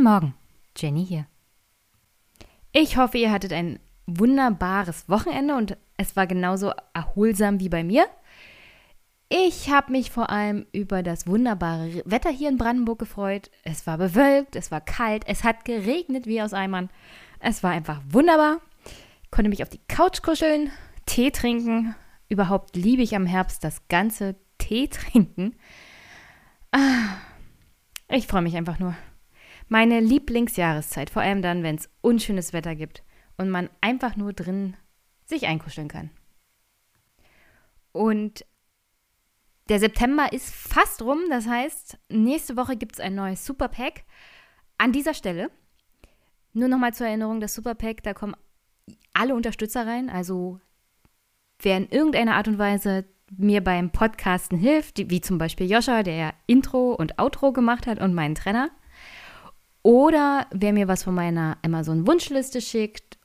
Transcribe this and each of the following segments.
Guten Morgen, Jenny hier. Ich hoffe, ihr hattet ein wunderbares Wochenende und es war genauso erholsam wie bei mir. Ich habe mich vor allem über das wunderbare Wetter hier in Brandenburg gefreut. Es war bewölkt, es war kalt, es hat geregnet wie aus Eimern. Es war einfach wunderbar. Ich konnte mich auf die Couch kuscheln, Tee trinken. Überhaupt liebe ich am Herbst das ganze Tee trinken. Ah, ich freue mich einfach nur. Meine Lieblingsjahreszeit, vor allem dann, wenn es unschönes Wetter gibt und man einfach nur drin sich einkuscheln kann. Und der September ist fast rum, das heißt, nächste Woche gibt es ein neues Superpack. An dieser Stelle, nur nochmal zur Erinnerung, das Superpack, da kommen alle Unterstützer rein, also wer in irgendeiner Art und Weise mir beim Podcasten hilft, wie zum Beispiel Joscha, der Intro und Outro gemacht hat und meinen Trainer. Oder wer mir was von meiner Amazon-Wunschliste schickt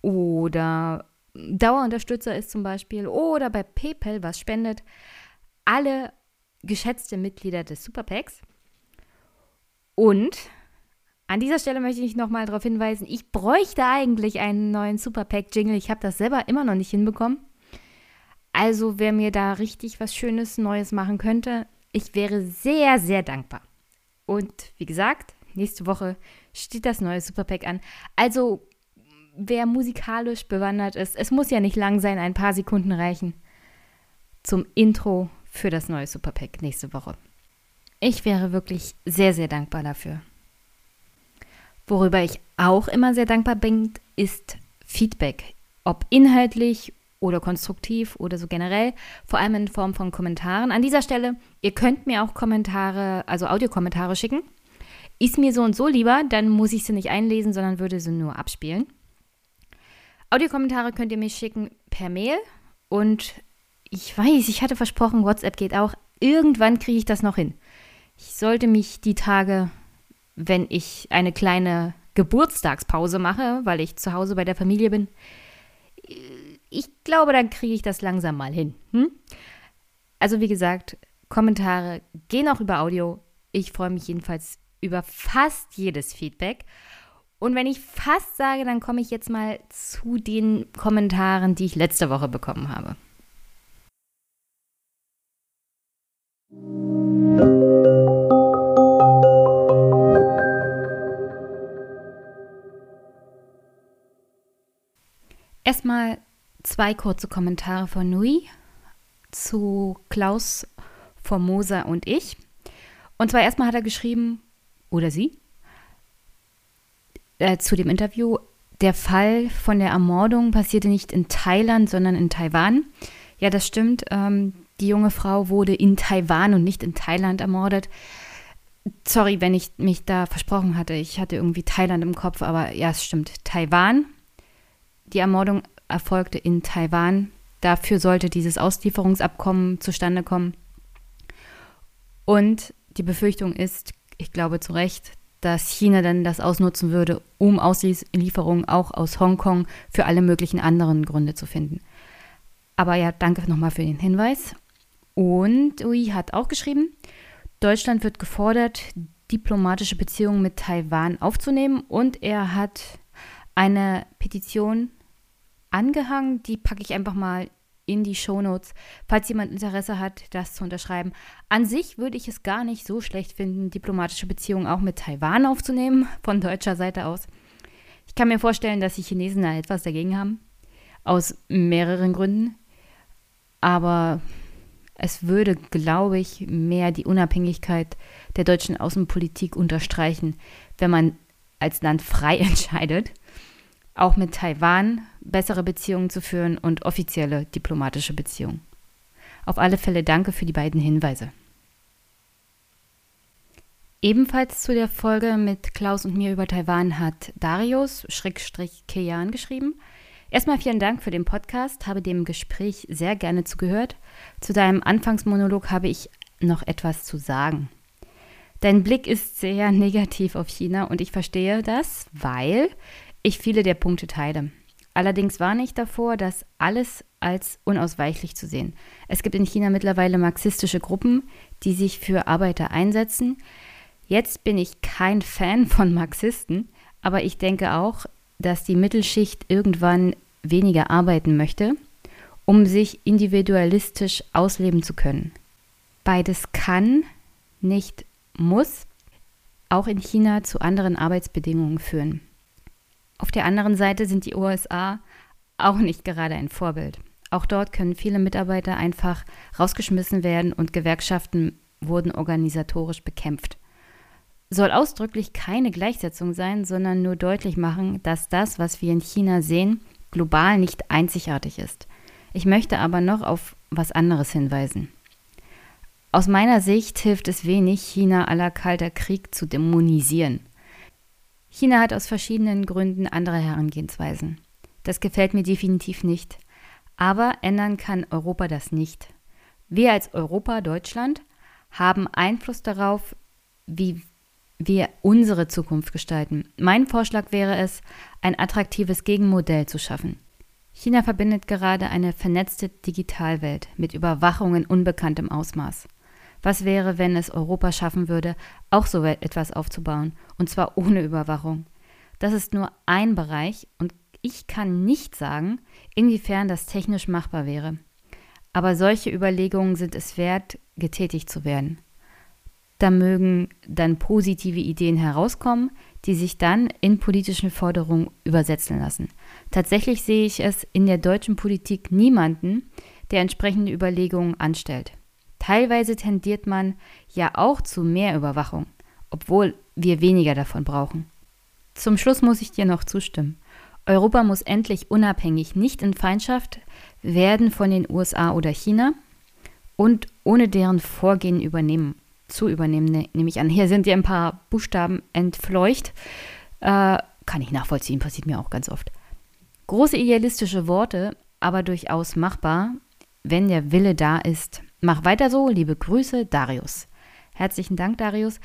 oder Dauerunterstützer ist zum Beispiel oder bei PayPal was spendet. Alle geschätzte Mitglieder des Superpacks. Und an dieser Stelle möchte ich nochmal darauf hinweisen, ich bräuchte eigentlich einen neuen Superpack-Jingle. Ich habe das selber immer noch nicht hinbekommen. Also wer mir da richtig was Schönes, Neues machen könnte, ich wäre sehr, sehr dankbar. Und wie gesagt, Nächste Woche steht das neue Superpack an. Also, wer musikalisch bewandert ist, es muss ja nicht lang sein, ein paar Sekunden reichen zum Intro für das neue Superpack nächste Woche. Ich wäre wirklich sehr, sehr dankbar dafür. Worüber ich auch immer sehr dankbar bin, ist Feedback. Ob inhaltlich oder konstruktiv oder so generell, vor allem in Form von Kommentaren. An dieser Stelle, ihr könnt mir auch Kommentare, also Audiokommentare schicken. Ist mir so und so lieber, dann muss ich sie nicht einlesen, sondern würde sie nur abspielen. Audiokommentare könnt ihr mir schicken per Mail und ich weiß, ich hatte versprochen, WhatsApp geht auch. Irgendwann kriege ich das noch hin. Ich sollte mich die Tage, wenn ich eine kleine Geburtstagspause mache, weil ich zu Hause bei der Familie bin, ich glaube, dann kriege ich das langsam mal hin. Hm? Also wie gesagt, Kommentare gehen auch über Audio. Ich freue mich jedenfalls über fast jedes Feedback. Und wenn ich fast sage, dann komme ich jetzt mal zu den Kommentaren, die ich letzte Woche bekommen habe. Erstmal zwei kurze Kommentare von Nui zu Klaus Formosa und ich. Und zwar erstmal hat er geschrieben, oder sie äh, zu dem Interview. Der Fall von der Ermordung passierte nicht in Thailand, sondern in Taiwan. Ja, das stimmt. Ähm, die junge Frau wurde in Taiwan und nicht in Thailand ermordet. Sorry, wenn ich mich da versprochen hatte. Ich hatte irgendwie Thailand im Kopf, aber ja, es stimmt. Taiwan. Die Ermordung erfolgte in Taiwan. Dafür sollte dieses Auslieferungsabkommen zustande kommen. Und die Befürchtung ist, ich glaube zu Recht, dass China dann das ausnutzen würde, um Auslieferungen auch aus Hongkong für alle möglichen anderen Gründe zu finden. Aber ja, danke nochmal für den Hinweis. Und Ui hat auch geschrieben, Deutschland wird gefordert, diplomatische Beziehungen mit Taiwan aufzunehmen und er hat eine Petition angehangen, die packe ich einfach mal in die Shownotes, falls jemand Interesse hat, das zu unterschreiben. An sich würde ich es gar nicht so schlecht finden, diplomatische Beziehungen auch mit Taiwan aufzunehmen, von deutscher Seite aus. Ich kann mir vorstellen, dass die Chinesen da etwas dagegen haben, aus mehreren Gründen. Aber es würde, glaube ich, mehr die Unabhängigkeit der deutschen Außenpolitik unterstreichen, wenn man als Land frei entscheidet auch mit Taiwan bessere Beziehungen zu führen und offizielle diplomatische Beziehungen. Auf alle Fälle danke für die beiden Hinweise. Ebenfalls zu der Folge mit Klaus und mir über Taiwan hat Darius Schrägstrich Kejan geschrieben. Erstmal vielen Dank für den Podcast, habe dem Gespräch sehr gerne zugehört. Zu deinem Anfangsmonolog habe ich noch etwas zu sagen. Dein Blick ist sehr negativ auf China und ich verstehe das, weil ich viele der Punkte teile. Allerdings warne ich davor, das alles als unausweichlich zu sehen. Es gibt in China mittlerweile marxistische Gruppen, die sich für Arbeiter einsetzen. Jetzt bin ich kein Fan von Marxisten, aber ich denke auch, dass die Mittelschicht irgendwann weniger arbeiten möchte, um sich individualistisch ausleben zu können. Beides kann, nicht muss, auch in China zu anderen Arbeitsbedingungen führen. Auf der anderen Seite sind die USA auch nicht gerade ein Vorbild. Auch dort können viele Mitarbeiter einfach rausgeschmissen werden und Gewerkschaften wurden organisatorisch bekämpft. Soll ausdrücklich keine Gleichsetzung sein, sondern nur deutlich machen, dass das, was wir in China sehen, global nicht einzigartig ist. Ich möchte aber noch auf was anderes hinweisen. Aus meiner Sicht hilft es wenig, China aller Kalter Krieg zu dämonisieren. China hat aus verschiedenen Gründen andere Herangehensweisen. Das gefällt mir definitiv nicht. Aber ändern kann Europa das nicht. Wir als Europa, Deutschland, haben Einfluss darauf, wie wir unsere Zukunft gestalten. Mein Vorschlag wäre es, ein attraktives Gegenmodell zu schaffen. China verbindet gerade eine vernetzte Digitalwelt mit Überwachung in unbekanntem Ausmaß. Was wäre, wenn es Europa schaffen würde, auch so etwas aufzubauen, und zwar ohne Überwachung? Das ist nur ein Bereich und ich kann nicht sagen, inwiefern das technisch machbar wäre. Aber solche Überlegungen sind es wert, getätigt zu werden. Da mögen dann positive Ideen herauskommen, die sich dann in politischen Forderungen übersetzen lassen. Tatsächlich sehe ich es in der deutschen Politik niemanden, der entsprechende Überlegungen anstellt. Teilweise tendiert man ja auch zu mehr Überwachung, obwohl wir weniger davon brauchen. Zum Schluss muss ich dir noch zustimmen. Europa muss endlich unabhängig, nicht in Feindschaft werden von den USA oder China und ohne deren Vorgehen übernehmen, zu übernehmen, ne, nehme ich an. Hier sind ja ein paar Buchstaben entfleucht. Äh, kann ich nachvollziehen, passiert mir auch ganz oft. Große idealistische Worte, aber durchaus machbar, wenn der Wille da ist. Mach weiter so, liebe Grüße, Darius. Herzlichen Dank, Darius.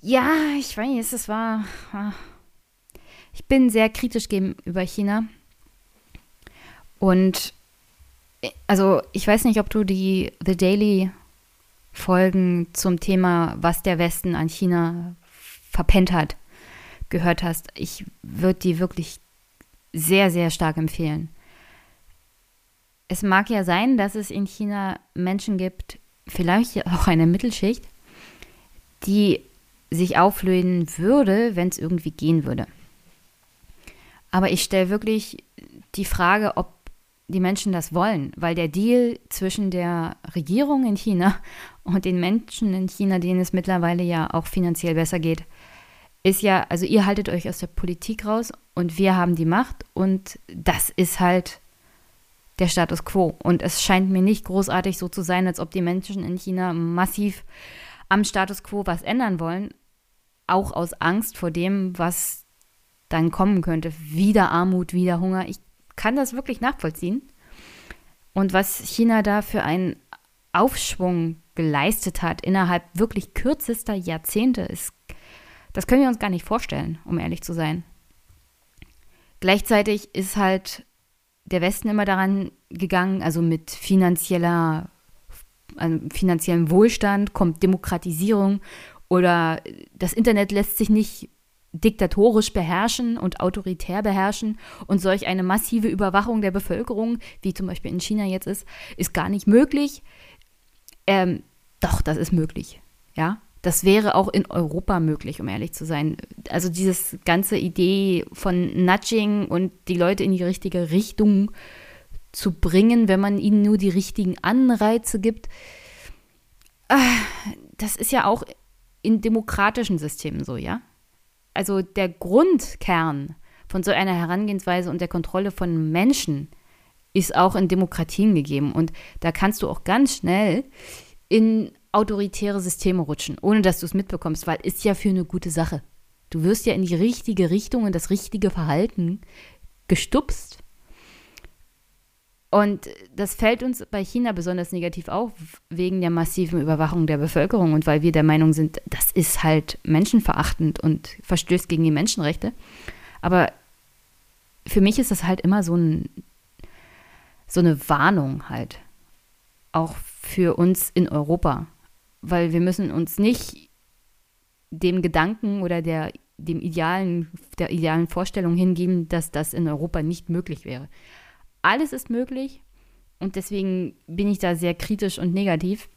Ja, ich weiß, es war. Ah, ich bin sehr kritisch gegenüber China. Und also, ich weiß nicht, ob du die The Daily Folgen zum Thema, was der Westen an China verpennt hat, gehört hast. Ich würde die wirklich sehr, sehr stark empfehlen es mag ja sein, dass es in China Menschen gibt, vielleicht auch eine Mittelschicht, die sich auflösen würde, wenn es irgendwie gehen würde. Aber ich stelle wirklich die Frage, ob die Menschen das wollen, weil der Deal zwischen der Regierung in China und den Menschen in China, denen es mittlerweile ja auch finanziell besser geht, ist ja, also ihr haltet euch aus der Politik raus und wir haben die Macht und das ist halt der Status quo. Und es scheint mir nicht großartig so zu sein, als ob die Menschen in China massiv am Status quo was ändern wollen, auch aus Angst vor dem, was dann kommen könnte. Wieder Armut, wieder Hunger. Ich kann das wirklich nachvollziehen. Und was China da für einen Aufschwung geleistet hat innerhalb wirklich kürzester Jahrzehnte, ist, das können wir uns gar nicht vorstellen, um ehrlich zu sein. Gleichzeitig ist halt der Westen immer daran gegangen, also mit finanzieller, also finanziellem Wohlstand kommt Demokratisierung oder das Internet lässt sich nicht diktatorisch beherrschen und autoritär beherrschen und solch eine massive Überwachung der Bevölkerung, wie zum Beispiel in China jetzt ist, ist gar nicht möglich. Ähm, doch, das ist möglich. Ja, das wäre auch in Europa möglich, um ehrlich zu sein. Also diese ganze Idee von Nudging und die Leute in die richtige Richtung zu bringen, wenn man ihnen nur die richtigen Anreize gibt, ah, das ist ja auch in demokratischen Systemen so, ja? Also der Grundkern von so einer Herangehensweise und der Kontrolle von Menschen ist auch in Demokratien gegeben. Und da kannst du auch ganz schnell in autoritäre Systeme rutschen, ohne dass du es mitbekommst, weil ist ja für eine gute Sache. Du wirst ja in die richtige Richtung und das richtige Verhalten gestupst. Und das fällt uns bei China besonders negativ auf, wegen der massiven Überwachung der Bevölkerung und weil wir der Meinung sind, das ist halt menschenverachtend und verstößt gegen die Menschenrechte. Aber für mich ist das halt immer so, ein, so eine Warnung halt. Auch für uns in Europa weil wir müssen uns nicht dem Gedanken oder der, dem idealen, der idealen Vorstellung hingeben, dass das in Europa nicht möglich wäre. Alles ist möglich und deswegen bin ich da sehr kritisch und negativ,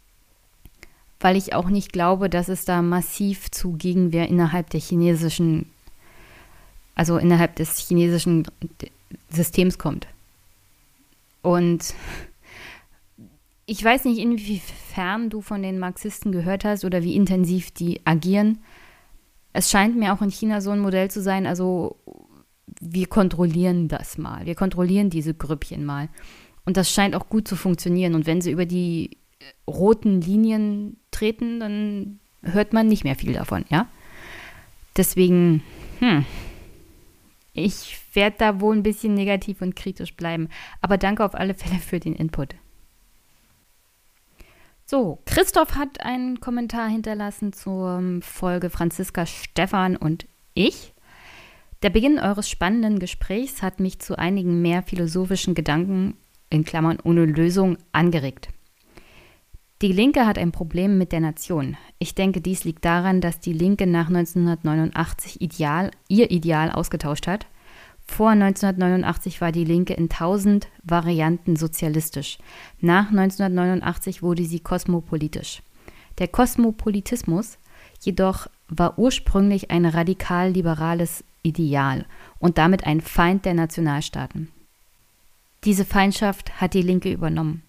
weil ich auch nicht glaube, dass es da massiv zu Gegenwehr innerhalb der chinesischen, also innerhalb des chinesischen Systems kommt. Und ich weiß nicht, inwiefern du von den Marxisten gehört hast oder wie intensiv die agieren. Es scheint mir auch in China so ein Modell zu sein, also wir kontrollieren das mal, wir kontrollieren diese Grüppchen mal. Und das scheint auch gut zu funktionieren. Und wenn sie über die roten Linien treten, dann hört man nicht mehr viel davon, ja? Deswegen, hm, ich werde da wohl ein bisschen negativ und kritisch bleiben. Aber danke auf alle Fälle für den Input. So, Christoph hat einen Kommentar hinterlassen zur Folge Franziska, Stefan und ich. Der Beginn eures spannenden Gesprächs hat mich zu einigen mehr philosophischen Gedanken, in Klammern ohne Lösung, angeregt. Die Linke hat ein Problem mit der Nation. Ich denke, dies liegt daran, dass die Linke nach 1989 Ideal, ihr Ideal ausgetauscht hat – vor 1989 war die Linke in tausend Varianten sozialistisch. Nach 1989 wurde sie kosmopolitisch. Der Kosmopolitismus jedoch war ursprünglich ein radikal-liberales Ideal und damit ein Feind der Nationalstaaten. Diese Feindschaft hat die Linke übernommen.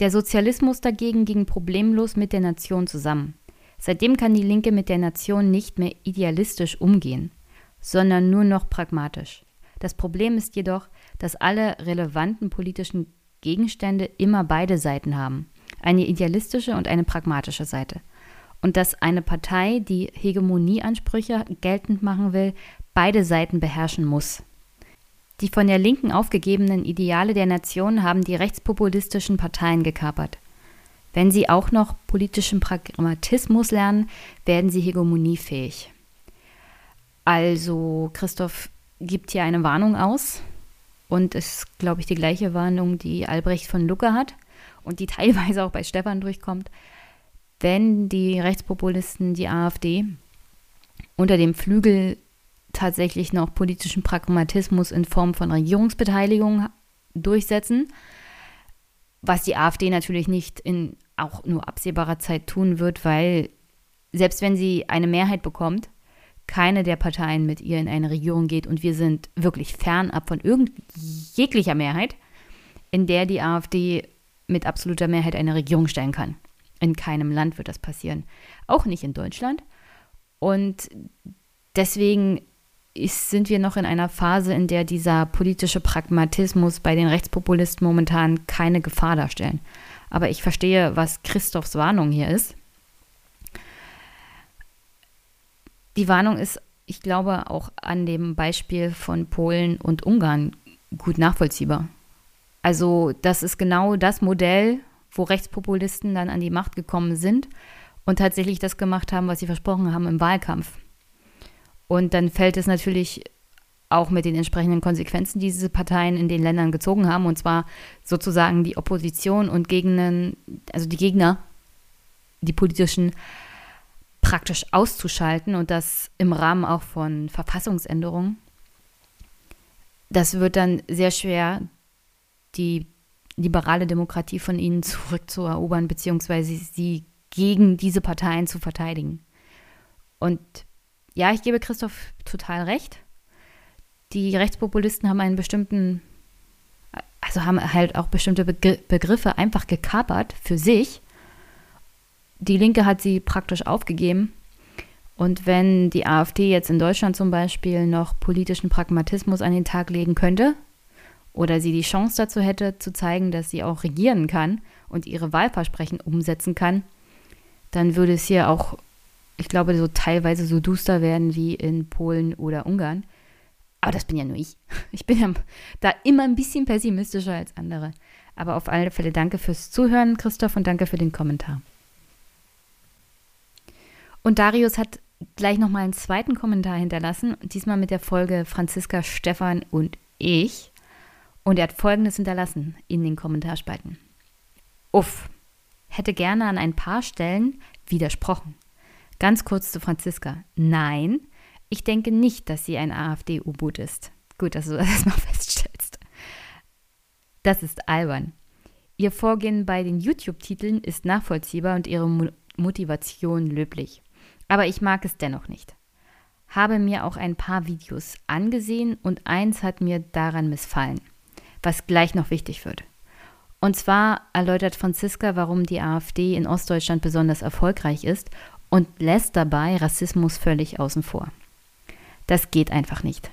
Der Sozialismus dagegen ging problemlos mit der Nation zusammen. Seitdem kann die Linke mit der Nation nicht mehr idealistisch umgehen, sondern nur noch pragmatisch. Das Problem ist jedoch, dass alle relevanten politischen Gegenstände immer beide Seiten haben, eine idealistische und eine pragmatische Seite. Und dass eine Partei, die Hegemonieansprüche geltend machen will, beide Seiten beherrschen muss. Die von der Linken aufgegebenen Ideale der Nation haben die rechtspopulistischen Parteien gekapert. Wenn sie auch noch politischen Pragmatismus lernen, werden sie hegemoniefähig. Also, Christoph, gibt hier eine Warnung aus. Und es ist, glaube ich, die gleiche Warnung, die Albrecht von Lucke hat und die teilweise auch bei Stefan durchkommt. Wenn die Rechtspopulisten, die AfD, unter dem Flügel tatsächlich noch politischen Pragmatismus in Form von Regierungsbeteiligung durchsetzen, was die AfD natürlich nicht in auch nur absehbarer Zeit tun wird, weil selbst wenn sie eine Mehrheit bekommt, keine der Parteien mit ihr in eine Regierung geht und wir sind wirklich fernab von irgend jeglicher Mehrheit, in der die AfD mit absoluter Mehrheit eine Regierung stellen kann. In keinem Land wird das passieren. Auch nicht in Deutschland. Und deswegen ist, sind wir noch in einer Phase, in der dieser politische Pragmatismus bei den Rechtspopulisten momentan keine Gefahr darstellen. Aber ich verstehe, was Christophs Warnung hier ist. Die Warnung ist, ich glaube, auch an dem Beispiel von Polen und Ungarn gut nachvollziehbar. Also das ist genau das Modell, wo Rechtspopulisten dann an die Macht gekommen sind und tatsächlich das gemacht haben, was sie versprochen haben im Wahlkampf. Und dann fällt es natürlich auch mit den entsprechenden Konsequenzen, die diese Parteien in den Ländern gezogen haben, und zwar sozusagen die Opposition und Gegner, also die Gegner, die politischen praktisch auszuschalten und das im Rahmen auch von Verfassungsänderungen. Das wird dann sehr schwer, die liberale Demokratie von ihnen zurückzuerobern, beziehungsweise sie gegen diese Parteien zu verteidigen. Und ja, ich gebe Christoph total recht. Die Rechtspopulisten haben einen bestimmten, also haben halt auch bestimmte Begriffe einfach gekapert für sich die Linke hat sie praktisch aufgegeben. Und wenn die AfD jetzt in Deutschland zum Beispiel noch politischen Pragmatismus an den Tag legen könnte oder sie die Chance dazu hätte, zu zeigen, dass sie auch regieren kann und ihre Wahlversprechen umsetzen kann, dann würde es hier auch, ich glaube, so teilweise so duster werden wie in Polen oder Ungarn. Aber das bin ja nur ich. Ich bin ja da immer ein bisschen pessimistischer als andere. Aber auf alle Fälle danke fürs Zuhören, Christoph, und danke für den Kommentar. Und Darius hat gleich nochmal einen zweiten Kommentar hinterlassen, diesmal mit der Folge Franziska, Stefan und ich. Und er hat folgendes hinterlassen in den Kommentarspalten. Uff, hätte gerne an ein paar Stellen widersprochen. Ganz kurz zu Franziska. Nein, ich denke nicht, dass sie ein AfD-U-Boot ist. Gut, dass du das erstmal feststellst. Das ist albern. Ihr Vorgehen bei den YouTube-Titeln ist nachvollziehbar und ihre Mo Motivation löblich. Aber ich mag es dennoch nicht. Habe mir auch ein paar Videos angesehen und eins hat mir daran missfallen, was gleich noch wichtig wird. Und zwar erläutert Franziska, warum die AfD in Ostdeutschland besonders erfolgreich ist und lässt dabei Rassismus völlig außen vor. Das geht einfach nicht.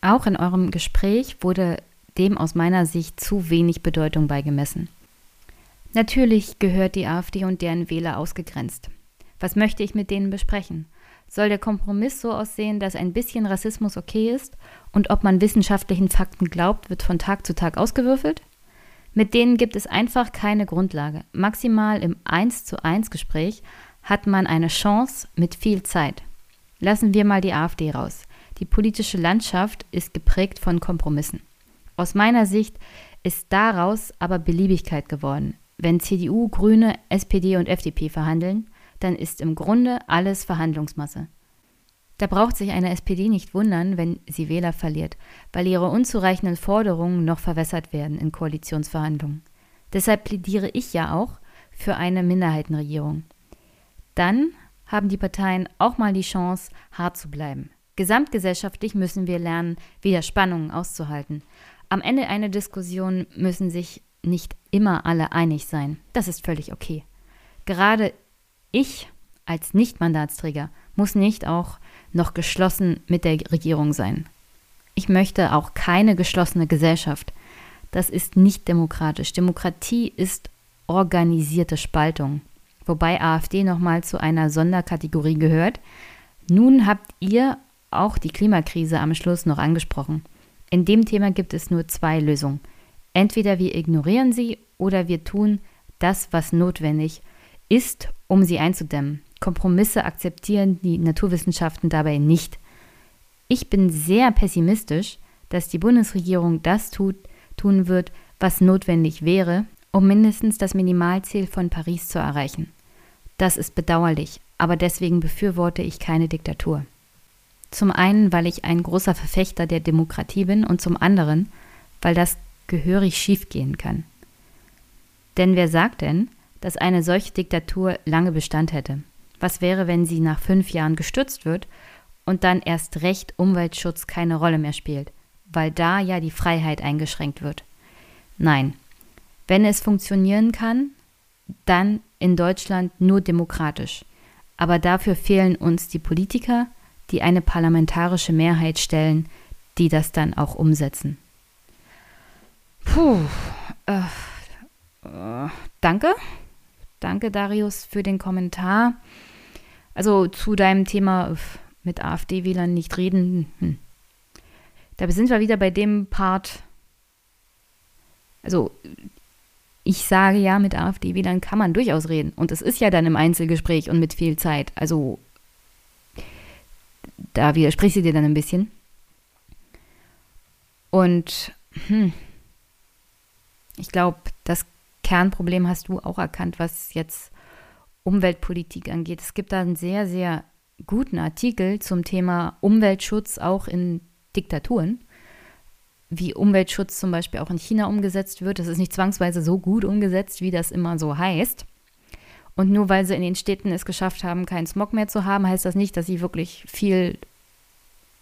Auch in eurem Gespräch wurde dem aus meiner Sicht zu wenig Bedeutung beigemessen. Natürlich gehört die AfD und deren Wähler ausgegrenzt. Was möchte ich mit denen besprechen? Soll der Kompromiss so aussehen, dass ein bisschen Rassismus okay ist und ob man wissenschaftlichen Fakten glaubt, wird von Tag zu Tag ausgewürfelt? Mit denen gibt es einfach keine Grundlage. Maximal im 1 zu 1 Gespräch hat man eine Chance mit viel Zeit. Lassen wir mal die AfD raus. Die politische Landschaft ist geprägt von Kompromissen. Aus meiner Sicht ist daraus aber Beliebigkeit geworden. Wenn CDU, Grüne, SPD und FDP verhandeln, dann ist im Grunde alles Verhandlungsmasse. Da braucht sich eine SPD nicht wundern, wenn sie Wähler verliert, weil ihre unzureichenden Forderungen noch verwässert werden in Koalitionsverhandlungen. Deshalb plädiere ich ja auch für eine Minderheitenregierung. Dann haben die Parteien auch mal die Chance, hart zu bleiben. Gesamtgesellschaftlich müssen wir lernen, wieder Spannungen auszuhalten. Am Ende einer Diskussion müssen sich nicht immer alle einig sein. Das ist völlig okay. Gerade ich als Nichtmandatsträger muss nicht auch noch geschlossen mit der Regierung sein. Ich möchte auch keine geschlossene Gesellschaft. Das ist nicht demokratisch. Demokratie ist organisierte Spaltung wobei AfD nochmal zu einer Sonderkategorie gehört. Nun habt ihr auch die Klimakrise am Schluss noch angesprochen. In dem Thema gibt es nur zwei Lösungen. Entweder wir ignorieren sie oder wir tun das, was notwendig ist, um sie einzudämmen. Kompromisse akzeptieren die Naturwissenschaften dabei nicht. Ich bin sehr pessimistisch, dass die Bundesregierung das tut, tun wird, was notwendig wäre, um mindestens das Minimalziel von Paris zu erreichen. Das ist bedauerlich, aber deswegen befürworte ich keine Diktatur. Zum einen, weil ich ein großer Verfechter der Demokratie bin und zum anderen, weil das gehörig schiefgehen kann. Denn wer sagt denn, dass eine solche Diktatur lange Bestand hätte? Was wäre, wenn sie nach fünf Jahren gestürzt wird und dann erst recht Umweltschutz keine Rolle mehr spielt, weil da ja die Freiheit eingeschränkt wird? Nein, wenn es funktionieren kann, dann in Deutschland nur demokratisch. Aber dafür fehlen uns die Politiker, die eine parlamentarische Mehrheit stellen, die das dann auch umsetzen. Puh. Äh, äh, danke. Danke, Darius, für den Kommentar. Also zu deinem Thema mit AfD-Wählern nicht reden. Hm. Da sind wir wieder bei dem Part. Also ich sage ja, mit AfD-Wählern kann man durchaus reden. Und es ist ja dann im Einzelgespräch und mit viel Zeit. Also da widersprichst du dir dann ein bisschen. Und hm, ich glaube, Kernproblem hast du auch erkannt, was jetzt Umweltpolitik angeht. Es gibt da einen sehr, sehr guten Artikel zum Thema Umweltschutz auch in Diktaturen wie Umweltschutz zum Beispiel auch in China umgesetzt wird. Das ist nicht zwangsweise so gut umgesetzt, wie das immer so heißt. Und nur weil sie in den Städten es geschafft haben, keinen Smog mehr zu haben, heißt das nicht, dass sie wirklich viel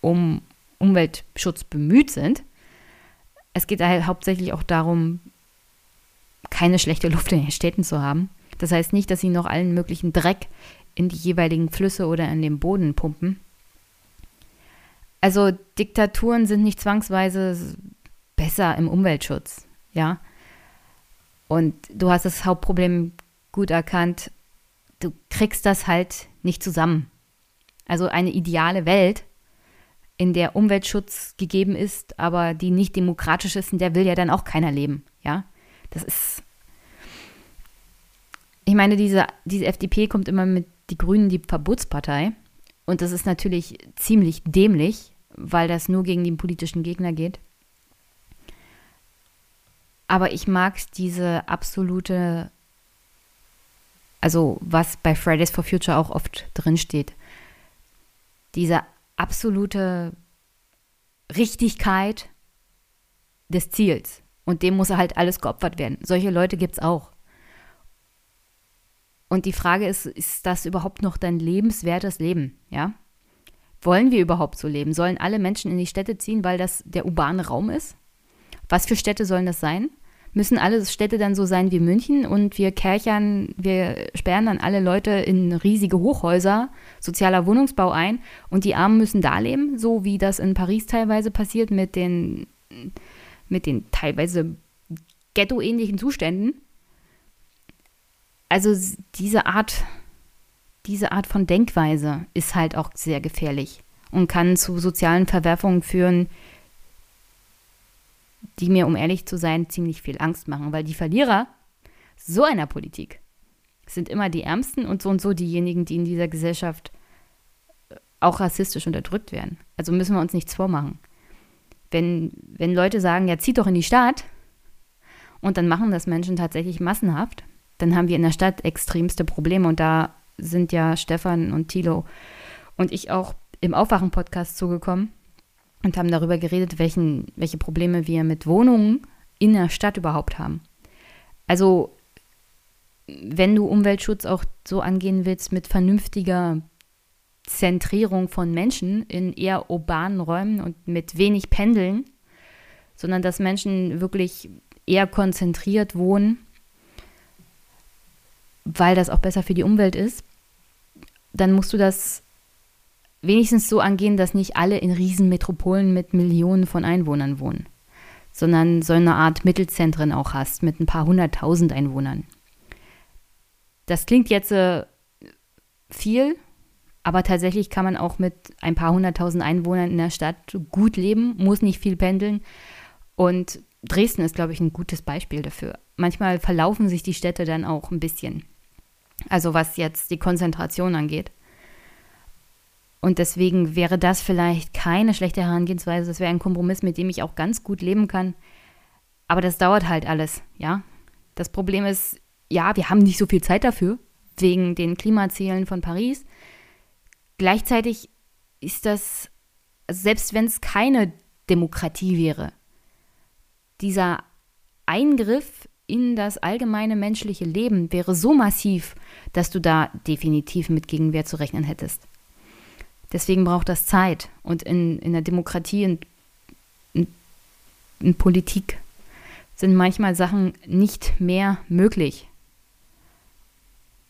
um Umweltschutz bemüht sind. Es geht halt hauptsächlich auch darum, keine schlechte Luft in den Städten zu haben. Das heißt nicht, dass sie noch allen möglichen Dreck in die jeweiligen Flüsse oder in den Boden pumpen. Also Diktaturen sind nicht zwangsweise besser im Umweltschutz, ja. Und du hast das Hauptproblem gut erkannt. Du kriegst das halt nicht zusammen. Also eine ideale Welt, in der Umweltschutz gegeben ist, aber die nicht demokratisch ist, in der will ja dann auch keiner leben, ja. Das ist. Ich meine, diese, diese FDP kommt immer mit die Grünen die Verbotspartei. Und das ist natürlich ziemlich dämlich, weil das nur gegen den politischen Gegner geht. Aber ich mag diese absolute Also was bei Fridays for Future auch oft drinsteht. Diese absolute Richtigkeit des Ziels. Und dem muss halt alles geopfert werden. Solche Leute gibt es auch. Und die Frage ist, ist das überhaupt noch dein lebenswertes Leben? Ja? Wollen wir überhaupt so leben? Sollen alle Menschen in die Städte ziehen, weil das der urbane Raum ist? Was für Städte sollen das sein? Müssen alle Städte dann so sein wie München und wir kerchern, wir sperren dann alle Leute in riesige Hochhäuser, sozialer Wohnungsbau ein und die Armen müssen da leben, so wie das in Paris teilweise passiert mit den, mit den teilweise ghetto-ähnlichen Zuständen? Also diese Art, diese Art von Denkweise ist halt auch sehr gefährlich und kann zu sozialen Verwerfungen führen, die mir, um ehrlich zu sein, ziemlich viel Angst machen, weil die Verlierer so einer Politik sind immer die Ärmsten und so und so diejenigen, die in dieser Gesellschaft äh, auch rassistisch unterdrückt werden. Also müssen wir uns nichts vormachen. Wenn, wenn Leute sagen, ja, zieht doch in die Stadt und dann machen das Menschen tatsächlich massenhaft, dann haben wir in der Stadt extremste Probleme und da sind ja Stefan und Thilo und ich auch im Aufwachen-Podcast zugekommen und haben darüber geredet, welchen, welche Probleme wir mit Wohnungen in der Stadt überhaupt haben. Also, wenn du Umweltschutz auch so angehen willst mit vernünftiger Zentrierung von Menschen in eher urbanen Räumen und mit wenig Pendeln, sondern dass Menschen wirklich eher konzentriert wohnen, weil das auch besser für die Umwelt ist, dann musst du das wenigstens so angehen, dass nicht alle in Riesenmetropolen mit Millionen von Einwohnern wohnen, sondern so eine Art Mittelzentren auch hast mit ein paar hunderttausend Einwohnern. Das klingt jetzt äh, viel, aber tatsächlich kann man auch mit ein paar hunderttausend Einwohnern in der Stadt gut leben, muss nicht viel pendeln. Und Dresden ist, glaube ich, ein gutes Beispiel dafür. Manchmal verlaufen sich die Städte dann auch ein bisschen. Also was jetzt die Konzentration angeht. Und deswegen wäre das vielleicht keine schlechte Herangehensweise. Das wäre ein Kompromiss, mit dem ich auch ganz gut leben kann. Aber das dauert halt alles, ja. Das Problem ist, ja, wir haben nicht so viel Zeit dafür, wegen den Klimazielen von Paris. Gleichzeitig ist das, also selbst wenn es keine Demokratie wäre, dieser Eingriff in das allgemeine menschliche Leben wäre so massiv, dass du da definitiv mit Gegenwehr zu rechnen hättest. Deswegen braucht das Zeit. Und in, in der Demokratie und in, in Politik sind manchmal Sachen nicht mehr möglich.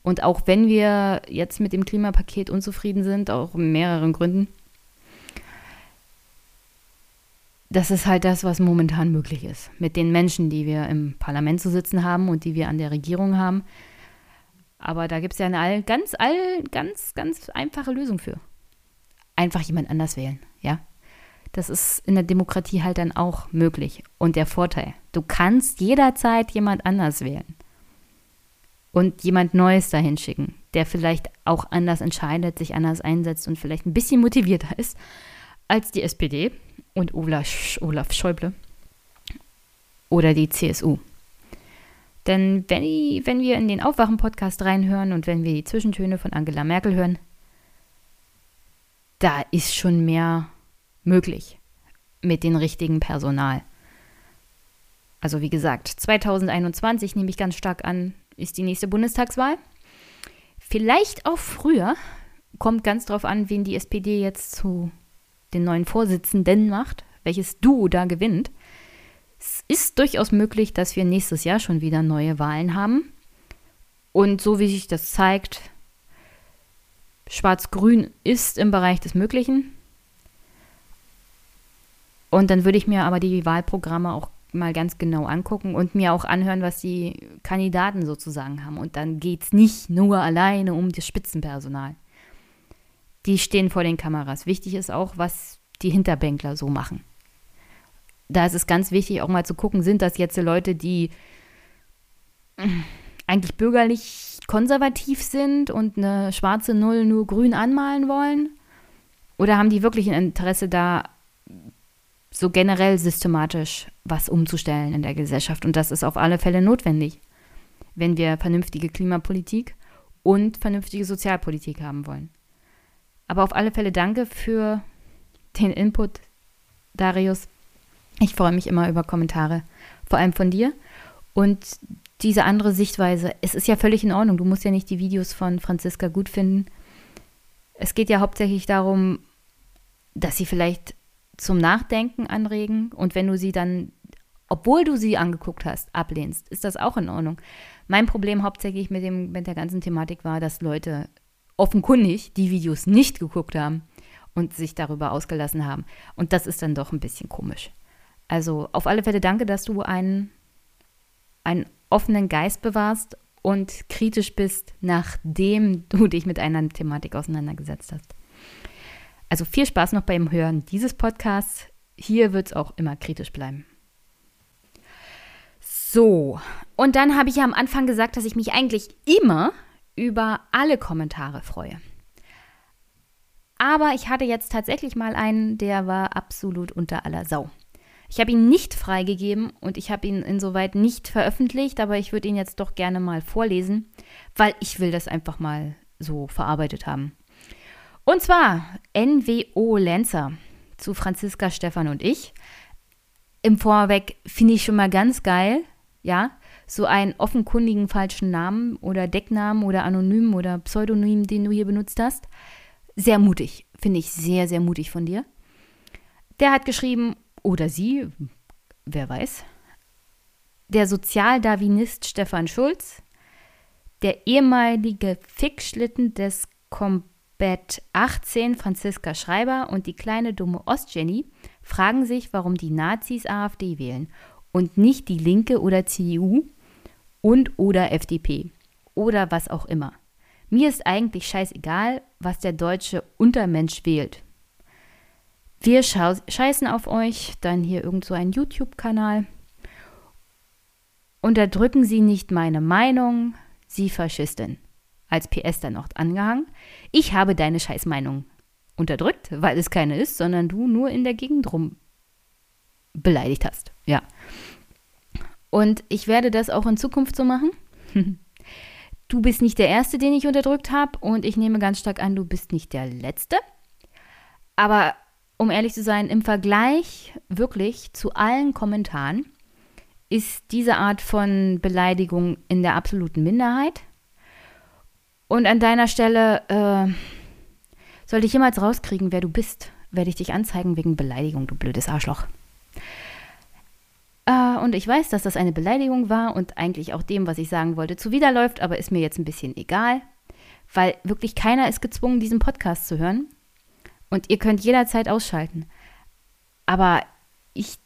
Und auch wenn wir jetzt mit dem Klimapaket unzufrieden sind, auch in mehreren Gründen, das ist halt das, was momentan möglich ist. Mit den Menschen, die wir im Parlament zu sitzen haben und die wir an der Regierung haben. Aber da gibt es ja eine all, ganz, all, ganz, ganz einfache Lösung für einfach jemand anders wählen, ja. Das ist in der Demokratie halt dann auch möglich. Und der Vorteil, du kannst jederzeit jemand anders wählen und jemand Neues dahin schicken, der vielleicht auch anders entscheidet, sich anders einsetzt und vielleicht ein bisschen motivierter ist als die SPD und Olaf, Olaf Schäuble oder die CSU. Denn wenn, wenn wir in den Aufwachen-Podcast reinhören und wenn wir die Zwischentöne von Angela Merkel hören, da ist schon mehr möglich mit dem richtigen Personal. Also wie gesagt, 2021 nehme ich ganz stark an, ist die nächste Bundestagswahl. Vielleicht auch früher, kommt ganz drauf an, wen die SPD jetzt zu den neuen Vorsitzenden macht, welches Duo da gewinnt. Es ist durchaus möglich, dass wir nächstes Jahr schon wieder neue Wahlen haben. Und so wie sich das zeigt, Schwarz-Grün ist im Bereich des Möglichen. Und dann würde ich mir aber die Wahlprogramme auch mal ganz genau angucken und mir auch anhören, was die Kandidaten sozusagen haben. Und dann geht es nicht nur alleine um das Spitzenpersonal. Die stehen vor den Kameras. Wichtig ist auch, was die Hinterbänkler so machen. Da ist es ganz wichtig, auch mal zu gucken, sind das jetzt Leute, die eigentlich bürgerlich konservativ sind und eine schwarze Null nur grün anmalen wollen? Oder haben die wirklich ein Interesse da, so generell systematisch was umzustellen in der Gesellschaft? Und das ist auf alle Fälle notwendig, wenn wir vernünftige Klimapolitik und vernünftige Sozialpolitik haben wollen. Aber auf alle Fälle danke für den Input, Darius. Ich freue mich immer über Kommentare, vor allem von dir. Und diese andere Sichtweise, es ist ja völlig in Ordnung. Du musst ja nicht die Videos von Franziska gut finden. Es geht ja hauptsächlich darum, dass sie vielleicht zum Nachdenken anregen und wenn du sie dann, obwohl du sie angeguckt hast, ablehnst, ist das auch in Ordnung. Mein Problem hauptsächlich mit, dem, mit der ganzen Thematik war, dass Leute offenkundig die Videos nicht geguckt haben und sich darüber ausgelassen haben. Und das ist dann doch ein bisschen komisch. Also auf alle Fälle danke, dass du einen, einen offenen Geist bewahrst und kritisch bist, nachdem du dich mit einer Thematik auseinandergesetzt hast. Also viel Spaß noch beim Hören dieses Podcasts. Hier wird es auch immer kritisch bleiben. So, und dann habe ich ja am Anfang gesagt, dass ich mich eigentlich immer über alle Kommentare freue. Aber ich hatte jetzt tatsächlich mal einen, der war absolut unter aller Sau. Ich habe ihn nicht freigegeben und ich habe ihn insoweit nicht veröffentlicht, aber ich würde ihn jetzt doch gerne mal vorlesen, weil ich will das einfach mal so verarbeitet haben. Und zwar NWO Lancer zu Franziska, Stefan und ich. Im Vorweg finde ich schon mal ganz geil, ja, so einen offenkundigen falschen Namen oder Decknamen oder Anonym oder Pseudonym, den du hier benutzt hast. Sehr mutig, finde ich sehr, sehr mutig von dir. Der hat geschrieben, oder sie, wer weiß, der Sozialdarwinist Stefan Schulz, der ehemalige Fickschlitten des Combat 18 Franziska Schreiber und die kleine dumme Ostjenny fragen sich, warum die Nazis AfD wählen und nicht die Linke oder CDU und oder FDP oder was auch immer. Mir ist eigentlich scheißegal, was der deutsche Untermensch wählt. Wir scheißen auf euch, dann hier irgend so ein YouTube-Kanal. Unterdrücken Sie nicht meine Meinung, Sie Faschistin. Als PS dann noch angehangen. Ich habe deine Scheißmeinung unterdrückt, weil es keine ist, sondern du nur in der Gegend rum beleidigt hast. Ja. Und ich werde das auch in Zukunft so machen. Du bist nicht der Erste, den ich unterdrückt habe und ich nehme ganz stark an, du bist nicht der Letzte. Aber um ehrlich zu sein, im Vergleich wirklich zu allen Kommentaren ist diese Art von Beleidigung in der absoluten Minderheit. Und an deiner Stelle äh, sollte ich jemals rauskriegen, wer du bist, werde ich dich anzeigen wegen Beleidigung, du blödes Arschloch. Äh, und ich weiß, dass das eine Beleidigung war und eigentlich auch dem, was ich sagen wollte, zuwiderläuft, aber ist mir jetzt ein bisschen egal, weil wirklich keiner ist gezwungen, diesen Podcast zu hören. Und ihr könnt jederzeit ausschalten. Aber ich,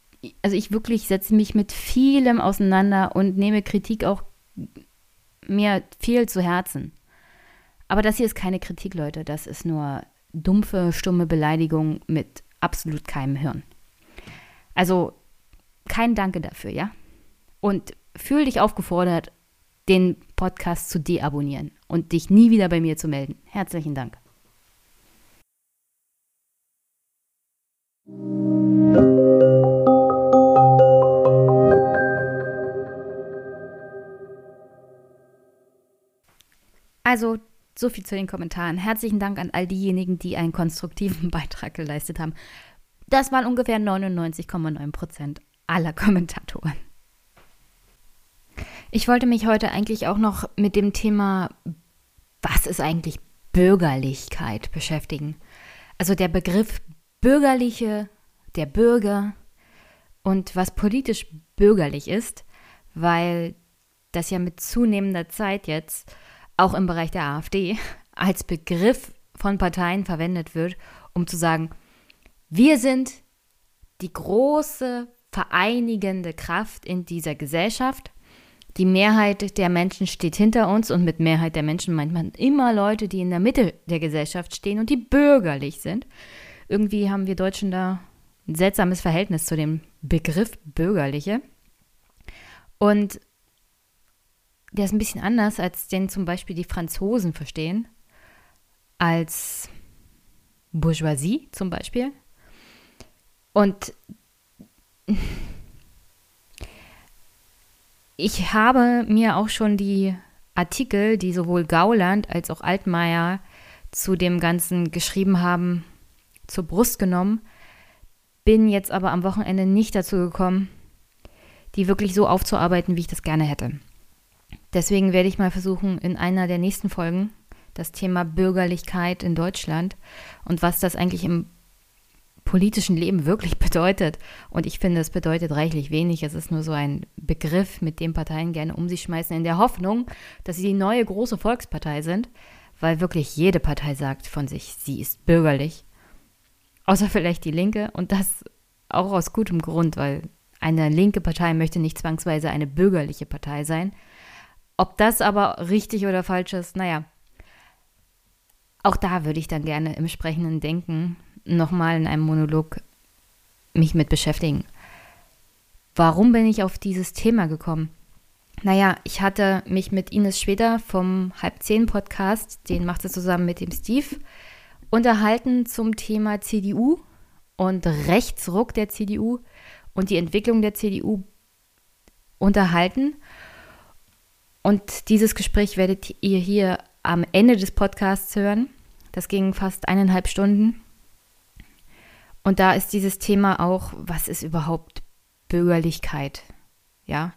also ich wirklich setze mich mit vielem auseinander und nehme Kritik auch mir viel zu Herzen. Aber das hier ist keine Kritik, Leute. Das ist nur dumpfe, stumme Beleidigung mit absolut keinem Hirn. Also kein Danke dafür, ja? Und fühl dich aufgefordert, den Podcast zu deabonnieren und dich nie wieder bei mir zu melden. Herzlichen Dank. Also, so viel zu den Kommentaren. Herzlichen Dank an all diejenigen, die einen konstruktiven Beitrag geleistet haben. Das waren ungefähr 99,9 Prozent aller Kommentatoren. Ich wollte mich heute eigentlich auch noch mit dem Thema, was ist eigentlich Bürgerlichkeit beschäftigen. Also der Begriff bürgerliche, der Bürger und was politisch bürgerlich ist, weil das ja mit zunehmender Zeit jetzt auch im Bereich der AfD als Begriff von Parteien verwendet wird, um zu sagen, wir sind die große vereinigende Kraft in dieser Gesellschaft. Die Mehrheit der Menschen steht hinter uns und mit Mehrheit der Menschen meint man immer Leute, die in der Mitte der Gesellschaft stehen und die bürgerlich sind. Irgendwie haben wir Deutschen da ein seltsames Verhältnis zu dem Begriff bürgerliche. Und der ist ein bisschen anders, als den zum Beispiel die Franzosen verstehen, als Bourgeoisie zum Beispiel. Und ich habe mir auch schon die Artikel, die sowohl Gauland als auch Altmaier zu dem Ganzen geschrieben haben, zur Brust genommen, bin jetzt aber am Wochenende nicht dazu gekommen, die wirklich so aufzuarbeiten, wie ich das gerne hätte. Deswegen werde ich mal versuchen, in einer der nächsten Folgen das Thema Bürgerlichkeit in Deutschland und was das eigentlich im politischen Leben wirklich bedeutet. Und ich finde, es bedeutet reichlich wenig. Es ist nur so ein Begriff, mit dem Parteien gerne um sich schmeißen, in der Hoffnung, dass sie die neue große Volkspartei sind, weil wirklich jede Partei sagt von sich, sie ist bürgerlich. Außer vielleicht die Linke und das auch aus gutem Grund, weil eine linke Partei möchte nicht zwangsweise eine bürgerliche Partei sein. Ob das aber richtig oder falsch ist, naja, auch da würde ich dann gerne im sprechenden Denken nochmal in einem Monolog mich mit beschäftigen. Warum bin ich auf dieses Thema gekommen? Naja, ich hatte mich mit Ines Schweder vom Halb Zehn Podcast, den macht sie zusammen mit dem Steve, unterhalten zum Thema CDU und Rechtsruck der CDU und die Entwicklung der CDU unterhalten. Und dieses Gespräch werdet ihr hier am Ende des Podcasts hören. Das ging fast eineinhalb Stunden. Und da ist dieses Thema auch, was ist überhaupt Bürgerlichkeit, ja,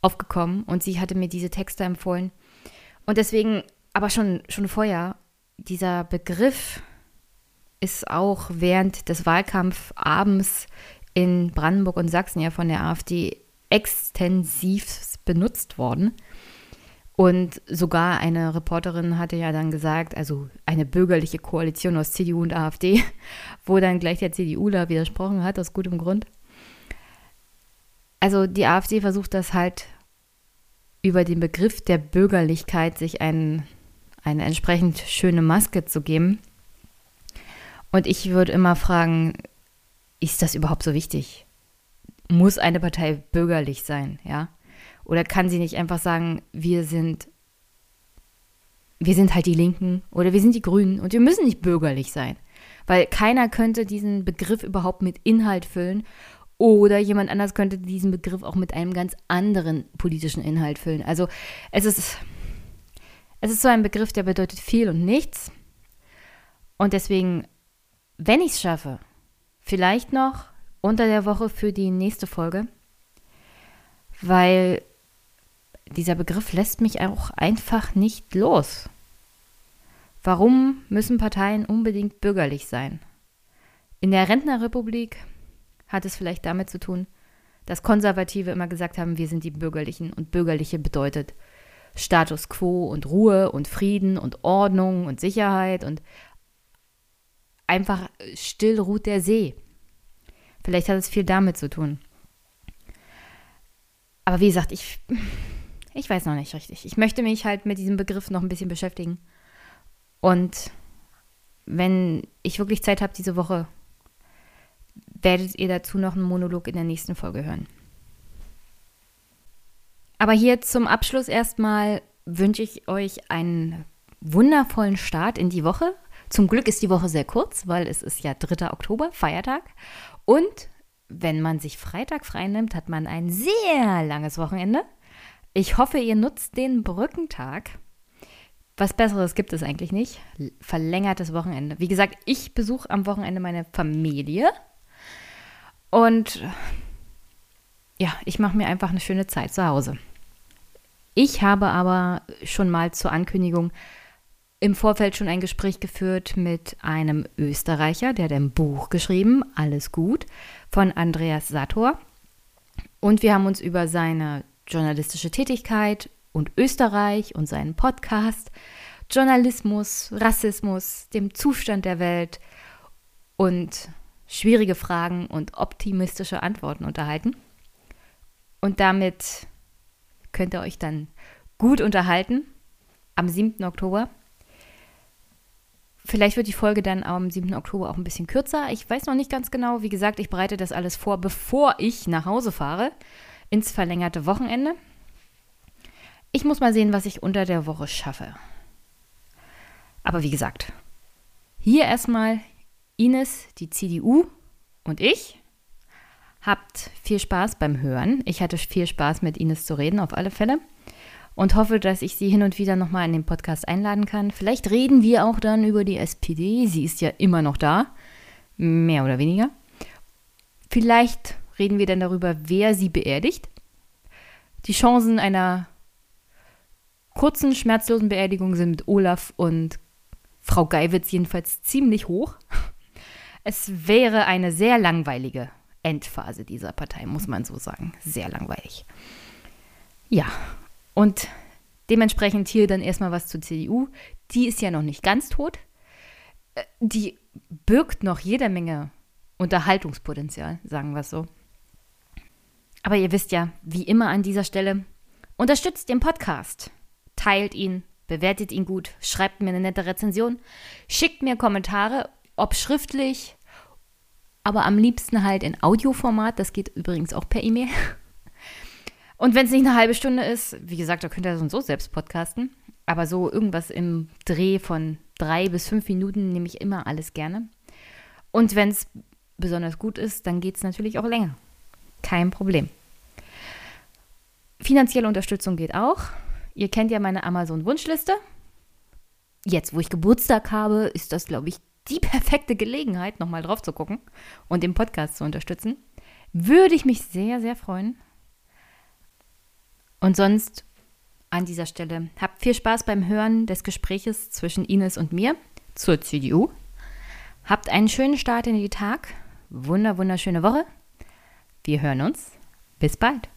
aufgekommen. Und sie hatte mir diese Texte empfohlen. Und deswegen, aber schon, schon vorher, dieser Begriff ist auch während des Wahlkampfabends in Brandenburg und Sachsen ja von der AfD extensiv benutzt worden. Und sogar eine Reporterin hatte ja dann gesagt, also eine bürgerliche Koalition aus CDU und AfD, wo dann gleich der CDUler widersprochen hat, aus gutem Grund. Also die AfD versucht das halt über den Begriff der Bürgerlichkeit sich ein, eine entsprechend schöne Maske zu geben. Und ich würde immer fragen, ist das überhaupt so wichtig? Muss eine Partei bürgerlich sein, ja? Oder kann sie nicht einfach sagen, wir sind, wir sind halt die Linken oder wir sind die Grünen und wir müssen nicht bürgerlich sein? Weil keiner könnte diesen Begriff überhaupt mit Inhalt füllen oder jemand anders könnte diesen Begriff auch mit einem ganz anderen politischen Inhalt füllen. Also es ist, es ist so ein Begriff, der bedeutet viel und nichts. Und deswegen, wenn ich es schaffe, vielleicht noch unter der Woche für die nächste Folge, weil dieser Begriff lässt mich auch einfach nicht los. Warum müssen Parteien unbedingt bürgerlich sein? In der Rentnerrepublik hat es vielleicht damit zu tun, dass Konservative immer gesagt haben, wir sind die Bürgerlichen und Bürgerliche bedeutet Status quo und Ruhe und Frieden und Ordnung und Sicherheit und einfach still ruht der See. Vielleicht hat es viel damit zu tun. Aber wie gesagt, ich ich weiß noch nicht richtig. Ich möchte mich halt mit diesem Begriff noch ein bisschen beschäftigen. Und wenn ich wirklich Zeit habe diese Woche, werdet ihr dazu noch einen Monolog in der nächsten Folge hören. Aber hier zum Abschluss erstmal wünsche ich euch einen wundervollen Start in die Woche. Zum Glück ist die Woche sehr kurz, weil es ist ja 3. Oktober, Feiertag. Und wenn man sich Freitag frei nimmt, hat man ein sehr langes Wochenende. Ich hoffe, ihr nutzt den Brückentag. Was Besseres gibt es eigentlich nicht. Verlängertes Wochenende. Wie gesagt, ich besuche am Wochenende meine Familie. Und ja, ich mache mir einfach eine schöne Zeit zu Hause. Ich habe aber schon mal zur Ankündigung im Vorfeld schon ein Gespräch geführt mit einem Österreicher, der hat ein Buch geschrieben, Alles gut, von Andreas Sator. Und wir haben uns über seine journalistische Tätigkeit und Österreich und seinen Podcast, Journalismus, Rassismus, dem Zustand der Welt und schwierige Fragen und optimistische Antworten unterhalten. Und damit könnt ihr euch dann gut unterhalten am 7. Oktober. Vielleicht wird die Folge dann am 7. Oktober auch ein bisschen kürzer. Ich weiß noch nicht ganz genau. Wie gesagt, ich bereite das alles vor, bevor ich nach Hause fahre ins verlängerte Wochenende. Ich muss mal sehen, was ich unter der Woche schaffe. Aber wie gesagt, hier erstmal Ines, die CDU und ich. Habt viel Spaß beim Hören. Ich hatte viel Spaß mit Ines zu reden, auf alle Fälle. und hoffe, dass ich sie hin und wieder nochmal in den Podcast einladen kann. Vielleicht reden wir auch dann über die SPD. Sie ist ja immer noch da, mehr oder weniger. Vielleicht reden wir dann darüber, wer sie beerdigt. Die Chancen einer kurzen, schmerzlosen Beerdigung sind mit Olaf und Frau Geiwitz jedenfalls ziemlich hoch. Es wäre eine sehr langweilige Endphase dieser Partei, muss man so sagen. Sehr langweilig. Ja, und dementsprechend hier dann erstmal was zur CDU. Die ist ja noch nicht ganz tot. Äh, die birgt noch jede Menge Unterhaltungspotenzial, sagen wir es so. Aber ihr wisst ja, wie immer an dieser Stelle, unterstützt den Podcast, teilt ihn, bewertet ihn gut, schreibt mir eine nette Rezension, schickt mir Kommentare, ob schriftlich, aber am liebsten halt in Audioformat. Das geht übrigens auch per E-Mail. Und wenn es nicht eine halbe Stunde ist, wie gesagt, da könnt ihr so und so selbst podcasten. Aber so irgendwas im Dreh von drei bis fünf Minuten nehme ich immer alles gerne. Und wenn es besonders gut ist, dann geht es natürlich auch länger. Kein Problem. Finanzielle Unterstützung geht auch. Ihr kennt ja meine Amazon-Wunschliste. Jetzt, wo ich Geburtstag habe, ist das, glaube ich, die perfekte Gelegenheit, nochmal drauf zu gucken und den Podcast zu unterstützen. Würde ich mich sehr, sehr freuen. Und sonst an dieser Stelle habt viel Spaß beim Hören des Gespräches zwischen Ines und mir zur CDU. Habt einen schönen Start in den Tag. Wunder, wunderschöne Woche. Wir hören uns. Bis bald.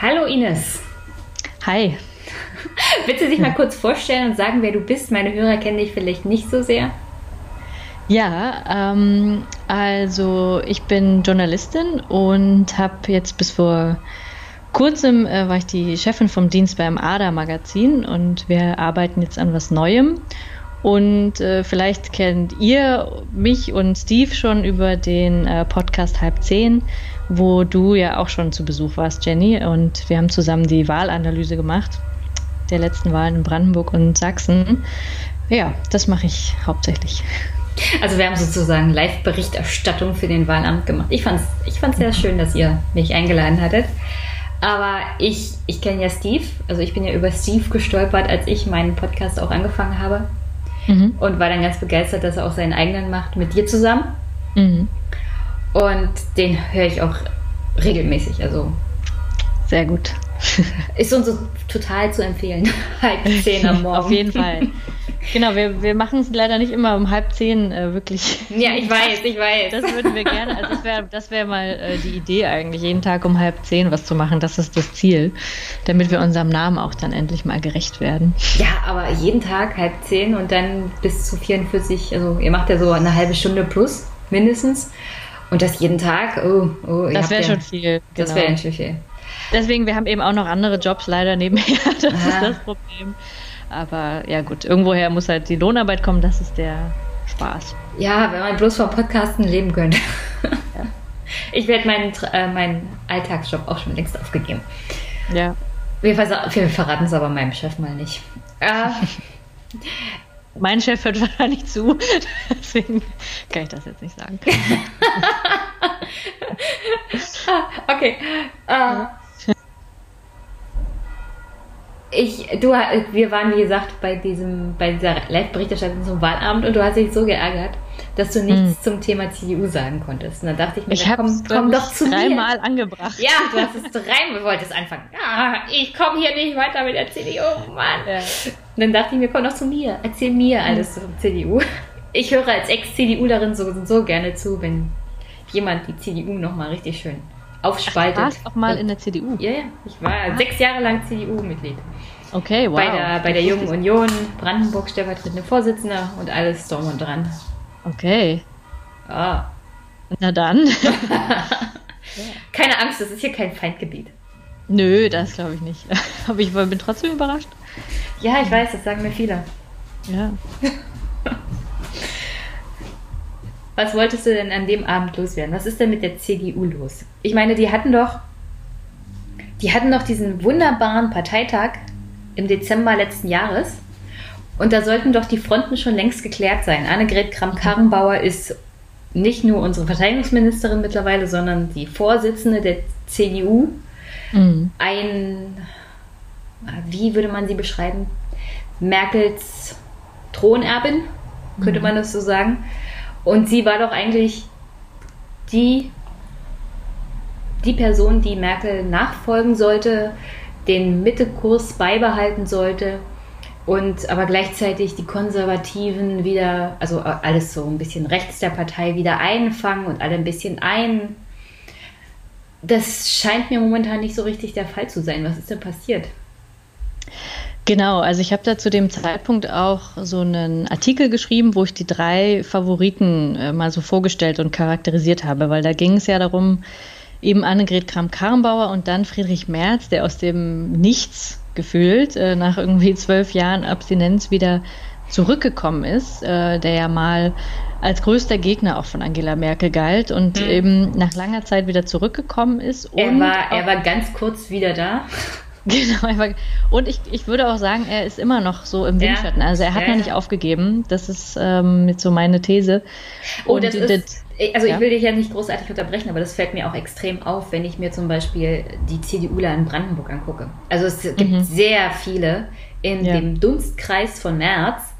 Hallo Ines. Hi. Willst du dich mal kurz vorstellen und sagen, wer du bist? Meine Hörer kennen dich vielleicht nicht so sehr. Ja, ähm, also ich bin Journalistin und habe jetzt bis vor kurzem äh, war ich die Chefin vom Dienst beim ADA Magazin und wir arbeiten jetzt an was Neuem. Und äh, vielleicht kennt ihr mich und Steve schon über den äh, Podcast Halb Zehn, wo du ja auch schon zu Besuch warst, Jenny. Und wir haben zusammen die Wahlanalyse gemacht der letzten Wahlen in Brandenburg und Sachsen. Ja, das mache ich hauptsächlich. Also wir haben sozusagen Live-Berichterstattung für den Wahlamt gemacht. Ich fand es ich fand's sehr schön, dass ihr mich eingeladen hattet. Aber ich, ich kenne ja Steve, also ich bin ja über Steve gestolpert, als ich meinen Podcast auch angefangen habe. Mhm. Und war dann ganz begeistert, dass er auch seinen eigenen macht mit dir zusammen. Mhm. Und den höre ich auch regelmäßig. Also sehr gut. Ist uns so total zu empfehlen. halb zehn am Morgen. Auf jeden Fall. Genau, wir, wir machen es leider nicht immer um halb zehn äh, wirklich. Ja, ich weiß, ich weiß. Das würden wir gerne, also das wäre das wär mal äh, die Idee eigentlich, jeden Tag um halb zehn was zu machen. Das ist das Ziel, damit wir unserem Namen auch dann endlich mal gerecht werden. Ja, aber jeden Tag halb zehn und dann bis zu 44, also ihr macht ja so eine halbe Stunde plus mindestens. Und das jeden Tag, oh, oh. Das wäre ja, schon viel. Das genau. wäre schon viel. Deswegen, wir haben eben auch noch andere Jobs leider nebenher. Das Aha. ist das Problem. Aber ja gut, irgendwoher muss halt die Lohnarbeit kommen, das ist der Spaß. Ja, wenn man bloß vom Podcasten leben könnte. Ja. Ich werde meinen, äh, meinen Alltagsjob auch schon längst aufgegeben. Ja. Wir, wir verraten es aber meinem Chef mal nicht. Äh, mein Chef hört wahrscheinlich zu, deswegen kann ich das jetzt nicht sagen. okay. Uh, ich, du, wir waren wie gesagt bei diesem, bei dieser Live-Berichterstattung zum Wahlabend und du hast dich so geärgert, dass du nichts hm. zum Thema CDU sagen konntest. Und dann dachte ich mir, ich komm, komm doch zu dreimal mir. dreimal angebracht. Ja, du hast es dreimal, wolltest anfangen. Ja, ich komme hier nicht weiter mit der CDU, Mann. Ja. Und dann dachte ich mir, komm doch zu mir, erzähl mir alles hm. zur CDU. Ich höre als Ex-CDUlerin so, so gerne zu, wenn jemand die CDU nochmal richtig schön aufspaltet. Ach, du warst auch mal in der CDU? Ja, ja. Ich war ah. sechs Jahre lang CDU-Mitglied. Okay, wow. Bei der, bei der Jungen Union, Brandenburg stellvertretende Vorsitzende und alles drum und dran. Okay. Ah. Na dann. Keine Angst, das ist hier kein Feindgebiet. Nö, das glaube ich nicht. Aber ich bin trotzdem überrascht. Ja, ich weiß, das sagen mir viele. Ja. Was wolltest du denn an dem Abend loswerden? Was ist denn mit der CDU los? Ich meine, die hatten doch, die hatten doch diesen wunderbaren Parteitag im Dezember letzten Jahres. Und da sollten doch die Fronten schon längst geklärt sein. Annegret Kramp-Karrenbauer ist nicht nur unsere Verteidigungsministerin mittlerweile, sondern die Vorsitzende der CDU. Mhm. Ein, wie würde man sie beschreiben? Merkels Thronerbin, könnte mhm. man das so sagen. Und sie war doch eigentlich die, die Person, die Merkel nachfolgen sollte, den Mittekurs beibehalten sollte und aber gleichzeitig die Konservativen wieder, also alles so ein bisschen rechts der Partei wieder einfangen und alle ein bisschen ein. Das scheint mir momentan nicht so richtig der Fall zu sein. Was ist denn passiert? Genau, also ich habe da zu dem Zeitpunkt auch so einen Artikel geschrieben, wo ich die drei Favoriten äh, mal so vorgestellt und charakterisiert habe, weil da ging es ja darum, eben Annegret Kramp-Karrenbauer und dann Friedrich Merz, der aus dem Nichts gefühlt äh, nach irgendwie zwölf Jahren Abstinenz wieder zurückgekommen ist, äh, der ja mal als größter Gegner auch von Angela Merkel galt und mhm. eben nach langer Zeit wieder zurückgekommen ist. er, war, er war ganz kurz wieder da. Genau, und ich, ich würde auch sagen, er ist immer noch so im Windschatten. Also er hat ja, noch nicht aufgegeben. Das ist ähm, mit so meine These. Oh, und das ist, also ja. ich will dich ja nicht großartig unterbrechen, aber das fällt mir auch extrem auf, wenn ich mir zum Beispiel die CDUler in Brandenburg angucke. Also es gibt mhm. sehr viele in ja. dem Dunstkreis von März,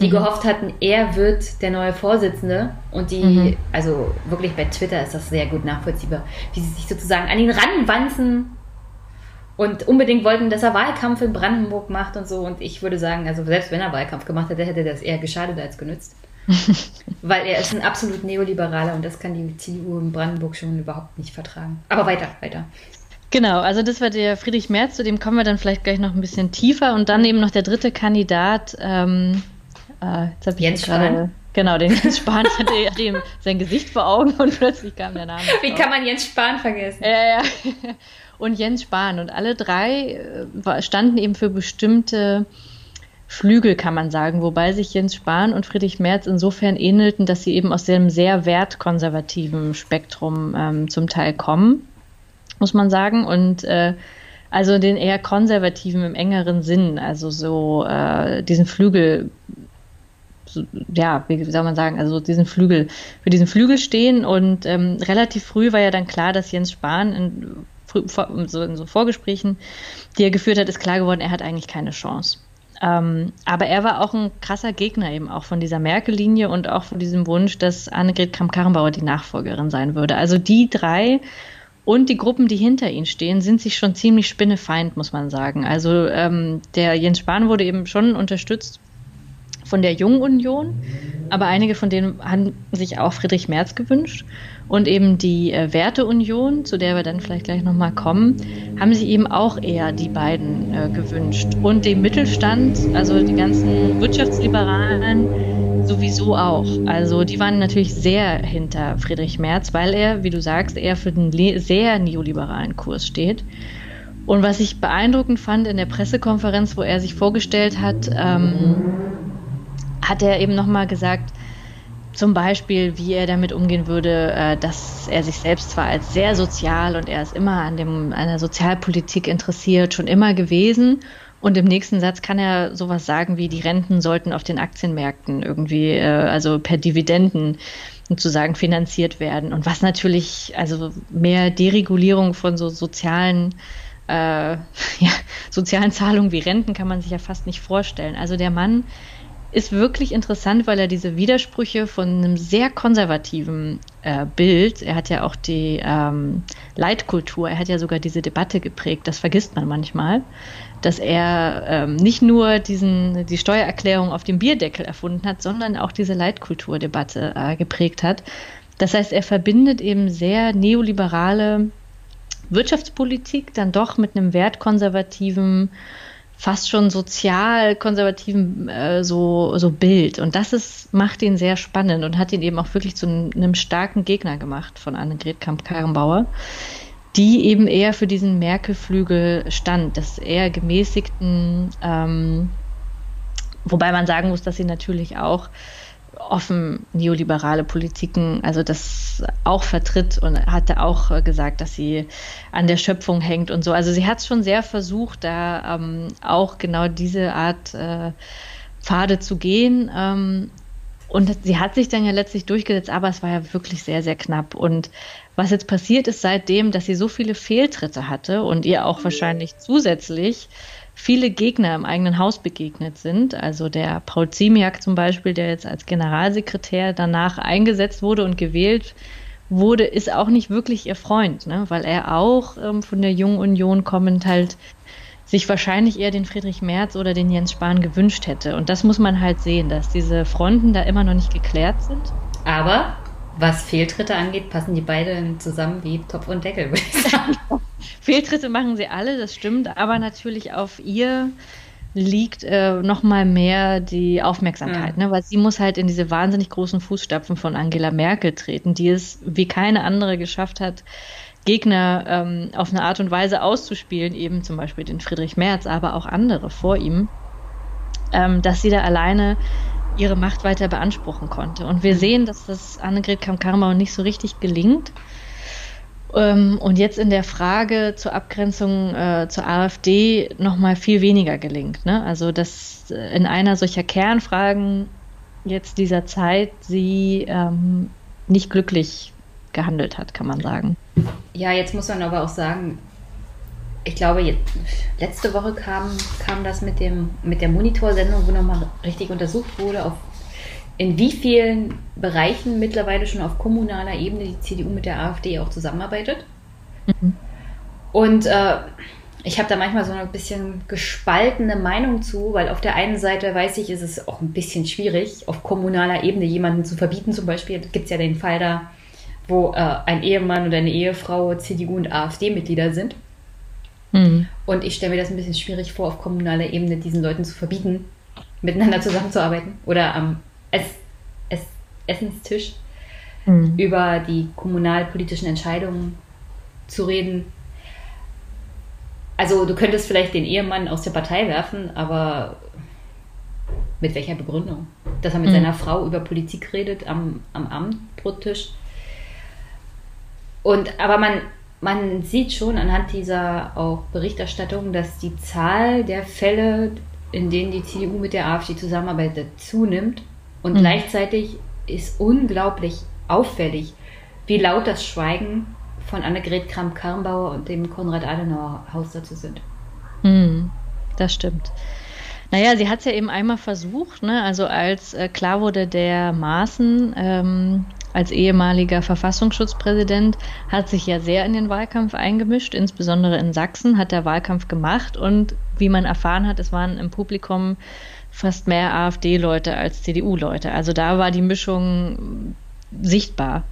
die mhm. gehofft hatten, er wird der neue Vorsitzende und die, mhm. also wirklich bei Twitter ist das sehr gut nachvollziehbar, wie sie sich sozusagen an ihn ranwanzen und unbedingt wollten, dass er Wahlkampf in Brandenburg macht und so. Und ich würde sagen, also selbst wenn er Wahlkampf gemacht hätte, hätte das eher geschadet als genützt. Weil er ist ein absolut Neoliberaler und das kann die CDU in Brandenburg schon überhaupt nicht vertragen. Aber weiter, weiter. Genau, also das war der Friedrich Merz, zu dem kommen wir dann vielleicht gleich noch ein bisschen tiefer. Und dann eben noch der dritte Kandidat, ähm, äh, jetzt Jens Spahn. Genau, den Jens Spahn. Ich hatte, hatte ihm sein Gesicht vor Augen und plötzlich kam der Name. Wie kann man Jens Spahn vergessen? Ja, ja. Und Jens Spahn. Und alle drei äh, standen eben für bestimmte Flügel, kann man sagen, wobei sich Jens Spahn und Friedrich Merz insofern ähnelten, dass sie eben aus dem sehr wertkonservativen Spektrum ähm, zum Teil kommen, muss man sagen. Und äh, also den eher konservativen im engeren Sinn, also so äh, diesen Flügel, ja, wie soll man sagen, also diesen Flügel, für diesen Flügel stehen. Und ähm, relativ früh war ja dann klar, dass Jens Spahn in, so in so Vorgesprächen, die er geführt hat, ist klar geworden, er hat eigentlich keine Chance. Ähm, aber er war auch ein krasser Gegner eben auch von dieser Merkel-Linie und auch von diesem Wunsch, dass Annegret Kramp-Karrenbauer die Nachfolgerin sein würde. Also die drei und die Gruppen, die hinter ihnen stehen, sind sich schon ziemlich spinnefeind, muss man sagen. Also ähm, der Jens Spahn wurde eben schon unterstützt von der Jungen Union, aber einige von denen haben sich auch Friedrich Merz gewünscht. Und eben die äh, Werteunion, zu der wir dann vielleicht gleich nochmal kommen, haben sich eben auch eher die beiden äh, gewünscht. Und den Mittelstand, also die ganzen Wirtschaftsliberalen, sowieso auch. Also die waren natürlich sehr hinter Friedrich Merz, weil er, wie du sagst, eher für den sehr neoliberalen Kurs steht. Und was ich beeindruckend fand in der Pressekonferenz, wo er sich vorgestellt hat, ähm, hat er eben nochmal gesagt, zum Beispiel, wie er damit umgehen würde, äh, dass er sich selbst zwar als sehr sozial und er ist immer an, dem, an der Sozialpolitik interessiert, schon immer gewesen. Und im nächsten Satz kann er sowas sagen wie, die Renten sollten auf den Aktienmärkten irgendwie, äh, also per Dividenden sozusagen finanziert werden. Und was natürlich, also mehr Deregulierung von so sozialen äh, ja, sozialen Zahlungen wie Renten kann man sich ja fast nicht vorstellen. Also der Mann ist wirklich interessant, weil er diese Widersprüche von einem sehr konservativen äh, Bild, er hat ja auch die ähm, Leitkultur, er hat ja sogar diese Debatte geprägt, das vergisst man manchmal, dass er ähm, nicht nur diesen, die Steuererklärung auf dem Bierdeckel erfunden hat, sondern auch diese Leitkulturdebatte äh, geprägt hat. Das heißt, er verbindet eben sehr neoliberale Wirtschaftspolitik dann doch mit einem wertkonservativen fast schon sozial-konservativen äh, so, so Bild. Und das ist, macht ihn sehr spannend und hat ihn eben auch wirklich zu einem, starken Gegner gemacht von Annegret Kamp-Karrenbauer, die eben eher für diesen Merkel-Flügel stand, das eher gemäßigten, ähm, wobei man sagen muss, dass sie natürlich auch offen neoliberale Politiken, also das auch vertritt und hatte auch äh, gesagt, dass sie an der Schöpfung hängt und so. Also sie hat schon sehr versucht, da ähm, auch genau diese Art äh, Pfade zu gehen. Ähm, und sie hat sich dann ja letztlich durchgesetzt, aber es war ja wirklich sehr, sehr knapp. Und was jetzt passiert ist seitdem, dass sie so viele Fehltritte hatte und ihr auch wahrscheinlich zusätzlich viele Gegner im eigenen Haus begegnet sind. Also der Paul Ziemiak zum Beispiel, der jetzt als Generalsekretär danach eingesetzt wurde und gewählt wurde, ist auch nicht wirklich ihr Freund, ne? weil er auch ähm, von der Jungen Union kommend halt sich wahrscheinlich eher den Friedrich Merz oder den Jens Spahn gewünscht hätte. Und das muss man halt sehen, dass diese Fronten da immer noch nicht geklärt sind. Aber was Fehltritte angeht, passen die beiden zusammen wie Topf und Deckel, würde ich sagen. Fehltritte machen sie alle, das stimmt, aber natürlich auf ihr liegt äh, noch mal mehr die Aufmerksamkeit, ja. ne? weil sie muss halt in diese wahnsinnig großen Fußstapfen von Angela Merkel treten, die es wie keine andere geschafft hat, Gegner ähm, auf eine Art und Weise auszuspielen, eben zum Beispiel den Friedrich Merz, aber auch andere vor ihm, ähm, dass sie da alleine ihre Macht weiter beanspruchen konnte. Und wir mhm. sehen, dass das Annegret Kamm-Karrenbauer nicht so richtig gelingt. Ähm, und jetzt in der Frage zur Abgrenzung äh, zur AfD noch mal viel weniger gelingt. Ne? Also dass in einer solcher Kernfragen jetzt dieser Zeit sie ähm, nicht glücklich gehandelt hat, kann man sagen. Ja, jetzt muss man aber auch sagen, ich glaube, jetzt, letzte Woche kam, kam das mit, dem, mit der Monitorsendung, wo nochmal richtig untersucht wurde, auf in wie vielen Bereichen mittlerweile schon auf kommunaler Ebene die CDU mit der AfD auch zusammenarbeitet. Mhm. Und äh, ich habe da manchmal so ein bisschen gespaltene Meinung zu, weil auf der einen Seite weiß ich, ist es auch ein bisschen schwierig, auf kommunaler Ebene jemanden zu verbieten. Zum Beispiel gibt es ja den Fall da, wo äh, ein Ehemann oder eine Ehefrau CDU und AfD-Mitglieder sind. Mhm. Und ich stelle mir das ein bisschen schwierig vor, auf kommunaler Ebene diesen Leuten zu verbieten, miteinander zusammenzuarbeiten oder am Ess Ess Essenstisch mhm. über die kommunalpolitischen Entscheidungen zu reden. Also du könntest vielleicht den Ehemann aus der Partei werfen, aber mit welcher Begründung? Dass er mit mhm. seiner Frau über Politik redet am, am Abendbrottisch. Und aber man, man sieht schon anhand dieser auch Berichterstattung, dass die Zahl der Fälle, in denen die CDU mit der AfD zusammenarbeitet, zunimmt. Und mhm. gleichzeitig ist unglaublich auffällig, wie laut das Schweigen von Annegret Kramp-Karrenbauer und dem Konrad-Adenauer-Haus dazu sind. Mhm, das stimmt. Naja, sie hat es ja eben einmal versucht, ne? also als äh, klar wurde, der Maaßen ähm, als ehemaliger Verfassungsschutzpräsident hat sich ja sehr in den Wahlkampf eingemischt, insbesondere in Sachsen hat der Wahlkampf gemacht und wie man erfahren hat, es waren im Publikum fast mehr AfD-Leute als CDU-Leute. Also da war die Mischung sichtbar.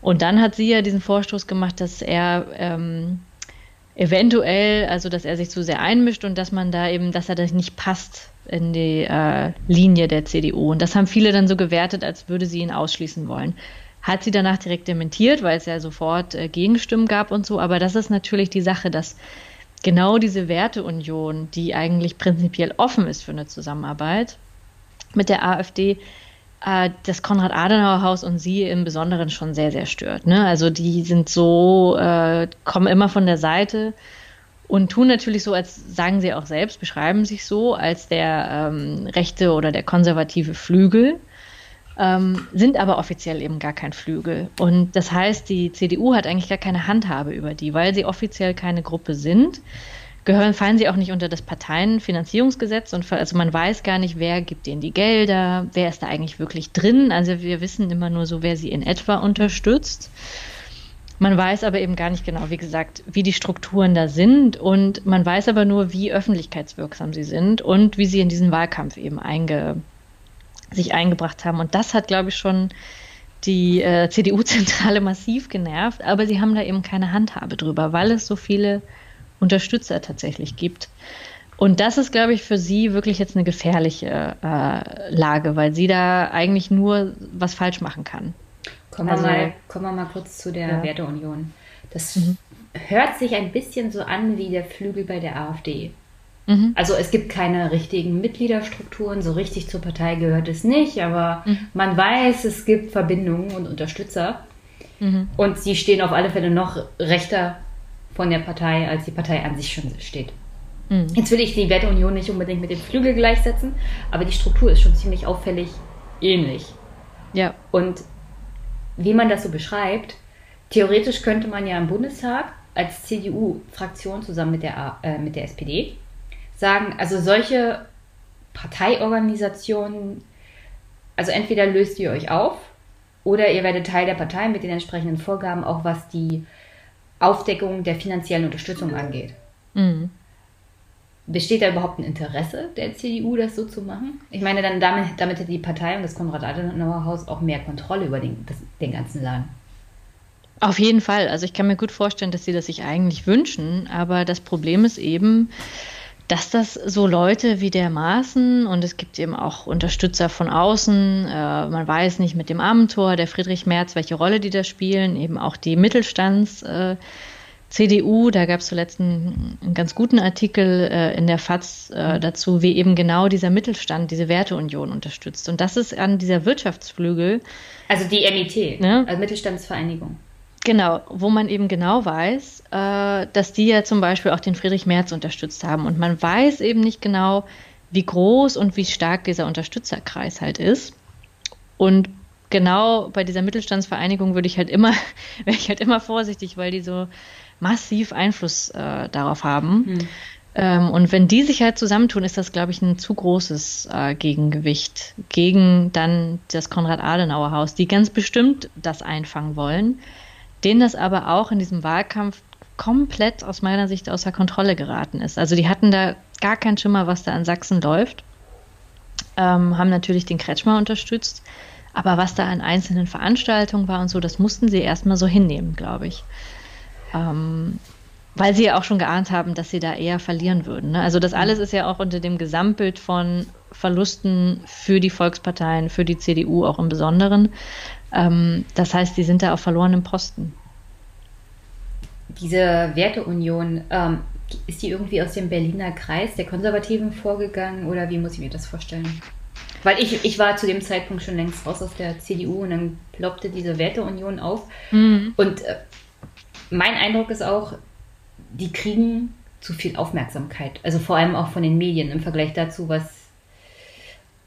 Und dann hat sie ja diesen Vorstoß gemacht, dass er ähm, eventuell, also dass er sich zu sehr einmischt und dass man da eben, dass er das nicht passt in die äh, Linie der CDU. Und das haben viele dann so gewertet, als würde sie ihn ausschließen wollen. Hat sie danach direkt dementiert, weil es ja sofort äh, Gegenstimmen gab und so. Aber das ist natürlich die Sache, dass genau diese Werteunion, die eigentlich prinzipiell offen ist für eine Zusammenarbeit mit der AfD, äh, das Konrad-Adenauer-Haus und sie im Besonderen schon sehr, sehr stört. Ne? Also die sind so, äh, kommen immer von der Seite und tun natürlich so, als sagen sie auch selbst, beschreiben sich so als der ähm, rechte oder der konservative Flügel, ähm, sind aber offiziell eben gar kein Flügel. Und das heißt, die CDU hat eigentlich gar keine Handhabe über die, weil sie offiziell keine Gruppe sind. Gehören, fallen sie auch nicht unter das Parteienfinanzierungsgesetz und also man weiß gar nicht, wer gibt denen die Gelder, wer ist da eigentlich wirklich drin. Also wir wissen immer nur so, wer sie in etwa unterstützt. Man weiß aber eben gar nicht genau, wie gesagt, wie die Strukturen da sind und man weiß aber nur, wie öffentlichkeitswirksam sie sind und wie sie in diesen Wahlkampf eben einge, sich eingebracht haben. Und das hat, glaube ich, schon die äh, CDU-Zentrale massiv genervt, aber sie haben da eben keine Handhabe drüber, weil es so viele Unterstützer tatsächlich gibt. Und das ist, glaube ich, für sie wirklich jetzt eine gefährliche äh, Lage, weil sie da eigentlich nur was falsch machen kann. Kommen, also, wir, mal, kommen wir mal kurz zu der ja. Werteunion. Das mhm. hört sich ein bisschen so an wie der Flügel bei der AfD. Mhm. Also es gibt keine richtigen Mitgliederstrukturen, so richtig zur Partei gehört es nicht, aber mhm. man weiß, es gibt Verbindungen und Unterstützer. Mhm. Und sie stehen auf alle Fälle noch rechter von der Partei, als die Partei an sich schon steht. Mhm. Jetzt will ich die Werteunion nicht unbedingt mit dem Flügel gleichsetzen, aber die Struktur ist schon ziemlich auffällig ähnlich. Ja. Und wie man das so beschreibt, theoretisch könnte man ja im Bundestag als CDU-Fraktion zusammen mit der, äh, mit der SPD sagen, also solche Parteiorganisationen, also entweder löst ihr euch auf oder ihr werdet Teil der Partei mit den entsprechenden Vorgaben, auch was die Aufdeckung der finanziellen Unterstützung angeht. Mhm. Besteht da überhaupt ein Interesse der CDU, das so zu machen? Ich meine, dann damit, damit hätte die Partei und das Konrad-Adenauer-Haus auch mehr Kontrolle über den, das, den ganzen Laden. Auf jeden Fall. Also ich kann mir gut vorstellen, dass sie das sich eigentlich wünschen, aber das Problem ist eben, dass das so Leute wie der Maaßen und es gibt eben auch Unterstützer von außen, äh, man weiß nicht mit dem Amtor, der Friedrich Merz, welche Rolle die da spielen, eben auch die Mittelstands- äh, CDU, da gab es zuletzt einen, einen, ganz guten Artikel äh, in der FAZ äh, dazu, wie eben genau dieser Mittelstand diese Werteunion unterstützt. Und das ist an dieser Wirtschaftsflügel. Also die MIT, ne? also Mittelstandsvereinigung. Genau, wo man eben genau weiß, äh, dass die ja zum Beispiel auch den Friedrich Merz unterstützt haben. Und man weiß eben nicht genau, wie groß und wie stark dieser Unterstützerkreis halt ist. Und genau bei dieser Mittelstandsvereinigung würde ich halt immer, wäre ich halt immer vorsichtig, weil die so massiv Einfluss äh, darauf haben. Hm. Ähm, und wenn die sich halt zusammentun, ist das, glaube ich, ein zu großes äh, Gegengewicht gegen dann das Konrad-Adenauer-Haus, die ganz bestimmt das einfangen wollen denen das aber auch in diesem Wahlkampf komplett aus meiner Sicht außer Kontrolle geraten ist. Also die hatten da gar keinen Schimmer, was da in Sachsen läuft, ähm, haben natürlich den Kretschmer unterstützt, aber was da an einzelnen Veranstaltungen war und so, das mussten sie erstmal so hinnehmen, glaube ich. Ähm, weil sie ja auch schon geahnt haben, dass sie da eher verlieren würden. Ne? Also das alles ist ja auch unter dem Gesamtbild von Verlusten für die Volksparteien, für die CDU auch im Besonderen. Ähm, das heißt, die sind da auf verlorenem Posten. Diese Werteunion, ähm, ist die irgendwie aus dem Berliner Kreis der Konservativen vorgegangen oder wie muss ich mir das vorstellen? Weil ich, ich war zu dem Zeitpunkt schon längst raus aus der CDU und dann ploppte diese Werteunion auf. Mhm. Und äh, mein Eindruck ist auch, die kriegen zu viel Aufmerksamkeit. Also vor allem auch von den Medien im Vergleich dazu, was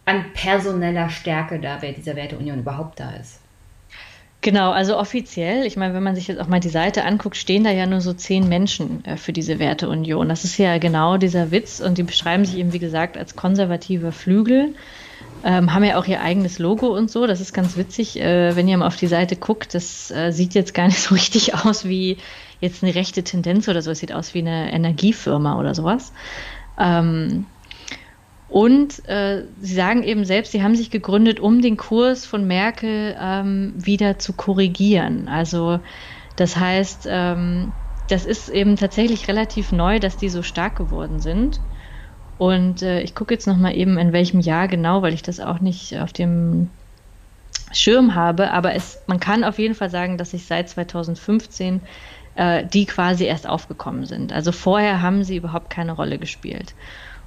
an personeller Stärke da bei dieser Werteunion überhaupt da ist. Genau, also offiziell, ich meine, wenn man sich jetzt auch mal die Seite anguckt, stehen da ja nur so zehn Menschen äh, für diese Werteunion. Das ist ja genau dieser Witz und die beschreiben sich eben, wie gesagt, als konservativer Flügel, ähm, haben ja auch ihr eigenes Logo und so. Das ist ganz witzig, äh, wenn ihr mal auf die Seite guckt. Das äh, sieht jetzt gar nicht so richtig aus wie jetzt eine rechte Tendenz oder so. Es sieht aus wie eine Energiefirma oder sowas. Ähm, und äh, sie sagen eben selbst, sie haben sich gegründet, um den Kurs von Merkel ähm, wieder zu korrigieren. Also das heißt, ähm, das ist eben tatsächlich relativ neu, dass die so stark geworden sind. Und äh, ich gucke jetzt noch mal eben, in welchem Jahr genau, weil ich das auch nicht auf dem Schirm habe. Aber es, man kann auf jeden Fall sagen, dass sich seit 2015 äh, die quasi erst aufgekommen sind. Also vorher haben sie überhaupt keine Rolle gespielt.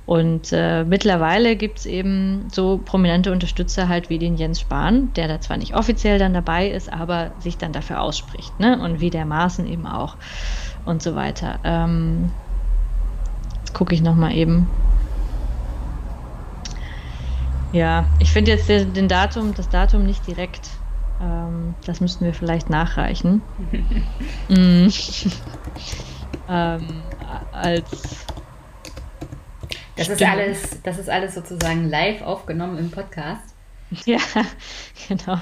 Und äh, mittlerweile gibt es eben so prominente Unterstützer halt wie den Jens Spahn, der da zwar nicht offiziell dann dabei ist, aber sich dann dafür ausspricht. Ne? Und wie der Maaßen eben auch und so weiter. Ähm, jetzt gucke ich nochmal eben. Ja, ich finde jetzt den, Datum, das Datum nicht direkt. Ähm, das müssten wir vielleicht nachreichen. mm. ähm, als das ist, alles, das ist alles sozusagen live aufgenommen im Podcast. Ja, genau.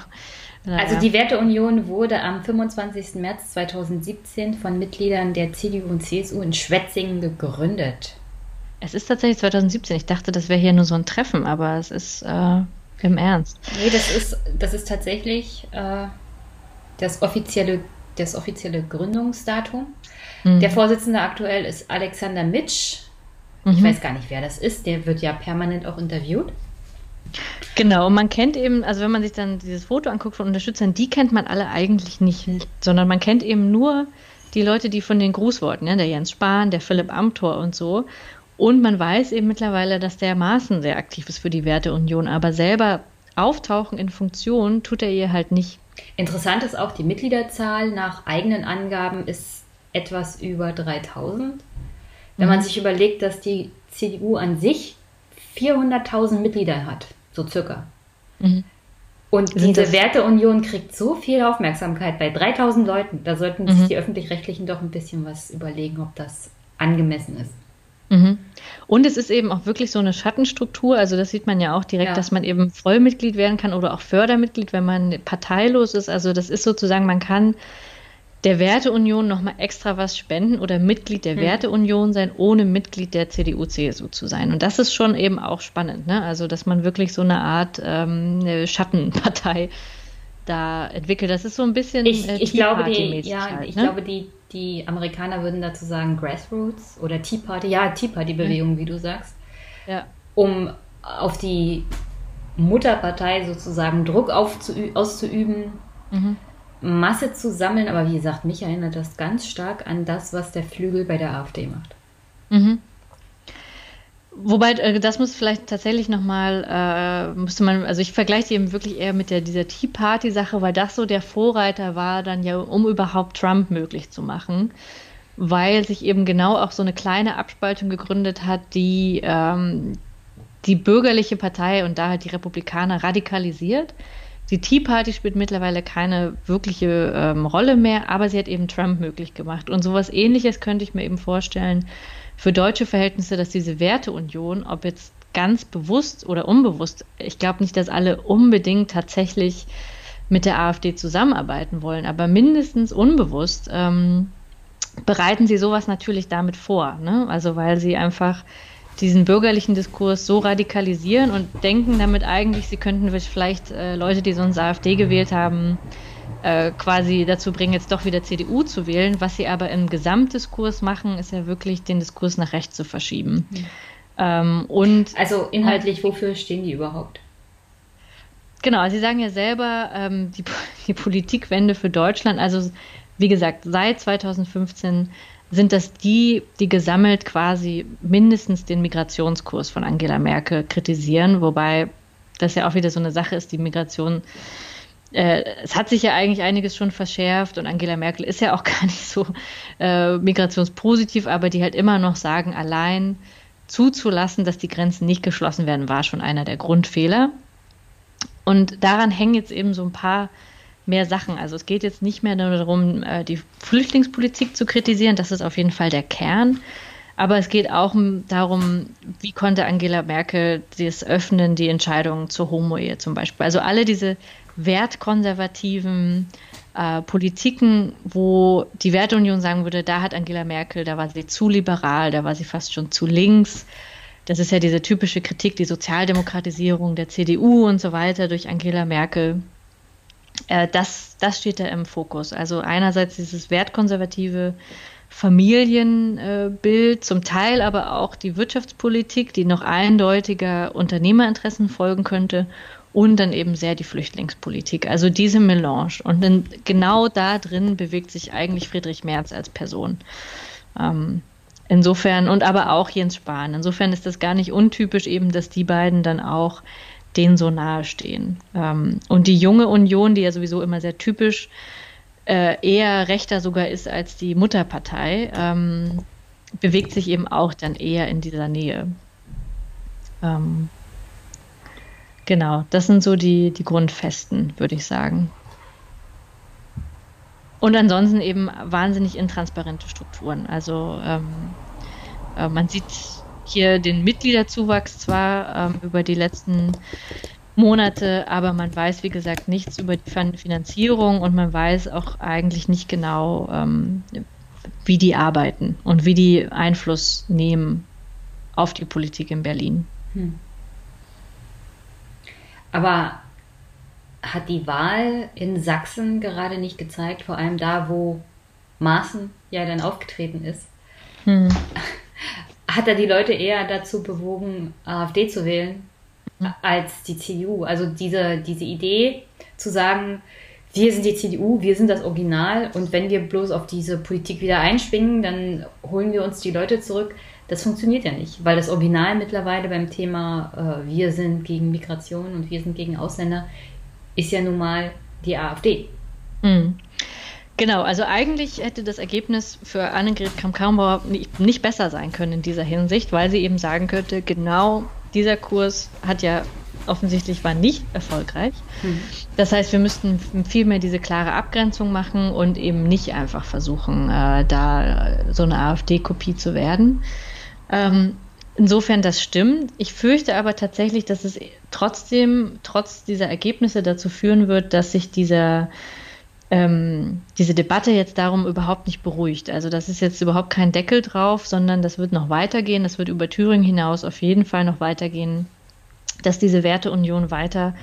Naja. Also die Werteunion wurde am 25. März 2017 von Mitgliedern der CDU und CSU in Schwetzingen gegründet. Es ist tatsächlich 2017. Ich dachte, das wäre hier nur so ein Treffen, aber es ist äh, im Ernst. Nee, das ist, das ist tatsächlich äh, das, offizielle, das offizielle Gründungsdatum. Mhm. Der Vorsitzende aktuell ist Alexander Mitsch. Mhm. Ich weiß gar nicht, wer das ist. Der wird ja permanent auch interviewt. Genau, und man kennt eben, also wenn man sich dann dieses Foto anguckt von Unterstützern, die kennt man alle eigentlich nicht, sondern man kennt eben nur die Leute, die von den Grußworten, ja, der Jens Spahn, der Philipp Amthor und so. Und man weiß eben mittlerweile, dass der Maaßen sehr aktiv ist für die Werteunion, aber selber auftauchen in Funktion tut er ihr halt nicht. Interessant ist auch, die Mitgliederzahl nach eigenen Angaben ist etwas über 3000. Wenn mhm. man sich überlegt, dass die CDU an sich 400.000 Mitglieder hat, so circa. Mhm. Und Sind diese Werteunion kriegt so viel Aufmerksamkeit bei 3000 Leuten. Da sollten sich mhm. die Öffentlich-Rechtlichen doch ein bisschen was überlegen, ob das angemessen ist. Mhm. Und es ist eben auch wirklich so eine Schattenstruktur. Also das sieht man ja auch direkt, ja. dass man eben Vollmitglied werden kann oder auch Fördermitglied, wenn man parteilos ist. Also das ist sozusagen, man kann der Werteunion nochmal extra was spenden oder Mitglied der hm. Werteunion sein, ohne Mitglied der CDU-CSU zu sein. Und das ist schon eben auch spannend. Ne? Also dass man wirklich so eine Art ähm, Schattenpartei da entwickelt. Das ist so ein bisschen ich, äh, ich glaube, die, ja, halt, ich ne? glaube, die die Amerikaner würden dazu sagen Grassroots oder Tea Party, ja, Tea Party-Bewegung, mhm. wie du sagst, ja. um auf die Mutterpartei sozusagen Druck auszuüben, mhm. Masse zu sammeln. Aber wie gesagt, mich erinnert das ganz stark an das, was der Flügel bei der AfD macht. Mhm. Wobei, äh, das muss vielleicht tatsächlich nochmal, äh, müsste man, also ich vergleiche die eben wirklich eher mit der, dieser Tea Party-Sache, weil das so der Vorreiter war, dann ja, um überhaupt Trump möglich zu machen. Weil sich eben genau auch so eine kleine Abspaltung gegründet hat, die ähm, die bürgerliche Partei und da halt die Republikaner radikalisiert. Die Tea Party spielt mittlerweile keine wirkliche ähm, Rolle mehr, aber sie hat eben Trump möglich gemacht. Und sowas ähnliches könnte ich mir eben vorstellen, für deutsche Verhältnisse, dass diese Werteunion, ob jetzt ganz bewusst oder unbewusst, ich glaube nicht, dass alle unbedingt tatsächlich mit der AfD zusammenarbeiten wollen, aber mindestens unbewusst ähm, bereiten sie sowas natürlich damit vor. Ne? Also weil sie einfach diesen bürgerlichen Diskurs so radikalisieren und denken damit eigentlich, sie könnten vielleicht äh, Leute, die sonst AfD gewählt haben, äh, quasi dazu bringen, jetzt doch wieder CDU zu wählen. Was sie aber im Gesamtdiskurs machen, ist ja wirklich den Diskurs nach rechts zu verschieben. Mhm. Ähm, und also inhaltlich, wofür stehen die überhaupt? Genau, Sie sagen ja selber, ähm, die, die Politikwende für Deutschland, also wie gesagt, seit 2015 sind das die, die gesammelt quasi mindestens den Migrationskurs von Angela Merkel kritisieren, wobei das ja auch wieder so eine Sache ist, die Migration es hat sich ja eigentlich einiges schon verschärft und Angela Merkel ist ja auch gar nicht so äh, migrationspositiv, aber die halt immer noch sagen, allein zuzulassen, dass die Grenzen nicht geschlossen werden, war schon einer der Grundfehler. Und daran hängen jetzt eben so ein paar mehr Sachen. Also es geht jetzt nicht mehr nur darum, äh, die Flüchtlingspolitik zu kritisieren, das ist auf jeden Fall der Kern. Aber es geht auch darum, wie konnte Angela Merkel das öffnen, die Entscheidung zur Homo-Ehe zum Beispiel. Also alle diese wertkonservativen äh, Politiken, wo die Werteunion sagen würde, da hat Angela Merkel, da war sie zu liberal, da war sie fast schon zu links. Das ist ja diese typische Kritik, die Sozialdemokratisierung der CDU und so weiter durch Angela Merkel. Äh, das, das steht da im Fokus. Also einerseits dieses wertkonservative Familienbild, äh, zum Teil aber auch die Wirtschaftspolitik, die noch eindeutiger Unternehmerinteressen folgen könnte und dann eben sehr die Flüchtlingspolitik. Also diese Melange. Und dann genau da drin bewegt sich eigentlich Friedrich Merz als Person. Ähm, insofern, und aber auch Jens Spahn. Insofern ist das gar nicht untypisch eben, dass die beiden dann auch denen so nahe stehen. Ähm, und die junge Union, die ja sowieso immer sehr typisch äh, eher rechter sogar ist als die Mutterpartei, ähm, bewegt sich eben auch dann eher in dieser Nähe. Ähm, Genau, das sind so die, die Grundfesten, würde ich sagen. Und ansonsten eben wahnsinnig intransparente Strukturen. Also ähm, äh, man sieht hier den Mitgliederzuwachs zwar ähm, über die letzten Monate, aber man weiß, wie gesagt, nichts über die Finanzierung und man weiß auch eigentlich nicht genau, ähm, wie die arbeiten und wie die Einfluss nehmen auf die Politik in Berlin. Hm. Aber hat die Wahl in Sachsen gerade nicht gezeigt, vor allem da, wo Maaßen ja dann aufgetreten ist, hm. hat er die Leute eher dazu bewogen, AfD zu wählen, hm. als die CDU. Also diese, diese Idee zu sagen, wir sind die CDU, wir sind das Original und wenn wir bloß auf diese Politik wieder einschwingen, dann holen wir uns die Leute zurück. Das funktioniert ja nicht, weil das Original mittlerweile beim Thema äh, wir sind gegen Migration und wir sind gegen Ausländer ist ja nun mal die AfD. Mhm. Genau, also eigentlich hätte das Ergebnis für Annegret Kramp-Karrenbauer nicht, besser sein können in dieser Hinsicht, weil sie eben sagen könnte, genau dieser Kurs hat ja offensichtlich war nicht erfolgreich. Mhm. Das heißt, wir müssten viel mehr diese klare Abgrenzung machen und eben nicht einfach versuchen, äh, da so eine AfD-Kopie zu werden. Ähm, insofern, das stimmt. Ich fürchte aber tatsächlich, dass es trotzdem, trotz dieser Ergebnisse dazu führen wird, dass sich dieser ähm, diese Debatte jetzt darum überhaupt nicht beruhigt. Also das ist jetzt überhaupt kein Deckel drauf, sondern das wird noch weitergehen. Das wird über Thüringen hinaus auf jeden Fall noch weitergehen, dass diese Werteunion weiter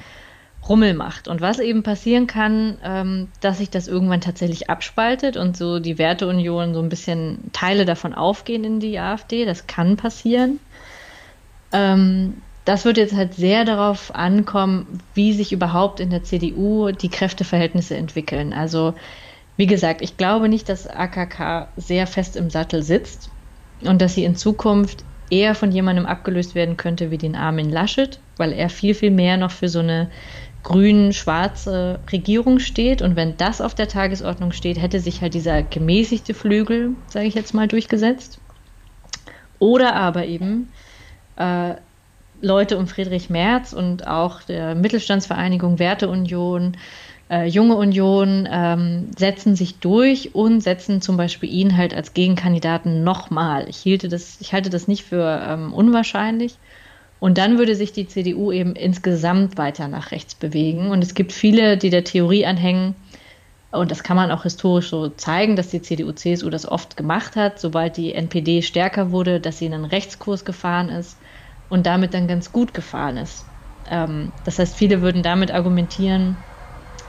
Rummel macht. Und was eben passieren kann, ähm, dass sich das irgendwann tatsächlich abspaltet und so die Werteunion so ein bisschen Teile davon aufgehen in die AfD. Das kann passieren. Ähm, das wird jetzt halt sehr darauf ankommen, wie sich überhaupt in der CDU die Kräfteverhältnisse entwickeln. Also wie gesagt, ich glaube nicht, dass AKK sehr fest im Sattel sitzt und dass sie in Zukunft eher von jemandem abgelöst werden könnte wie den Armin Laschet, weil er viel, viel mehr noch für so eine grün-schwarze Regierung steht. Und wenn das auf der Tagesordnung steht, hätte sich halt dieser gemäßigte Flügel, sage ich jetzt mal, durchgesetzt. Oder aber eben äh, Leute um Friedrich Merz und auch der Mittelstandsvereinigung Werteunion, äh, Junge Union ähm, setzen sich durch und setzen zum Beispiel ihn halt als Gegenkandidaten nochmal. Ich, ich halte das nicht für ähm, unwahrscheinlich. Und dann würde sich die CDU eben insgesamt weiter nach rechts bewegen. Und es gibt viele, die der Theorie anhängen, und das kann man auch historisch so zeigen, dass die CDU-CSU das oft gemacht hat, sobald die NPD stärker wurde, dass sie in einen Rechtskurs gefahren ist und damit dann ganz gut gefahren ist. Ähm, das heißt, viele würden damit argumentieren,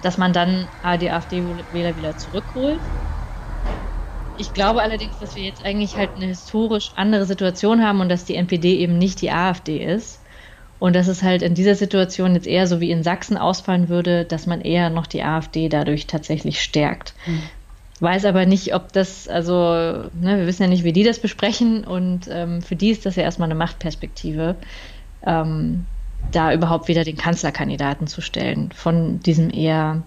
dass man dann die AfD-Wähler wieder zurückholt. Ich glaube allerdings, dass wir jetzt eigentlich halt eine historisch andere Situation haben und dass die NPD eben nicht die AfD ist. Und dass es halt in dieser Situation jetzt eher so wie in Sachsen ausfallen würde, dass man eher noch die AfD dadurch tatsächlich stärkt. Mhm. Weiß aber nicht, ob das, also, ne, wir wissen ja nicht, wie die das besprechen und ähm, für die ist das ja erstmal eine Machtperspektive, ähm, da überhaupt wieder den Kanzlerkandidaten zu stellen von diesem eher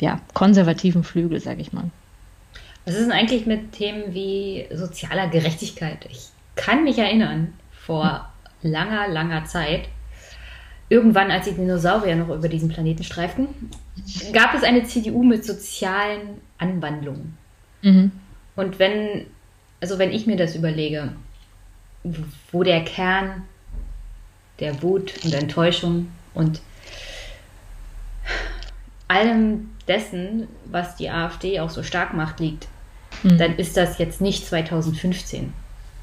ja, konservativen Flügel, sag ich mal. Was ist denn eigentlich mit Themen wie sozialer Gerechtigkeit? Ich kann mich erinnern, vor langer, langer Zeit, irgendwann, als die Dinosaurier noch über diesen Planeten streiften, gab es eine CDU mit sozialen Anwandlungen. Mhm. Und wenn, also wenn ich mir das überlege, wo der Kern der Wut und Enttäuschung und allem dessen, was die AfD auch so stark macht, liegt, mhm. dann ist das jetzt nicht 2015.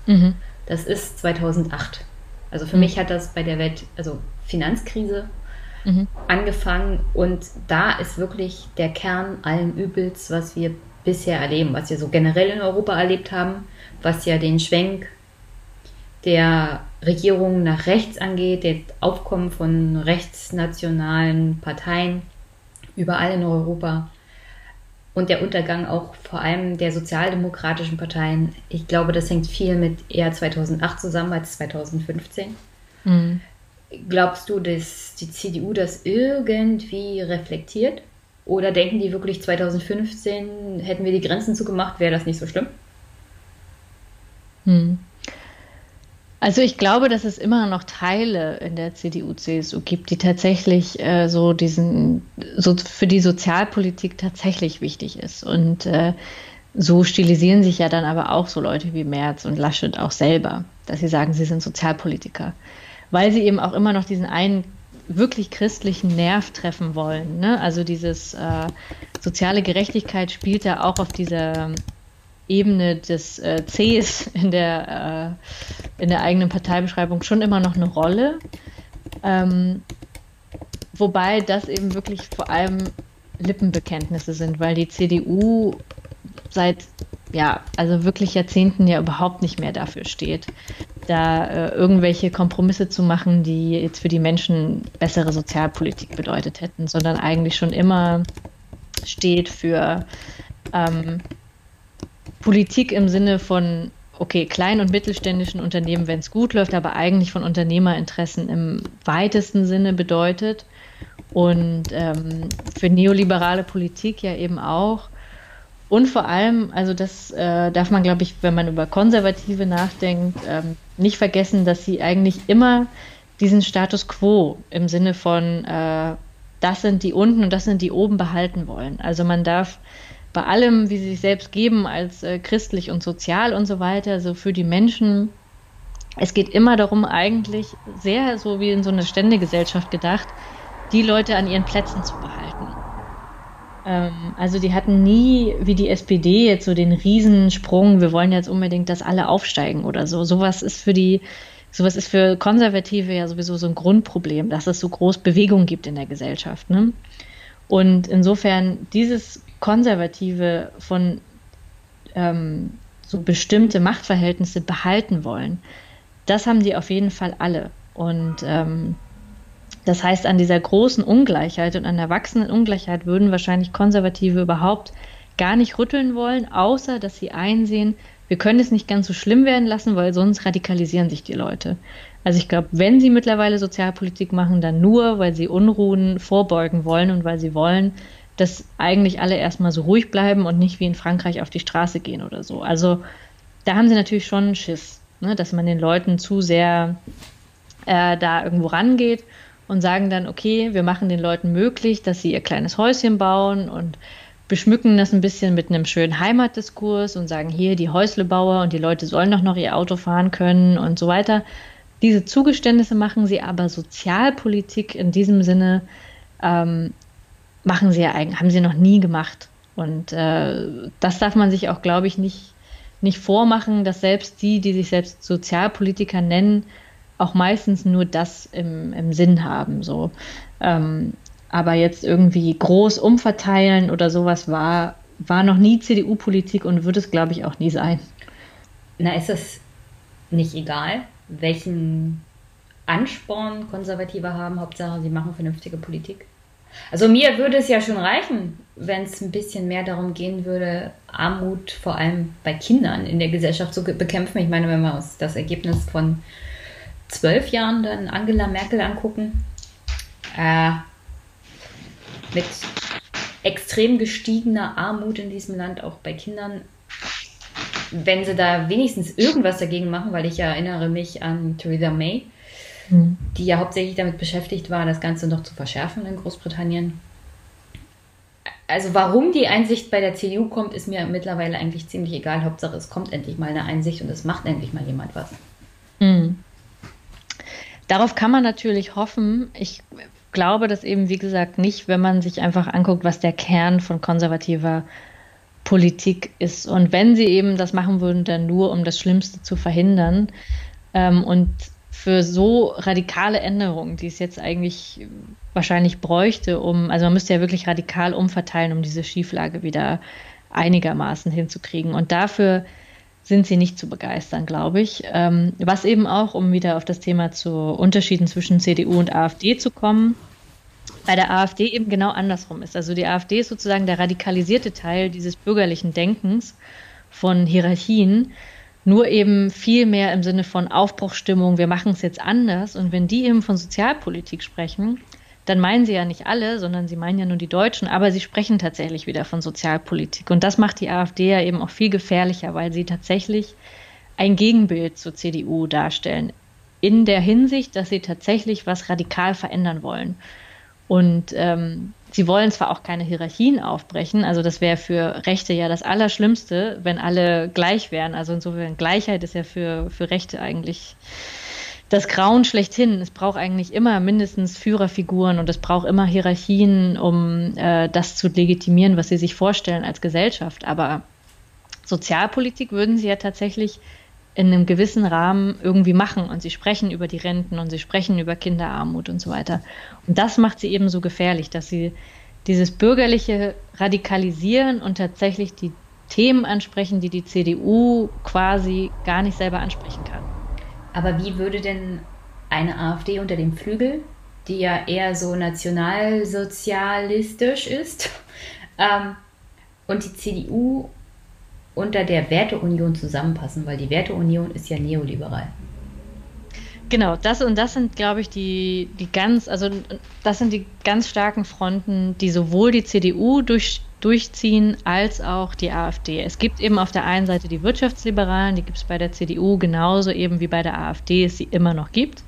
Mhm. Das ist 2008. Also für mhm. mich hat das bei der Welt, also Finanzkrise mhm. angefangen und da ist wirklich der Kern allen Übels, was wir bisher erleben, was wir so generell in Europa erlebt haben, was ja den Schwenk der Regierung nach rechts angeht, der Aufkommen von rechtsnationalen Parteien überall in Europa und der Untergang auch vor allem der sozialdemokratischen Parteien. Ich glaube, das hängt viel mit eher 2008 zusammen als 2015. Mhm. Glaubst du, dass die CDU das irgendwie reflektiert? Oder denken die wirklich 2015, hätten wir die Grenzen zugemacht, wäre das nicht so schlimm? Hm. Also ich glaube, dass es immer noch Teile in der CDU, CSU gibt, die tatsächlich äh, so diesen, so für die Sozialpolitik tatsächlich wichtig ist. Und äh, so stilisieren sich ja dann aber auch so Leute wie Merz und Laschet auch selber, dass sie sagen, sie sind Sozialpolitiker weil sie eben auch immer noch diesen einen wirklich christlichen Nerv treffen wollen. Ne? Also dieses äh, soziale Gerechtigkeit spielt ja auch auf dieser Ebene des äh, Cs in der, äh, in der eigenen Parteibeschreibung schon immer noch eine Rolle. Ähm, wobei das eben wirklich vor allem Lippenbekenntnisse sind, weil die CDU seit ja, also wirklich Jahrzehnten ja überhaupt nicht mehr dafür steht, da äh, irgendwelche Kompromisse zu machen, die jetzt für die Menschen bessere Sozialpolitik bedeutet hätten, sondern eigentlich schon immer steht für ähm, Politik im Sinne von, okay, kleinen und mittelständischen Unternehmen, wenn es gut läuft, aber eigentlich von Unternehmerinteressen im weitesten Sinne bedeutet und ähm, für neoliberale Politik ja eben auch Und vor allem, also das äh, darf man, glaube ich, wenn man über Konservative nachdenkt, ähm, nicht vergessen, dass sie eigentlich immer diesen Status quo im Sinne von, äh, das sind die unten und das sind die oben behalten wollen. Also man darf bei allem, wie sie sich selbst geben, als äh, christlich und sozial und so weiter, so für die Menschen, es geht immer darum, eigentlich sehr so wie in so einer Ständegesellschaft gedacht, die Leute an ihren Plätzen zu behalten. Ähm, also die hatten nie, wie die SPD, jetzt so den Riesensprung, wir wollen jetzt unbedingt, dass alle aufsteigen oder so. Sowas ist für die, sowas ist für Konservative ja sowieso so ein Grundproblem, dass es so groß Bewegung gibt in der Gesellschaft. Ne? Und insofern dieses Konservative von ähm, so bestimmte Machtverhältnisse behalten wollen, das haben die auf jeden Fall alle. Und ähm, das heißt, an dieser großen Ungleichheit und an der wachsenden Ungleichheit würden wahrscheinlich Konservative überhaupt gar nicht rütteln wollen, außer dass sie einsehen, wir können es nicht ganz so schlimm werden lassen, weil sonst radikalisieren sich die Leute. Also ich glaube, wenn sie mittlerweile Sozialpolitik machen, dann nur, weil sie Unruhen vorbeugen wollen und weil sie wollen, dass eigentlich alle erstmal so ruhig bleiben und nicht wie in Frankreich auf die Straße gehen oder so. Also da haben sie natürlich schon Schiss, ne, dass man den Leuten zu sehr äh, da irgendwo rangeht und sagen dann, okay, wir machen den Leuten möglich, dass sie ihr kleines Häuschen bauen und beschmücken das ein bisschen mit einem schönen Heimatdiskurs und sagen, hier die Häuslebauer und die Leute sollen doch noch ihr Auto fahren können und so weiter. Diese Zugeständnisse machen sie aber Sozialpolitik in diesem Sinne ähm, machen sie ja eigentlich, haben sie noch nie gemacht. Und äh, das darf man sich auch, glaube ich, nicht, nicht vormachen, dass selbst die, die sich selbst Sozialpolitiker nennen, auch meistens nur das im, im Sinn haben. So. Ähm, aber jetzt irgendwie groß umverteilen oder sowas war, war noch nie CDU-Politik und wird es, glaube ich, auch nie sein. Na, ist es nicht egal, welchen Ansporn Konservative haben? Hauptsache, sie machen vernünftige Politik. Also mir würde es ja schon reichen, wenn es ein bisschen mehr darum gehen würde, Armut vor allem bei Kindern in der Gesellschaft zu bekämpfen. Ich meine, wenn wir uns das Ergebnis von zwölf Jahren dann Angela Merkel angucken, äh, mit extrem gestiegener Armut in diesem Land, auch bei Kindern, wenn sie da wenigstens irgendwas dagegen machen, weil ich erinnere mich an Theresa May, die ja hauptsächlich damit beschäftigt war, das Ganze noch zu verschärfen in Großbritannien. Also warum die Einsicht bei der CDU kommt, ist mir mittlerweile eigentlich ziemlich egal. Hauptsache, es kommt endlich mal eine Einsicht und es macht endlich mal jemand was. Mhm. Darauf kann man natürlich hoffen. Ich glaube das eben, wie gesagt, nicht, wenn man sich einfach anguckt, was der Kern von konservativer Politik ist. Und wenn sie eben das machen würden, dann nur, um das Schlimmste zu verhindern. Ähm, und für so radikale Änderungen, die es jetzt eigentlich wahrscheinlich bräuchte, um, also man müsste ja wirklich radikal umverteilen, um diese Schieflage wieder einigermaßen hinzukriegen. Und dafür sind sie nicht zu begeistern, glaube ich. Ähm, was eben auch, um wieder auf das Thema zu Unterschieden zwischen CDU und AfD zu kommen, bei der AfD eben genau andersrum ist. Also die AfD ist sozusagen der radikalisierte Teil dieses bürgerlichen Denkens von Hierarchien, nur eben viel mehr im Sinne von Aufbruchstimmung, wir machen es jetzt anders. Und wenn die eben von Sozialpolitik sprechen, dann meinen sie ja nicht alle, sondern sie meinen ja nur die Deutschen, aber sie sprechen tatsächlich wieder von Sozialpolitik. Und das macht die AfD ja eben auch viel gefährlicher, weil sie tatsächlich ein Gegenbild zur CDU darstellen. In der Hinsicht, dass sie tatsächlich was radikal verändern wollen. Und ähm, sie wollen zwar auch keine Hierarchien aufbrechen, also das wäre für Rechte ja das Allerschlimmste, wenn alle gleich wären. Also insofern Gleichheit ist ja für, für Rechte eigentlich das Grauen schlechthin. Es braucht eigentlich immer mindestens Führerfiguren und es braucht immer Hierarchien, um äh, das zu legitimieren, was sie sich vorstellen als Gesellschaft. Aber Sozialpolitik würden sie ja tatsächlich in einem gewissen Rahmen irgendwie machen und sie sprechen über die Renten und sie sprechen über Kinderarmut und so weiter. Und das macht sie eben so gefährlich, dass sie dieses bürgerliche Radikalisieren und tatsächlich die Themen ansprechen, die die CDU quasi gar nicht selber ansprechen kann. Aber wie würde denn eine AfD unter dem Flügel, die ja eher so nationalsozialistisch ist, ähm, und die CDU unter der Werteunion zusammenpassen? Weil die Werteunion ist ja neoliberal. Genau, das und das sind, glaube ich, die, die ganz, also das sind die ganz starken Fronten, die sowohl die CDU durch durchziehen, als auch die AfD. Es gibt eben auf der einen Seite die Wirtschaftsliberalen, die gibt es bei der CDU genauso eben wie bei der AfD, es sie immer noch gibt.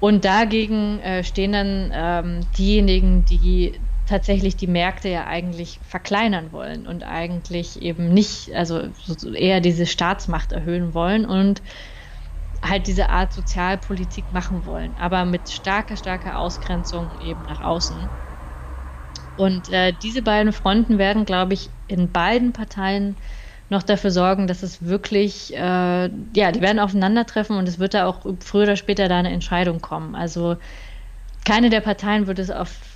Und dagegen äh, stehen dann ähm, diejenigen, die tatsächlich die Märkte ja eigentlich verkleinern wollen und eigentlich eben nicht, also eher diese Staatsmacht erhöhen wollen und halt diese Art Sozialpolitik machen wollen, aber mit starker, starker Ausgrenzung eben nach außen. Und äh, diese beiden Fronten werden, glaube ich, in beiden Parteien noch dafür sorgen, dass es wirklich, äh, ja, die werden aufeinandertreffen und es wird da auch früher oder später da eine Entscheidung kommen. Also keine der Parteien wird es auf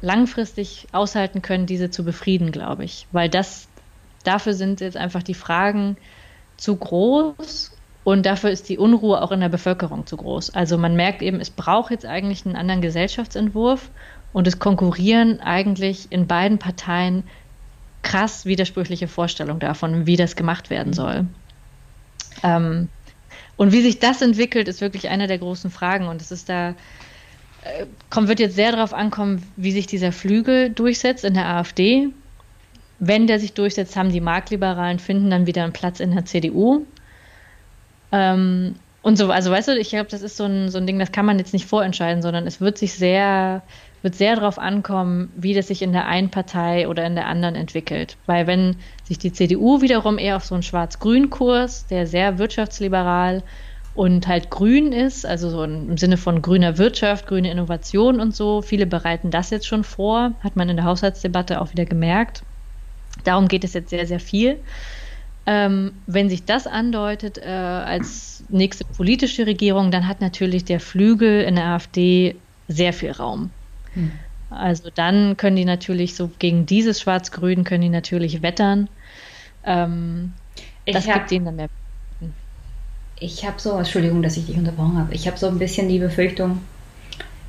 langfristig aushalten können, diese zu befrieden, glaube ich. Weil das, dafür sind jetzt einfach die Fragen zu groß und dafür ist die Unruhe auch in der Bevölkerung zu groß. Also man merkt eben, es braucht jetzt eigentlich einen anderen Gesellschaftsentwurf und es konkurrieren eigentlich in beiden Parteien krass widersprüchliche Vorstellungen davon, wie das gemacht werden soll. Ähm, und wie sich das entwickelt, ist wirklich eine der großen Fragen. Und es ist da, kommt, wird jetzt sehr darauf ankommen, wie sich dieser Flügel durchsetzt in der AfD. Wenn der sich durchsetzt, haben die Marktliberalen finden dann wieder einen Platz in der CDU. Ähm, und so, also weißt du, ich glaube, das ist so ein, so ein Ding, das kann man jetzt nicht vorentscheiden, sondern es wird sich sehr, wird sehr darauf ankommen, wie das sich in der einen Partei oder in der anderen entwickelt. Weil wenn sich die CDU wiederum eher auf so einen Schwarz-Grün-Kurs, der sehr wirtschaftsliberal und halt grün ist, also so im Sinne von grüner Wirtschaft, grüne Innovation und so. Viele bereiten das jetzt schon vor, hat man in der Haushaltsdebatte auch wieder gemerkt. Darum geht es jetzt sehr, sehr viel. Ähm, wenn sich das andeutet äh, als nächste politische Regierung, dann hat natürlich der Flügel in der AfD sehr viel Raum. Hm. Also dann können die natürlich so gegen dieses Schwarz-Grün können die natürlich wettern. Ähm, das hab, gibt ihnen dann mehr ich habe so, Entschuldigung, dass ich dich unterbrochen habe, ich habe so ein bisschen die Befürchtung,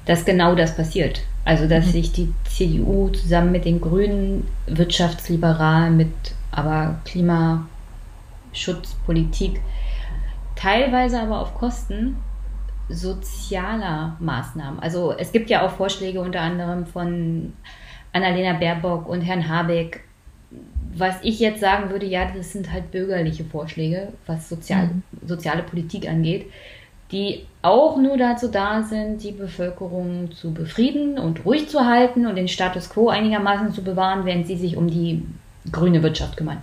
dass genau das passiert. Also, dass mhm. sich die CDU zusammen mit den Grünen wirtschaftsliberal mit aber Klimaschutzpolitik, teilweise aber auf Kosten sozialer Maßnahmen. Also es gibt ja auch Vorschläge unter anderem von Annalena Baerbock und Herrn Habeck, was ich jetzt sagen würde, ja, das sind halt bürgerliche Vorschläge, was sozial, mhm. soziale Politik angeht, die auch nur dazu da sind, die Bevölkerung zu befrieden und ruhig zu halten und den Status quo einigermaßen zu bewahren, während sie sich um die grüne Wirtschaft kümmern.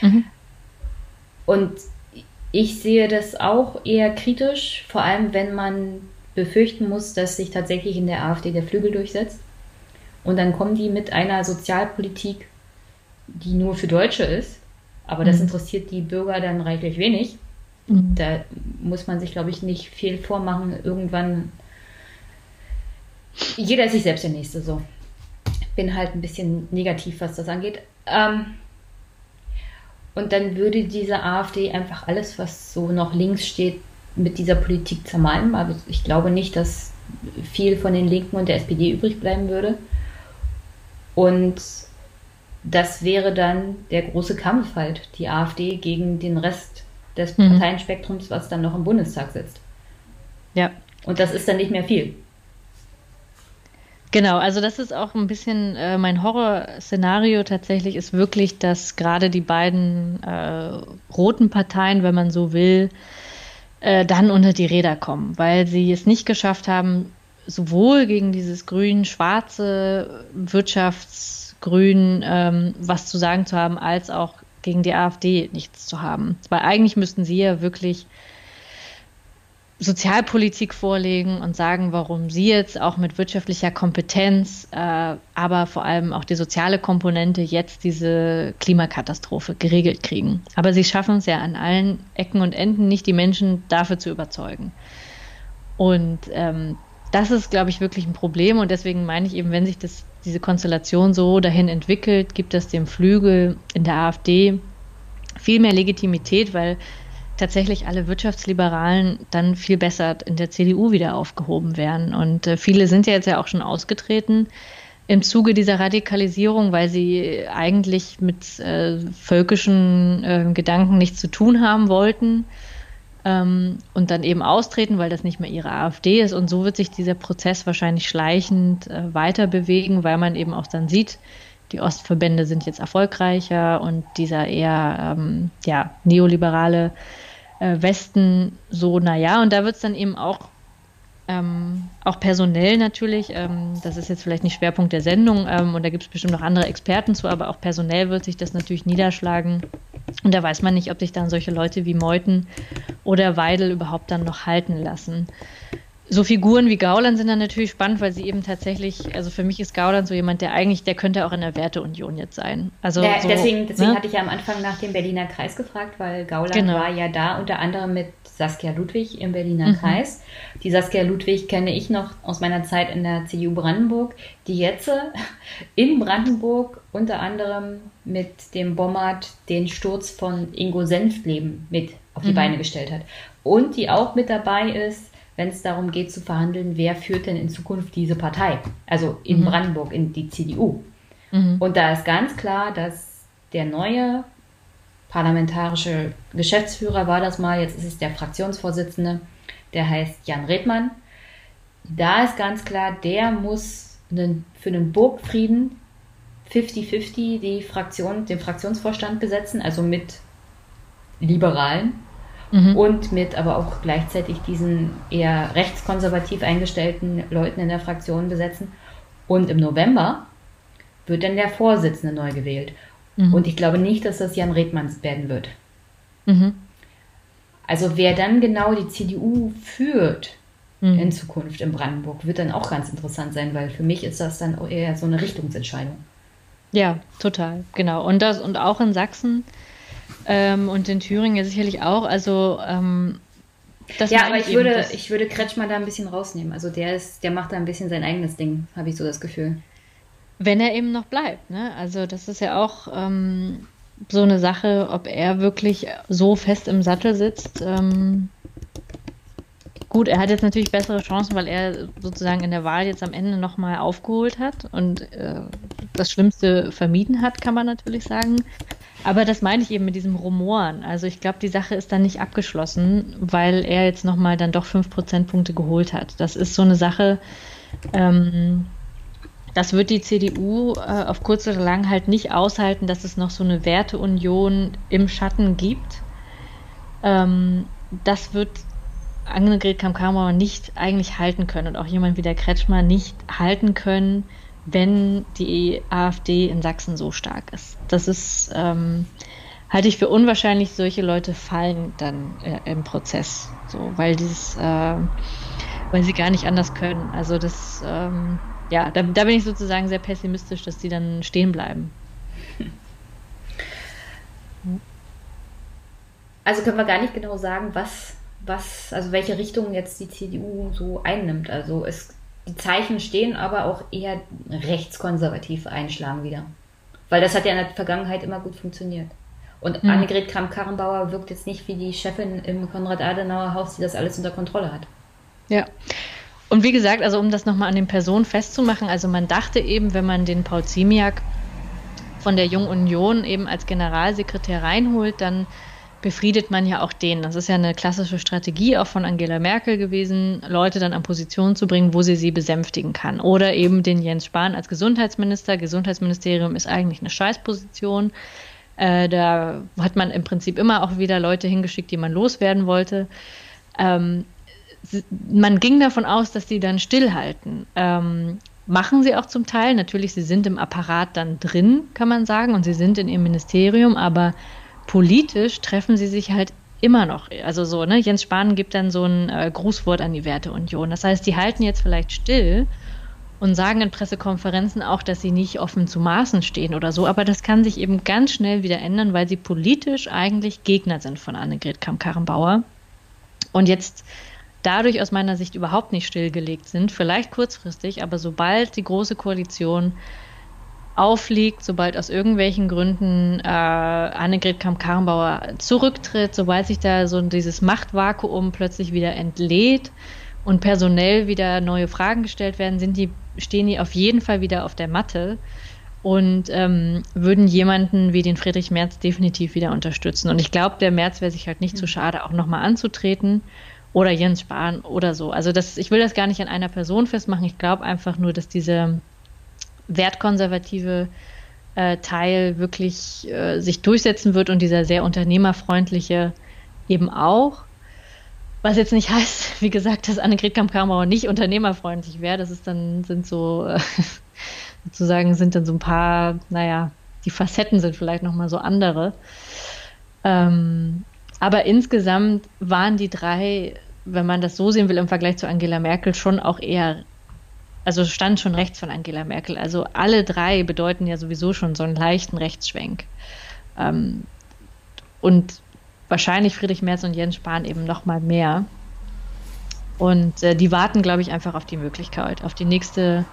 Mhm. Und ich sehe das auch eher kritisch, vor allem wenn man befürchten muss, dass sich tatsächlich in der AfD der Flügel durchsetzt. Und dann kommen die mit einer Sozialpolitik, die nur für Deutsche ist, aber das mhm. interessiert die Bürger dann reichlich wenig. Mhm. Da muss man sich, glaube ich, nicht viel vormachen. Irgendwann, jeder ist sich selbst der Nächste so. Bin halt ein bisschen negativ, was das angeht. Ähm, und dann würde diese AfD einfach alles, was so noch links steht, mit dieser Politik zermalmen. Aber ich glaube nicht, dass viel von den Linken und der SPD übrig bleiben würde. Und das wäre dann der große Kampf halt, die AfD gegen den Rest des mhm. Parteienspektrums, was dann noch im Bundestag sitzt. Ja. Und das ist dann nicht mehr viel. Genau, also das ist auch ein bisschen äh, mein Horrorszenario tatsächlich, ist wirklich, dass gerade die beiden äh, roten Parteien, wenn man so will, äh, dann unter die Räder kommen, weil sie es nicht geschafft haben, sowohl gegen dieses grün-schwarze Wirtschafts- Grünen ähm, was zu sagen zu haben, als auch gegen die AfD nichts zu haben. Weil eigentlich müssten sie ja wirklich Sozialpolitik vorlegen und sagen, warum sie jetzt auch mit wirtschaftlicher Kompetenz, äh, aber vor allem auch die soziale Komponente jetzt diese Klimakatastrophe geregelt kriegen. Aber sie schaffen es ja an allen Ecken und Enden nicht, die Menschen dafür zu überzeugen. Und ähm, das ist, glaube ich, wirklich ein Problem. Und deswegen meine ich eben, wenn sich das diese Konstellation so dahin entwickelt, gibt es dem Flügel in der AfD viel mehr Legitimität, weil tatsächlich alle Wirtschaftsliberalen dann viel besser in der CDU wieder aufgehoben werden. Und äh, viele sind ja jetzt ja auch schon ausgetreten im Zuge dieser Radikalisierung, weil sie eigentlich mit äh, völkischen äh, Gedanken nichts zu tun haben wollten ähm, und dann eben austreten, weil das nicht mehr ihre AfD ist. Und so wird sich dieser Prozess wahrscheinlich schleichend äh, weiter bewegen, weil man eben auch dann sieht, die Ostverbände sind jetzt erfolgreicher und dieser eher ähm, ja, neoliberale äh, Westen so, naja, und da wird es dann eben auch ähm, auch personell natürlich, ähm, das ist jetzt vielleicht nicht Schwerpunkt der Sendung ähm, und da gibt es bestimmt noch andere Experten zu, aber auch personell wird sich das natürlich niederschlagen. Und da weiß man nicht, ob sich dann solche Leute wie Meuthen oder Weidel überhaupt dann noch halten lassen so Figuren wie Gauland sind dann natürlich spannend, weil sie eben tatsächlich, also für mich ist Gauland so jemand, der eigentlich, der könnte auch in der Werteunion jetzt sein. Also ja, so, deswegen, deswegen ne? hatte ich ja am Anfang nach dem Berliner Kreis gefragt, weil Gauland genau. war ja da unter anderem mit Saskia Ludwig im Berliner mhm. Kreis. Die Saskia Ludwig kenne ich noch aus meiner Zeit in der CDU Brandenburg, die jetzt in Brandenburg unter anderem mit dem Bommert den Sturz von Ingo Senftleben mit auf die mhm. Beine gestellt hat. Und die auch mit dabei ist wenn es darum geht zu verhandeln, wer führt denn in Zukunft diese Partei, also in mhm. Brandenburg, in die CDU. Mhm. Und da ist ganz klar, dass der neue parlamentarische Geschäftsführer war das mal, jetzt ist es der Fraktionsvorsitzende, der heißt Jan Redmann. Da ist ganz klar, der muss einen, für einen Burgfrieden 50-50 die Fraktion, den Fraktionsvorstand besetzen, also mit Liberalen mhm. und mit aber auch gleichzeitig diesen eher rechtskonservativ eingestellten Leuten in der Fraktion besetzen. Und im November wird dann der Vorsitzende neu gewählt. Mhm. Und ich glaube nicht, dass das Jan Redmanns werden wird. Mhm. Also wer dann genau die CDU führt mhm. in Zukunft in Brandenburg, wird dann auch ganz interessant sein, weil für mich ist das dann eher so eine Richtungsentscheidung. Ja, total, genau. Und das und auch in Sachsen ähm, und in Thüringen sicherlich auch. Also ähm, ja, aber ich würde, ich würde Kretschmann da ein bisschen rausnehmen. Also der ist, der macht da ein bisschen sein eigenes Ding, habe ich so das Gefühl. Wenn er eben noch bleibt, ne? Also das ist ja auch ähm, so eine Sache, ob er wirklich so fest im Sattel sitzt. Ähm, gut, er hat jetzt natürlich bessere Chancen, weil er sozusagen in der Wahl jetzt am Ende nochmal aufgeholt hat und äh, das Schlimmste vermieden hat, kann man natürlich sagen. Aber das meine ich eben mit diesem Rumoren. Also ich glaube, die Sache ist dann nicht abgeschlossen, weil er jetzt nochmal dann doch fünf Prozentpunkte geholt hat. Das ist so eine Sache, ähm, das wird die CDU äh, auf kurz oder lang halt nicht aushalten, dass es noch so eine Werteunion im Schatten gibt. Ähm, das wird Annegret Kamm-Karrenbauer nicht eigentlich halten können und auch jemand wie der Kretschmer nicht halten können, wenn die AfD in Sachsen so stark ist. Das ist, ähm, halte ich für unwahrscheinlich, solche Leute fallen dann äh, im Prozess, so, weil dieses, äh, weil sie gar nicht anders können. Also das, ähm, ja, da, da bin ich sozusagen sehr pessimistisch, dass die dann stehen bleiben. Also können wir gar nicht genau sagen, was, was, also welche Richtung jetzt die CDU so einnimmt. Also es die Zeichen stehen aber auch eher rechtskonservativ einschlagen wieder. Weil das hat ja in der Vergangenheit immer gut funktioniert. Und mhm. Annegret Kramp-Karrenbauer wirkt jetzt nicht wie die Chefin im Konrad-Adenauer-Haus, die das alles unter Kontrolle hat. Ja. Und wie gesagt, also um das nochmal an den Personen festzumachen, also man dachte eben, wenn man den Paul Ziemiak von der Jungen Union eben als Generalsekretär reinholt, dann befriedet man ja auch den. Das ist ja eine klassische Strategie auch von Angela Merkel gewesen, Leute dann an Positionen zu bringen, wo sie sie besänftigen kann. Oder eben den Jens Spahn als Gesundheitsminister. Gesundheitsministerium ist eigentlich eine Scheißposition. Äh, da hat man im Prinzip immer auch wieder Leute hingeschickt, die man loswerden wollte. Ähm, man ging davon aus, dass die dann stillhalten. Ähm, machen sie auch zum Teil. Natürlich, sie sind im Apparat dann drin, kann man sagen, und sie sind in ihrem Ministerium, aber politisch treffen sie sich halt immer noch. Also so, ne? Jens Spahn gibt dann so ein äh, Grußwort an die Werteunion. Das heißt, die halten jetzt vielleicht still und sagen in Pressekonferenzen auch, dass sie nicht offen zu Maßen stehen oder so. Aber das kann sich eben ganz schnell wieder ändern, weil sie politisch eigentlich Gegner sind von Annegret Kamm-Karrenbauer. Und jetzt dadurch aus meiner Sicht überhaupt nicht stillgelegt sind, vielleicht kurzfristig, aber sobald die Große Koalition auffliegt, sobald aus irgendwelchen Gründen äh, Annegret Kamm-Karrenbauer zurücktritt, sobald sich da so dieses Machtvakuum plötzlich wieder entlädt und personell wieder neue Fragen gestellt werden, sind die, stehen die auf jeden Fall wieder auf der Matte und ähm, würden jemanden wie den Friedrich Merz definitiv wieder unterstützen. Und ich glaube, der Merz wäre sich halt nicht zu so mhm. schade, auch nochmal anzutreten. Oder Jens Spahn oder so. Also das, ich will das gar nicht an einer Person festmachen. Ich glaube einfach nur, dass diese wertkonservative äh, Teil wirklich äh, sich durchsetzen wird und dieser sehr unternehmerfreundliche eben auch. Was jetzt nicht heißt, wie gesagt, dass Annegret Kamp-Karrenbauer nicht unternehmerfreundlich wäre. Das ist dann, sind so, äh, sozusagen, sind dann so ein paar, naja, die Facetten sind vielleicht nochmal so andere. Ähm, aber insgesamt waren die drei, wenn man das so sehen will, im Vergleich zu Angela Merkel schon auch eher also stand schon rechts von Angela Merkel. Also alle drei bedeuten ja sowieso schon so einen leichten Rechtsschwenk. Ähm, und wahrscheinlich Friedrich Merz und Jens Spahn eben noch mal mehr. Und äh, die warten, glaube ich, einfach auf die Möglichkeit, auf die nächste,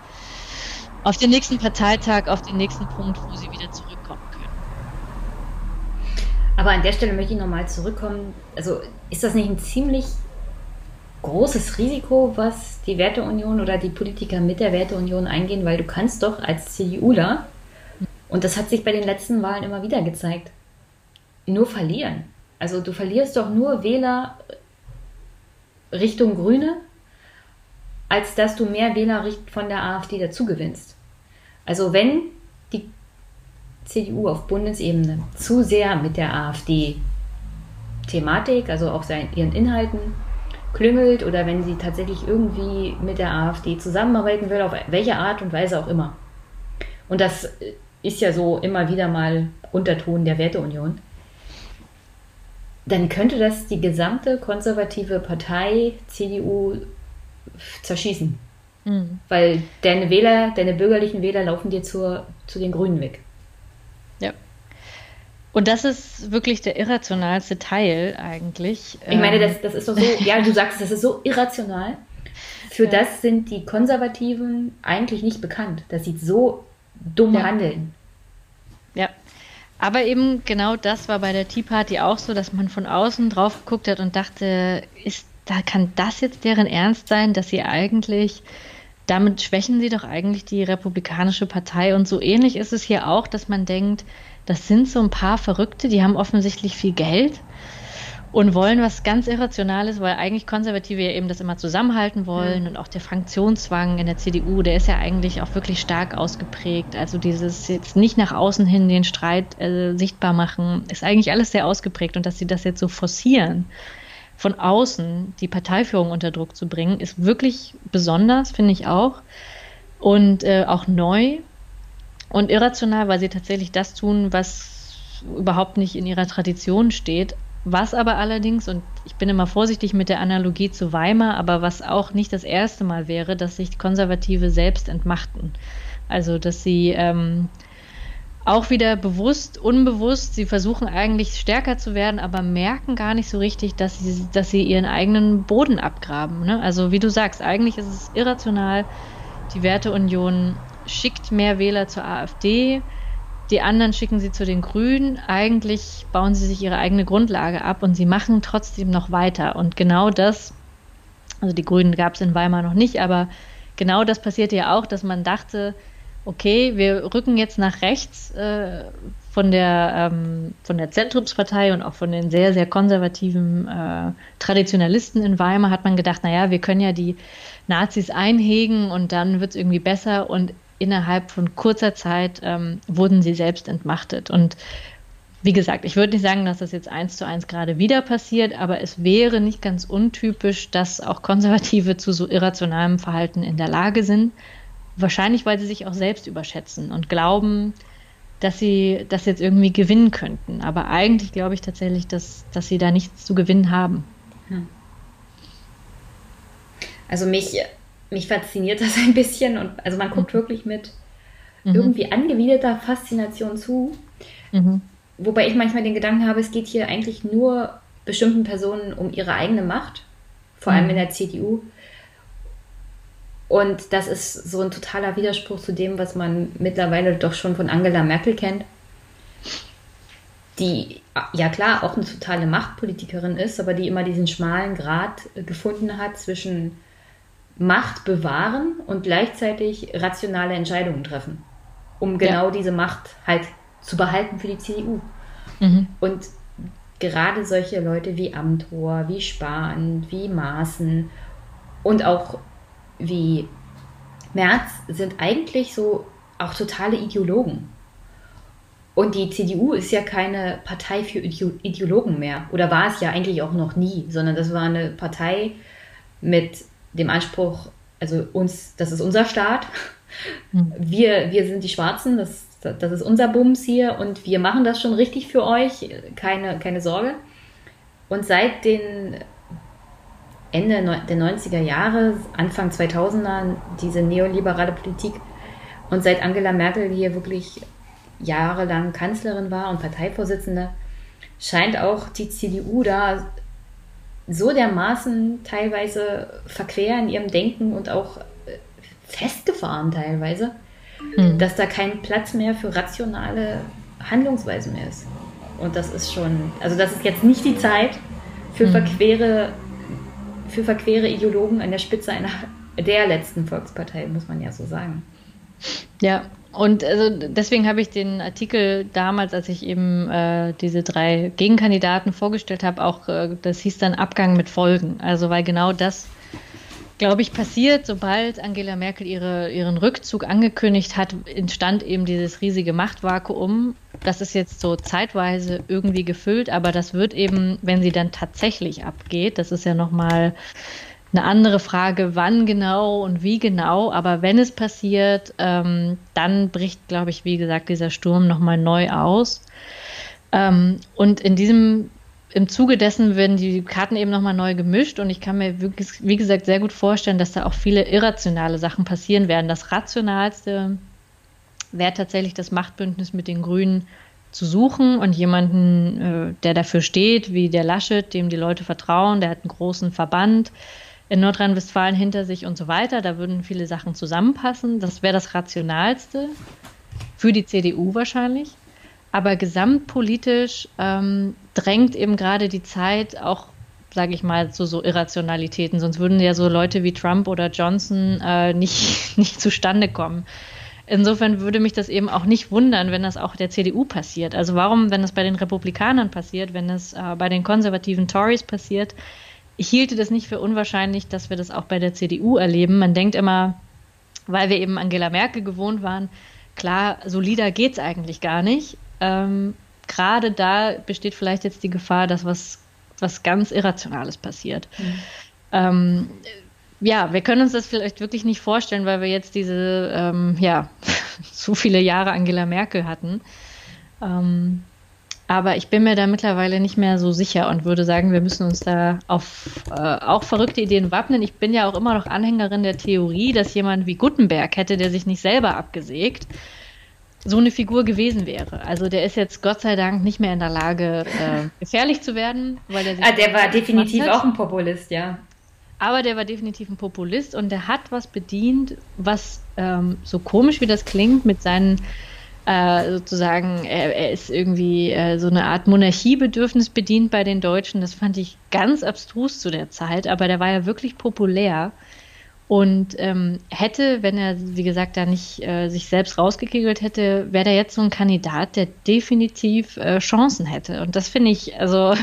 auf den nächsten Parteitag, auf den nächsten Punkt, wo sie wieder zurückkommen können. Aber an der Stelle möchte ich nochmal zurückkommen. Also ist das nicht ein ziemlich großes Risiko, was die Werteunion oder die Politiker mit der Werteunion eingehen, weil du kannst doch als CDUler, und das hat sich bei den letzten Wahlen immer wieder gezeigt, nur verlieren. Also du verlierst doch nur Wähler Richtung Grüne, als dass du mehr Wähler von der AfD dazu gewinnst. Also wenn die CDU auf Bundesebene zu sehr mit der AfD-Thematik, also auch ihren Inhalten klüngelt oder wenn sie tatsächlich irgendwie mit der AfD zusammenarbeiten will, auf welche Art und Weise auch immer. Und das ist ja so immer wieder mal Unterton der Werteunion. Dann könnte das die gesamte konservative Partei CDU zerschießen. Mhm. Weil deine Wähler, deine bürgerlichen Wähler laufen dir zur, zu den Grünen weg. Und das ist wirklich der irrationalste Teil eigentlich. Ich meine, das, das ist doch so, ja, du sagst, das ist so irrational. Für ja. das sind die Konservativen eigentlich nicht bekannt, dass sie so dumm ja. handeln. Ja. Aber eben genau das war bei der Tea Party auch so, dass man von außen drauf geguckt hat und dachte, ist, da kann das jetzt deren Ernst sein, dass sie eigentlich damit schwächen sie doch eigentlich die Republikanische Partei. Und so ähnlich ist es hier auch, dass man denkt, das sind so ein paar Verrückte, die haben offensichtlich viel Geld und wollen was ganz Irrationales, weil eigentlich Konservative ja eben das immer zusammenhalten wollen mhm. und auch der Fraktionszwang in der CDU, der ist ja eigentlich auch wirklich stark ausgeprägt. Also dieses jetzt nicht nach außen hin den Streit äh, sichtbar machen, ist eigentlich alles sehr ausgeprägt und dass sie das jetzt so forcieren, von außen die Parteiführung unter Druck zu bringen, ist wirklich besonders, finde ich auch. Und äh, auch neu, und irrational, weil sie tatsächlich das tun, was überhaupt nicht in ihrer Tradition steht. Was aber allerdings, und ich bin immer vorsichtig mit der Analogie zu Weimar, aber was auch nicht das erste Mal wäre, dass sich Konservative selbst entmachten. Also, dass sie ähm, auch wieder bewusst, unbewusst, sie versuchen eigentlich stärker zu werden, aber merken gar nicht so richtig, dass sie, dass sie ihren eigenen Boden abgraben. Ne? Also, wie du sagst, eigentlich ist es irrational, die Werteunion schickt mehr Wähler zur AfD, die anderen schicken sie zu den Grünen. Eigentlich bauen sie sich ihre eigene Grundlage ab und sie machen trotzdem noch weiter. Und genau das, also die Grünen gab es in Weimar noch nicht, aber genau das passierte ja auch, dass man dachte, okay, wir rücken jetzt nach rechts äh, von, der, ähm, von der Zentrumspartei und auch von den sehr, sehr konservativen äh, Traditionalisten in Weimar hat man gedacht, naja, wir können ja die Nazis einhegen und dann wird es irgendwie besser. Und innerhalb von kurzer Zeit ähm, wurden sie selbst entmachtet. Und wie gesagt, ich würde nicht sagen, dass das jetzt eins zu eins gerade wieder passiert, aber es wäre nicht ganz untypisch, dass auch Konservative zu so irrationalem Verhalten in der Lage sind. Wahrscheinlich, weil sie sich auch selbst überschätzen und glauben, dass sie das jetzt irgendwie gewinnen könnten. Aber eigentlich glaube ich tatsächlich, dass, dass sie da nichts zu gewinnen haben. Hm. Also mich mich fasziniert das ein bisschen und also man guckt mhm. wirklich mit mhm. irgendwie angewiderter Faszination zu. Mhm. Wobei ich manchmal den Gedanken habe, es geht hier eigentlich nur bestimmten Personen um ihre eigene Macht, vor allem mhm. in der CDU. Und das ist so ein totaler Widerspruch zu dem, was man mittlerweile doch schon von Angela Merkel kennt, die ja klar auch eine totale Machtpolitikerin ist, aber die immer diesen schmalen Grat gefunden hat zwischen Macht bewahren und gleichzeitig rationale Entscheidungen treffen, um genau ja. diese Macht halt zu behalten für die CDU. Mhm. Und gerade solche Leute wie Amthor, wie Spahn, wie Maaßen und auch wie Merz sind eigentlich so auch totale Ideologen. Und die CDU ist ja keine Partei für Ideologen mehr. Oder war es ja eigentlich auch noch nie, sondern das war eine Partei mit dem Anspruch, also uns, das ist unser Staat. Hm. Wir, wir sind die Schwarzen, das, das ist unser Bums hier und wir machen das schon richtig für euch, keine, keine Sorge. Und seit den Ende der 90er Jahre, Anfang 2000er, diese neoliberale Politik und seit Angela Merkel hier wirklich jahrelang Kanzlerin war und Parteivorsitzende, scheint auch die CDU da so dermaßen teilweise verquer in ihrem Denken und auch äh, festgefahren teilweise, mhm. dass da kein Platz mehr für rationale Handlungsweisen mehr ist. Und das ist schon, also das ist jetzt nicht die Zeit für mhm. verquere, für verquere Ideologen an der Spitze einer der letzten Volkspartei, muss man ja so sagen. Ja, und also deswegen habe ich den Artikel damals, als ich eben äh, diese drei Gegenkandidaten vorgestellt habe, auch, äh, das hieß dann Abgang mit Folgen. Also weil genau das, glaube ich, passiert, sobald Angela Merkel ihre, ihren Rückzug angekündigt hat, entstand eben dieses riesige Machtvakuum. Das ist jetzt so zeitweise irgendwie gefüllt, aber das wird eben, wenn sie dann tatsächlich abgeht, das ist ja nochmal eine andere Frage, wann genau und wie genau, aber wenn es passiert, ähm, dann bricht, glaube ich, wie gesagt, dieser Sturm nochmal neu aus. Ähm, und in diesem, im Zuge dessen werden die Karten eben nochmal neu gemischt und ich kann mir, wirklich, wie gesagt, sehr gut vorstellen, dass da auch viele irrationale Sachen passieren werden. Das Rationalste wäre tatsächlich das Machtbündnis mit den Grünen zu suchen und jemanden, äh, der dafür steht, wie der Laschet, dem die Leute vertrauen, der hat einen großen Verband, in Nordrhein-Westfalen hinter sich und so weiter. Da würden viele Sachen zusammenpassen. Das wäre das Rationalste für die CDU wahrscheinlich. Aber gesamtpolitisch ähm, drängt eben gerade die Zeit auch, sage ich mal, zu so Irrationalitäten. Sonst würden ja so Leute wie Trump oder Johnson äh, nicht, nicht zustande kommen. Insofern würde mich das eben auch nicht wundern, wenn das auch der CDU passiert. Also warum, wenn das bei den Republikanern passiert, wenn es äh, bei den konservativen Tories passiert, ich hielte das nicht für unwahrscheinlich, dass wir das auch bei der CDU erleben. Man denkt immer, weil wir eben Angela Merkel gewohnt waren, klar, solider geht es eigentlich gar nicht. Ähm, Gerade da besteht vielleicht jetzt die Gefahr, dass was, was ganz Irrationales passiert. Mhm. Ähm, ja, wir können uns das vielleicht wirklich nicht vorstellen, weil wir jetzt diese, ähm, ja, so viele Jahre Angela Merkel hatten. Ähm, aber ich bin mir da mittlerweile nicht mehr so sicher und würde sagen, wir müssen uns da auf äh, auch verrückte Ideen wappnen. Ich bin ja auch immer noch Anhängerin der Theorie, dass jemand wie Gutenberg hätte, der sich nicht selber abgesägt, so eine Figur gewesen wäre. Also der ist jetzt Gott sei Dank nicht mehr in der Lage, äh, gefährlich zu werden, weil der sich ah, der war definitiv auch ein Populist, ja. Aber der war definitiv ein Populist und der hat was bedient, was ähm, so komisch wie das klingt, mit seinen äh, sozusagen, er, er, ist irgendwie äh, so eine Art Monarchiebedürfnis bedient bei den Deutschen. Das fand ich ganz abstrus zu der Zeit, aber der war ja wirklich populär und ähm, hätte, wenn er, wie gesagt, da nicht äh, sich selbst rausgekegelt hätte, wäre der jetzt so ein Kandidat, der definitiv äh, Chancen hätte. Und das finde ich, also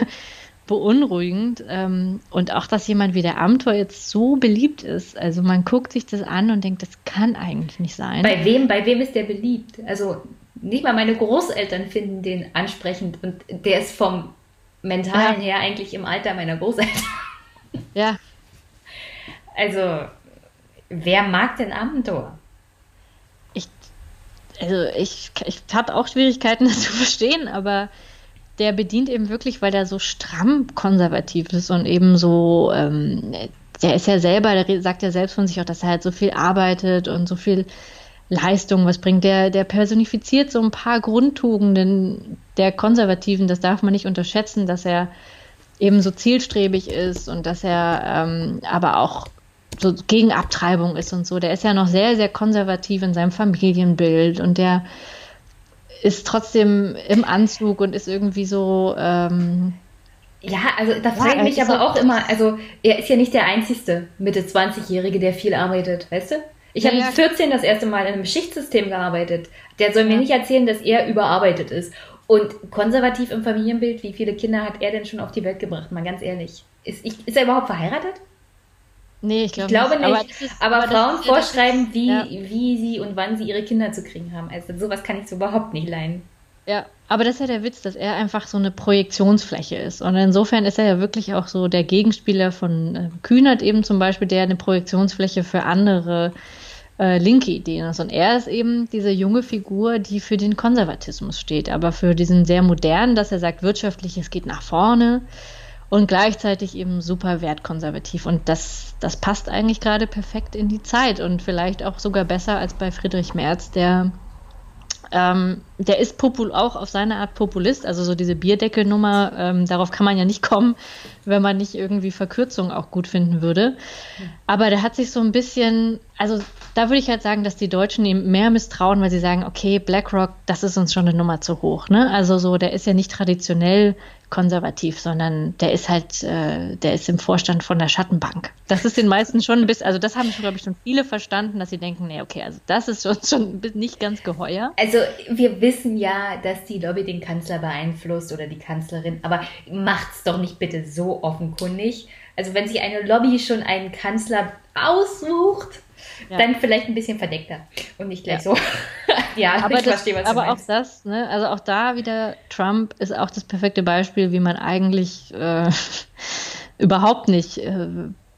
beunruhigend. Ähm, und auch, dass jemand wie der Amtor jetzt so beliebt ist. Also man guckt sich das an und denkt, das kann eigentlich nicht sein. Bei wem, bei wem ist der beliebt? Also nicht mal meine Großeltern finden den ansprechend und der ist vom Mentalen ja. her eigentlich im Alter meiner Großeltern. Ja. Also, wer mag denn Amtor? Ich, also ich, ich habe auch Schwierigkeiten, das zu verstehen, aber der bedient eben wirklich, weil der so stramm konservativ ist und eben so, ähm, der ist ja selber, der sagt ja selbst von sich auch, dass er halt so viel arbeitet und so viel Leistung was bringt. Der, der personifiziert so ein paar Grundtugenden der Konservativen, das darf man nicht unterschätzen, dass er eben so zielstrebig ist und dass er ähm, aber auch so gegen Abtreibung ist und so. Der ist ja noch sehr, sehr konservativ in seinem Familienbild und der ist trotzdem im Anzug und ist irgendwie so. Ähm, ja, also da frage ich mich aber auch immer, also er ist ja nicht der einzigste Mitte 20-Jährige, der viel arbeitet, weißt du? Ich habe ja, mit 14 das erste Mal in einem Schichtsystem gearbeitet. Der soll mir nicht erzählen, dass er überarbeitet ist. Und konservativ im Familienbild, wie viele Kinder hat er denn schon auf die Welt gebracht? Mal ganz ehrlich. Ist, ich, ist er überhaupt verheiratet? Nee, ich, glaub ich glaube nicht. Aber, ist, aber, aber Frauen ist, vorschreiben, wie, ja. wie sie und wann sie ihre Kinder zu kriegen haben. Also sowas kann ich so überhaupt nicht leiden. Ja, aber das ist ja der Witz, dass er einfach so eine Projektionsfläche ist. Und insofern ist er ja wirklich auch so der Gegenspieler von äh, Kühnert eben zum Beispiel, der eine Projektionsfläche für andere äh, linke Ideen ist. Und er ist eben diese junge Figur, die für den Konservatismus steht, aber für diesen sehr modernen, dass er sagt, wirtschaftlich, es geht nach vorne und gleichzeitig eben super wertkonservativ. Und das, das passt eigentlich gerade perfekt in die Zeit und vielleicht auch sogar besser als bei Friedrich Merz, der ähm, der ist popul auch auf seine Art Populist, also so diese Bierdeckelnummer, ähm, darauf kann man ja nicht kommen, wenn man nicht irgendwie Verkürzungen auch gut finden würde. Aber der hat sich so ein bisschen, also da würde ich halt sagen, dass die Deutschen ihm mehr misstrauen, weil sie sagen, okay, BlackRock, das ist uns schon eine Nummer zu hoch. Ne? Also so, der ist ja nicht traditionell konservativ, sondern der ist halt, äh, der ist im Vorstand von der Schattenbank. Das ist den meisten schon ein bisschen, also das haben schon, glaube ich, schon viele verstanden, dass sie denken, nee, okay, also das ist schon, schon nicht ganz geheuer. Also wir wissen ja, dass die Lobby den Kanzler beeinflusst oder die Kanzlerin, aber macht's doch nicht bitte so offenkundig. Also wenn sich eine Lobby schon einen Kanzler aussucht, ja. dann vielleicht ein bisschen verdeckter und nicht gleich ja. so. ja, aber ich das, verstehe, was aber auch das, ne, also auch da wieder Trump ist auch das perfekte Beispiel, wie man eigentlich äh, überhaupt nicht äh,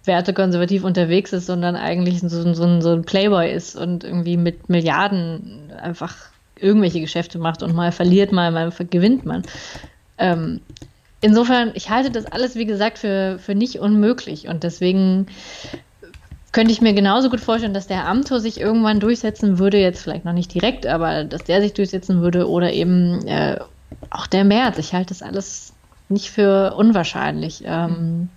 wertekonservativ unterwegs ist, sondern eigentlich so, so, so ein Playboy ist und irgendwie mit Milliarden einfach irgendwelche Geschäfte macht und mal verliert mal, mal gewinnt man. Ähm, insofern, ich halte das alles, wie gesagt, für, für nicht unmöglich und deswegen könnte ich mir genauso gut vorstellen, dass der Amtor sich irgendwann durchsetzen würde, jetzt vielleicht noch nicht direkt, aber dass der sich durchsetzen würde oder eben äh, auch der März. Ich halte das alles nicht für unwahrscheinlich. Ähm,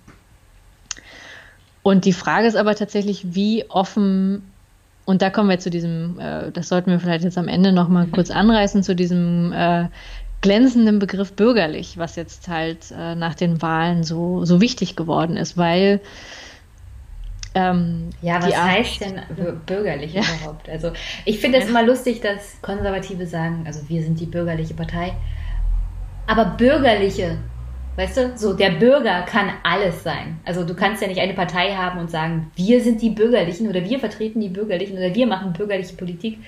und die Frage ist aber tatsächlich, wie offen, und da kommen wir zu diesem, äh, das sollten wir vielleicht jetzt am Ende nochmal kurz anreißen, zu diesem äh, glänzenden Begriff bürgerlich, was jetzt halt äh, nach den Wahlen so, so wichtig geworden ist, weil ähm, ja, was heißt denn bürgerlich ja. überhaupt? Also ich finde es ja. immer lustig, dass Konservative sagen, also wir sind die bürgerliche Partei. Aber bürgerliche, weißt du, so der Bürger kann alles sein. Also du kannst ja nicht eine Partei haben und sagen, wir sind die Bürgerlichen oder wir vertreten die Bürgerlichen oder wir machen bürgerliche Politik.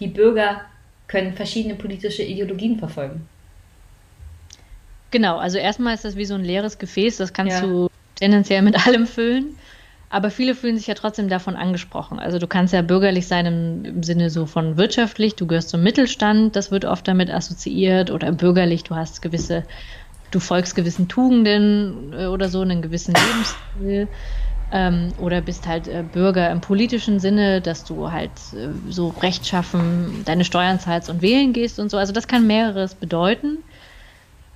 Die Bürger können verschiedene politische Ideologien verfolgen. Genau, also erstmal ist das wie so ein leeres Gefäß, das kannst ja. du tendenziell mit allem füllen. Aber viele fühlen sich ja trotzdem davon angesprochen. Also du kannst ja bürgerlich sein im, im, Sinne so von wirtschaftlich, du gehörst zum Mittelstand, das wird oft damit assoziiert, oder bürgerlich, du hast gewisse, du folgst gewissen Tugenden äh, oder so, einen gewissen Lebensstil. Ähm, oder bist halt äh, Bürger im politischen Sinne, dass du halt äh, so rechtschaffen deine Steuern zahlst und wählen gehst und so. Also das kann mehreres bedeuten.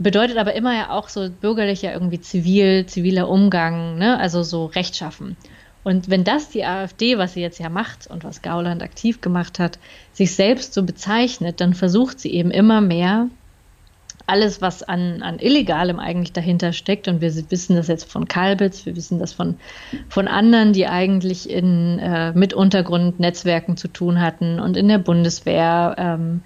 Bedeutet aber immer ja auch so bürgerlicher irgendwie zivil, ziviler Umgang, ne? also so rechtschaffen. Und wenn das die AfD, was sie jetzt ja macht und was Gauland aktiv gemacht hat, sich selbst so bezeichnet, dann versucht sie eben immer mehr alles, was an, an Illegalem eigentlich dahinter steckt, und wir wissen das jetzt von Kalbitz, wir wissen das von, von anderen, die eigentlich in, äh, mit Untergrundnetzwerken zu tun hatten und in der Bundeswehr ähm,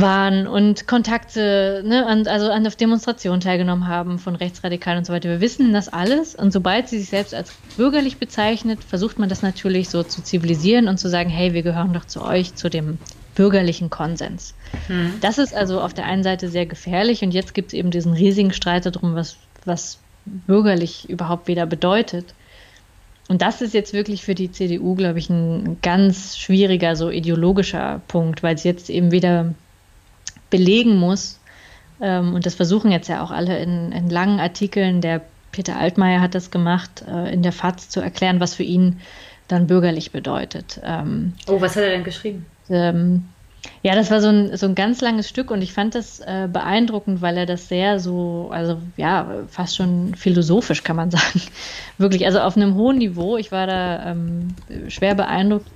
waren und Kontakte, ne, an, also an der Demonstration teilgenommen haben von Rechtsradikalen und so weiter. Wir wissen das alles und sobald sie sich selbst als bürgerlich bezeichnet, versucht man das natürlich so zu zivilisieren und zu sagen, hey, wir gehören doch zu euch, zu dem bürgerlichen Konsens. Mhm. Das ist also auf der einen Seite sehr gefährlich und jetzt gibt es eben diesen riesigen Streit darum, was, was bürgerlich überhaupt wieder bedeutet. Und das ist jetzt wirklich für die CDU, glaube ich, ein ganz schwieriger, so ideologischer Punkt, weil sie jetzt eben wieder belegen muss. Ähm, und das versuchen jetzt ja auch alle in, in langen Artikeln. Der Peter Altmaier hat das gemacht, äh, in der FAZ zu erklären, was für ihn dann bürgerlich bedeutet. Ähm, oh, was hat er denn geschrieben? Ähm, ja, das war so ein, so ein ganz langes Stück und ich fand das äh, beeindruckend, weil er das sehr so, also ja, fast schon philosophisch kann man sagen. Wirklich, also auf einem hohen Niveau. Ich war da ähm, schwer beeindruckt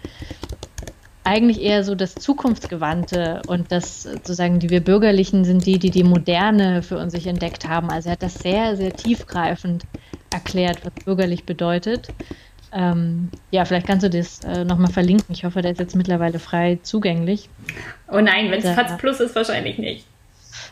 eigentlich eher so das Zukunftsgewandte und das sozusagen, die wir Bürgerlichen sind die, die die Moderne für uns sich entdeckt haben. Also er hat das sehr, sehr tiefgreifend erklärt, was bürgerlich bedeutet. Ähm, ja, vielleicht kannst du das äh, nochmal verlinken. Ich hoffe, der ist jetzt mittlerweile frei zugänglich. Oh nein, wenn es FATS Plus ist, wahrscheinlich nicht.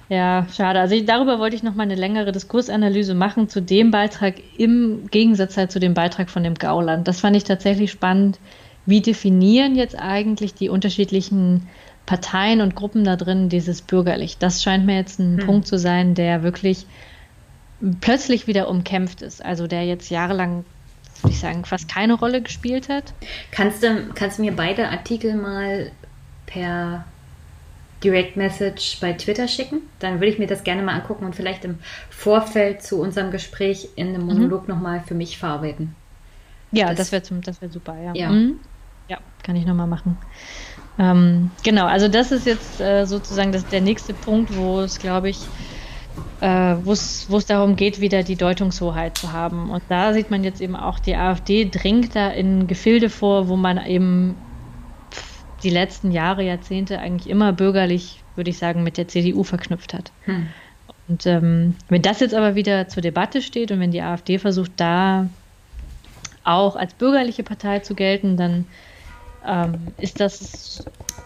Ja, schade. Also ich, darüber wollte ich noch mal eine längere Diskursanalyse machen zu dem Beitrag im Gegensatz halt zu dem Beitrag von dem Gauland. Das fand ich tatsächlich spannend, wie definieren jetzt eigentlich die unterschiedlichen Parteien und Gruppen da drin dieses bürgerlich. Das scheint mir jetzt ein hm. Punkt zu sein, der wirklich plötzlich wieder umkämpft ist. Also der jetzt jahrelang, würde ich sagen, fast keine Rolle gespielt hat. Kannst du, kannst du mir beide Artikel mal per Direct Message bei Twitter schicken? Dann würde ich mir das gerne mal angucken und vielleicht im Vorfeld zu unserem Gespräch in einem Monolog mhm. nochmal für mich verarbeiten. Ja, das, das wäre wär super, ja. Ja, mhm. Ja kann ich nochmal machen. Ähm, genau, also das ist jetzt äh, sozusagen das, der nächste Punkt, wo es, glaube ich, äh, wo es darum geht, wieder die Deutungshoheit zu haben. Und da sieht man jetzt eben auch, die AfD dringt da in Gefilde vor, wo man eben die letzten Jahre, Jahrzehnte eigentlich immer bürgerlich, würde ich sagen, mit der CDU verknüpft hat. Hm. Und ähm, wenn das jetzt aber wieder zur Debatte steht und wenn die AfD versucht, da auch als bürgerliche Partei zu gelten, dann ähm, ist das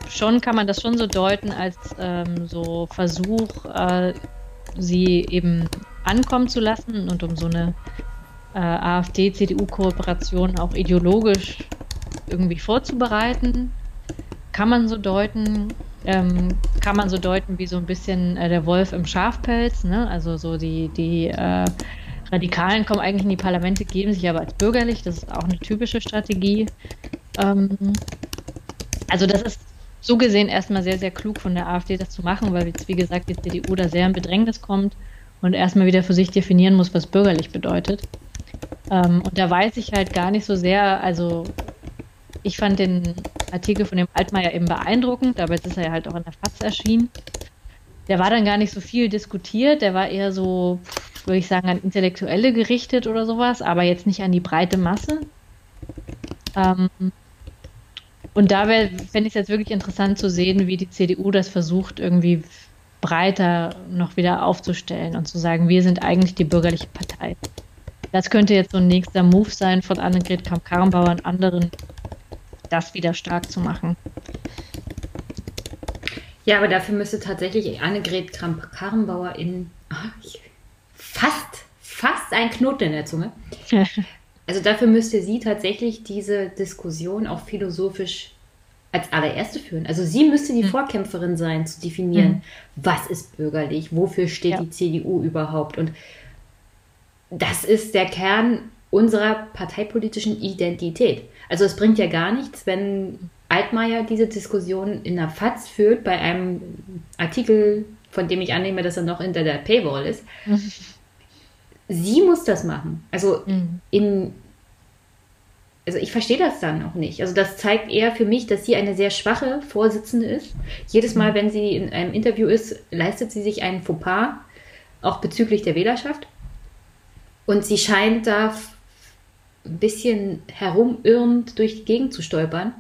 schon, kann man das schon so deuten als ähm, so Versuch, äh, sie eben ankommen zu lassen und um so eine äh, AfD-CDU-Kooperation auch ideologisch irgendwie vorzubereiten. Kann man so deuten, ähm, kann man so deuten wie so ein bisschen äh, der Wolf im Schafpelz, ne? Also so die, die äh, Radikalen kommen eigentlich in die Parlamente, geben sich aber als bürgerlich, das ist auch eine typische Strategie. Ähm, also das ist so gesehen erstmal sehr, sehr klug von der AfD, das zu machen, weil jetzt, wie gesagt, die CDU da sehr in Bedrängnis kommt und erstmal wieder für sich definieren muss, was bürgerlich bedeutet. Ähm, und da weiß ich halt gar nicht so sehr, also ich fand den Artikel von dem Altmaier eben beeindruckend, aber jetzt ist er ja halt auch in der FAZ erschienen. Der war dann gar nicht so viel diskutiert, der war eher so, würde ich sagen, an Intellektuelle gerichtet oder sowas, aber jetzt nicht an die breite Masse. Ähm, und da fände ich es jetzt wirklich interessant zu sehen, wie die CDU das versucht, irgendwie breiter noch wieder aufzustellen und zu sagen, wir sind eigentlich die bürgerliche Partei. Das könnte jetzt so ein nächster Move sein von Annegret Kramp-Karrenbauer und anderen, das wieder stark zu machen. Ja, aber dafür müsste tatsächlich Annegret Kramp-Karrenbauer in oh, fast, fast ein Knoten in der Zunge. Also dafür müsste sie tatsächlich diese Diskussion auch philosophisch als allererste führen. Also sie müsste die mhm. Vorkämpferin sein, zu definieren, mhm. was ist bürgerlich, wofür steht ja. die CDU überhaupt. Und das ist der Kern unserer parteipolitischen Identität. Also es bringt ja gar nichts, wenn Altmaier diese Diskussion in der FAZ führt, bei einem Artikel, von dem ich annehme, dass er noch hinter der Paywall ist. Sie muss das machen. Also mhm. in also ich verstehe das dann auch nicht. Also das zeigt eher für mich, dass sie eine sehr schwache Vorsitzende ist. Jedes Mal, mhm. wenn sie in einem Interview ist, leistet sie sich einen Fauxpas, auch bezüglich der Wählerschaft. Und sie scheint da ein bisschen herumirrend durch die Gegend zu stolpern.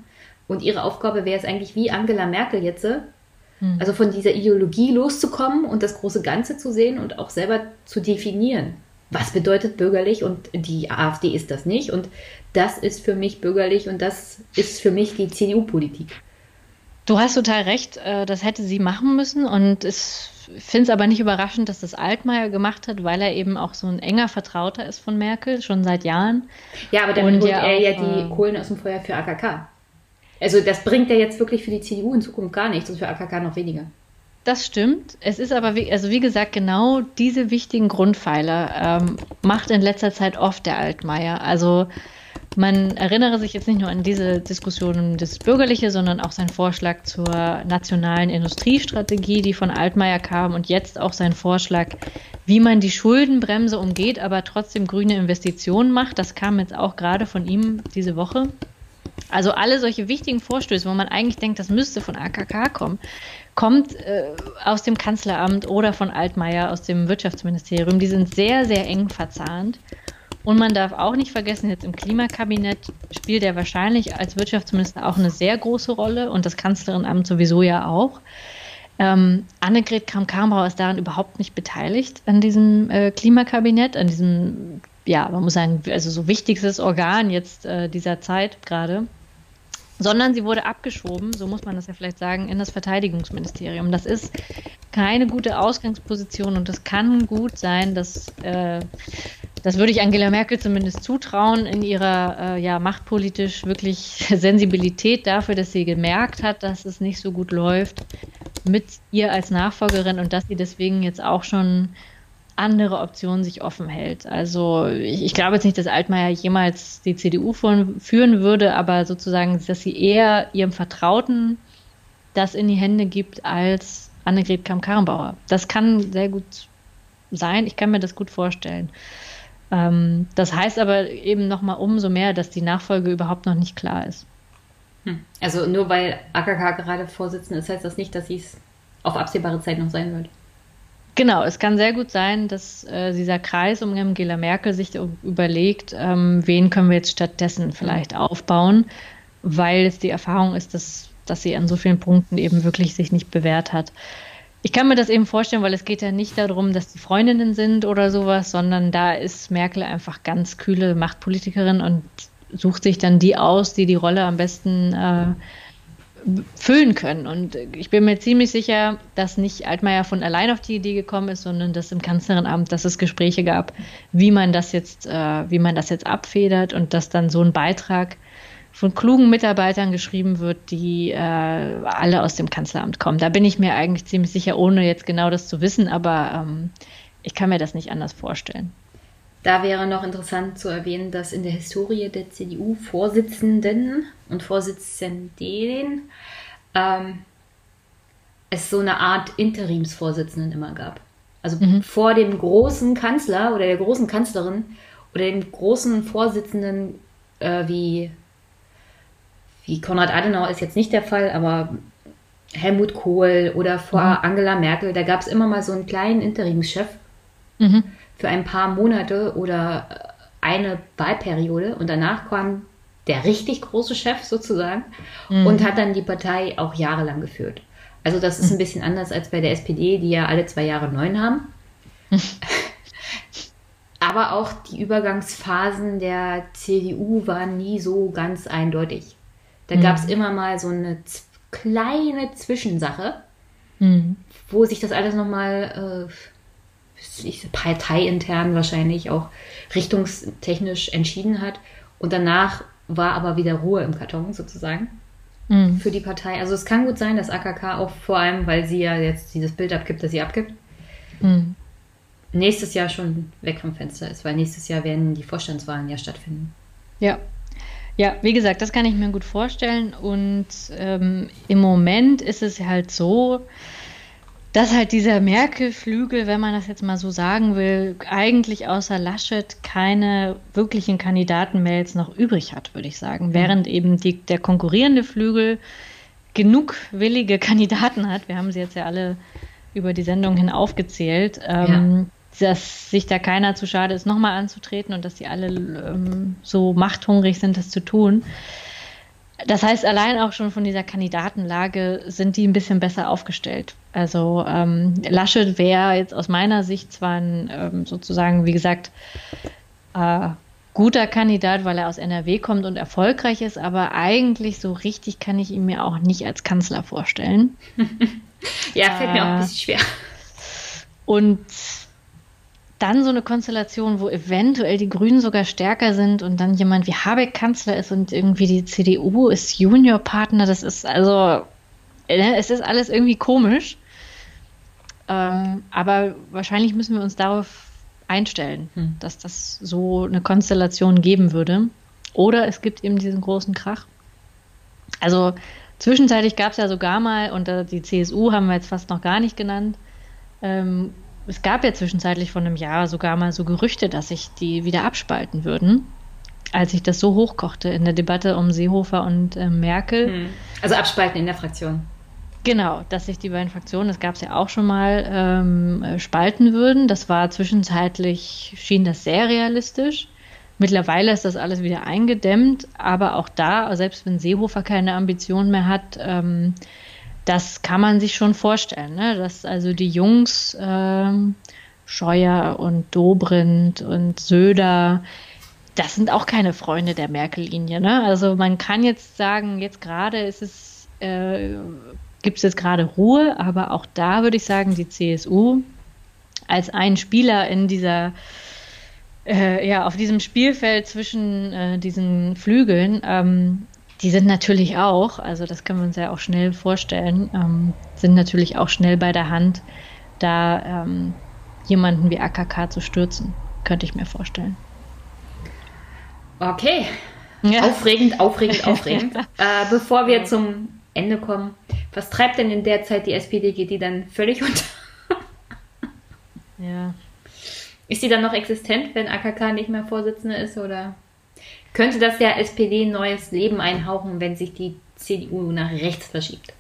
Und ihre Aufgabe wäre es eigentlich wie Angela Merkel jetzt, mhm. also von dieser Ideologie loszukommen und das große Ganze zu sehen und auch selber zu definieren was bedeutet bürgerlich und die AfD ist das nicht und das ist für mich bürgerlich und das ist für mich die CDU-Politik. Du hast total recht, äh, das hätte sie machen müssen und ich finde es aber nicht überraschend, dass das Altmaier gemacht hat, weil er eben auch so ein enger Vertrauter ist von Merkel, schon seit Jahren. Ja, aber dann holt er auch, ja die äh, Kohlen aus dem Feuer für AKK. Also das bringt er jetzt wirklich für die CDU in Zukunft gar nichts und für AKK noch weniger. Das stimmt. Es ist aber, wie, also wie gesagt, genau diese wichtigen Grundpfeiler ähm, macht in letzter Zeit oft der Altmaier. Also man erinnere sich jetzt nicht nur an diese Diskussion um das Bürgerliche, sondern auch sein Vorschlag zur nationalen Industriestrategie, die von Altmaier kam und jetzt auch sein Vorschlag, wie man die Schuldenbremse umgeht, aber trotzdem grüne Investitionen macht. Das kam jetzt auch gerade von ihm diese Woche. Also alle solche wichtigen Vorstöße, wo man eigentlich denkt, das müsste von AKK kommen, kommt äh, aus dem Kanzleramt oder von Altmaier aus dem Wirtschaftsministerium. Die sind sehr, sehr eng verzahnt. Und man darf auch nicht vergessen, jetzt im Klimakabinett spielt er wahrscheinlich als Wirtschaftsminister auch eine sehr große Rolle und das Kanzlerinamt sowieso ja auch. Ähm, Annegret Kramp-Karrenbauer ist daran überhaupt nicht beteiligt an diesem äh, Klimakabinett, an diesem, ja, man muss sagen, also so wichtigstes Organ jetzt äh, dieser Zeit gerade sondern sie wurde abgeschoben, so muss man das ja vielleicht sagen, in das Verteidigungsministerium. Das ist keine gute Ausgangsposition und es kann gut sein, dass äh, das würde ich Angela Merkel zumindest zutrauen in ihrer äh, ja, machtpolitisch wirklich Sensibilität dafür, dass sie gemerkt hat, dass es nicht so gut läuft mit ihr als Nachfolgerin und dass sie deswegen jetzt auch schon andere Optionen sich offen hält. Also ich, ich glaube jetzt nicht, dass Altmaier jemals die CDU führen würde, aber sozusagen, dass sie eher ihrem Vertrauten das in die Hände gibt als Annegret Kamm-Karrenbauer. Das kann sehr gut sein. Ich kann mir das gut vorstellen. Ähm, das heißt aber eben nochmal umso mehr, dass die Nachfolge überhaupt noch nicht klar ist. Hm. Also nur weil AKK gerade Vorsitzende ist, heißt das nicht, dass sie es auf absehbare Zeit noch sein wird. Genau, es kann sehr gut sein, dass äh, dieser Kreis um Angela Merkel sich überlegt, ähm, wen können wir jetzt stattdessen vielleicht aufbauen, weil es die Erfahrung ist, dass, dass sie an so vielen Punkten eben wirklich sich nicht bewährt hat. Ich kann mir das eben vorstellen, weil es geht ja nicht darum, dass die Freundinnen sind oder sowas, sondern da ist Merkel einfach ganz kühle Machtpolitikerin und sucht sich dann die aus, die die Rolle am besten äh, füllen können. Und ich bin mir ziemlich sicher, dass nicht Altmaier von allein auf die Idee gekommen ist, sondern dass im Kanzleramt, dass es Gespräche gab, wie man das jetzt, äh, wie man das jetzt abfedert und dass dann so ein Beitrag von klugen Mitarbeitern geschrieben wird, die äh, alle aus dem Kanzleramt kommen. Da bin ich mir eigentlich ziemlich sicher, ohne jetzt genau das zu wissen, aber ähm, ich kann mir das nicht anders vorstellen. Da wäre noch interessant zu erwähnen, dass in der Historie der CDU-Vorsitzenden und Vorsitzenden ähm, es so eine Art Interimsvorsitzenden immer gab. Also mhm. vor dem großen Kanzler oder der großen Kanzlerin oder dem großen Vorsitzenden äh, wie wie Konrad Adenauer ist jetzt nicht der Fall, aber Helmut Kohl oder vor mhm. Angela Merkel, da gab es immer mal so einen kleinen Interimschef mhm. Für ein paar Monate oder eine Wahlperiode und danach kam der richtig große Chef sozusagen mhm. und hat dann die Partei auch jahrelang geführt. Also das ist ein mhm. bisschen anders als bei der SPD, die ja alle zwei Jahre neun haben. Aber auch die Übergangsphasen der CDU waren nie so ganz eindeutig. Da mhm. gab es immer mal so eine kleine Zwischensache, mhm. wo sich das alles nochmal äh, parteiintern wahrscheinlich auch richtungstechnisch entschieden hat. Und danach war aber wieder Ruhe im Karton sozusagen mhm. für die Partei. Also es kann gut sein, dass AKK auch vor allem, weil sie ja jetzt dieses Bild abgibt, das sie abgibt, mhm. nächstes Jahr schon weg vom Fenster ist, weil nächstes Jahr werden die Vorstandswahlen ja stattfinden. Ja, ja, wie gesagt, das kann ich mir gut vorstellen. Und ähm, im Moment ist es halt so, dass halt dieser Merkel-Flügel, wenn man das jetzt mal so sagen will, eigentlich außer Laschet keine wirklichen Kandidatenmails noch übrig hat, würde ich sagen. Mhm. Während eben die, der konkurrierende Flügel genug willige Kandidaten hat. Wir haben sie jetzt ja alle über die Sendung hin aufgezählt. Ähm, ja dass sich da keiner zu schade ist, nochmal anzutreten und dass die alle ähm, so machthungrig sind, das zu tun. Das heißt, allein auch schon von dieser Kandidatenlage sind die ein bisschen besser aufgestellt. Also ähm, Laschet wäre jetzt aus meiner Sicht zwar ein ähm, sozusagen, wie gesagt, äh, guter Kandidat, weil er aus NRW kommt und erfolgreich ist, aber eigentlich so richtig kann ich ihn mir auch nicht als Kanzler vorstellen. ja, fällt äh, mir auch ein äh, bisschen schwer. Und dann so eine Konstellation, wo eventuell die Grünen sogar stärker sind und dann jemand wie Habeck Kanzler ist und irgendwie die CDU ist Juniorpartner, das ist also, ne, es ist alles irgendwie komisch. Ähm, aber wahrscheinlich müssen wir uns darauf einstellen, hm. dass das so eine Konstellation geben würde. Oder es gibt eben diesen großen Krach. Also zwischenzeitlich gab es ja sogar mal, und die CSU haben wir jetzt fast noch gar nicht genannt, ähm, es gab ja zwischenzeitlich vor einem Jahr sogar mal so Gerüchte, dass sich die wieder abspalten würden, als sich das so hochkochte in der Debatte um Seehofer und äh, Merkel. Hm. Also abspalten in der Fraktion. Genau, dass sich die beiden Fraktionen, das gab es ja auch schon mal, ähm, äh, spalten würden. Das war zwischenzeitlich, schien das sehr realistisch. Mittlerweile ist das alles wieder eingedämmt, aber auch da, selbst wenn Seehofer keine Ambitionen mehr hat, ähm, das kann man sich schon vorstellen, ne? dass also die Jungs ähm, Scheuer und Dobrindt und Söder, das sind auch keine Freunde der Merkel-Linie. Ne? Also man kann jetzt sagen, jetzt gerade ist es, äh, gibt es jetzt gerade Ruhe, aber auch da würde ich sagen, die CSU als ein Spieler in dieser äh, ja, auf diesem Spielfeld zwischen äh, diesen Flügeln, ähm, die sind natürlich auch, also das können wir uns ja auch schnell vorstellen, ähm, sind natürlich auch schnell bei der Hand, da ähm, jemanden wie AKK zu stürzen, könnte ich mir vorstellen. Okay. Ja. Aufregend, aufregend, aufregend. äh, bevor wir zum Ende kommen, was treibt denn in der Zeit die SPD? Geht die dann völlig unter? ja. Ist sie dann noch existent, wenn AKK nicht mehr Vorsitzende ist? Oder könnte das der SPD neues Leben einhauchen, wenn sich die CDU nach rechts verschiebt?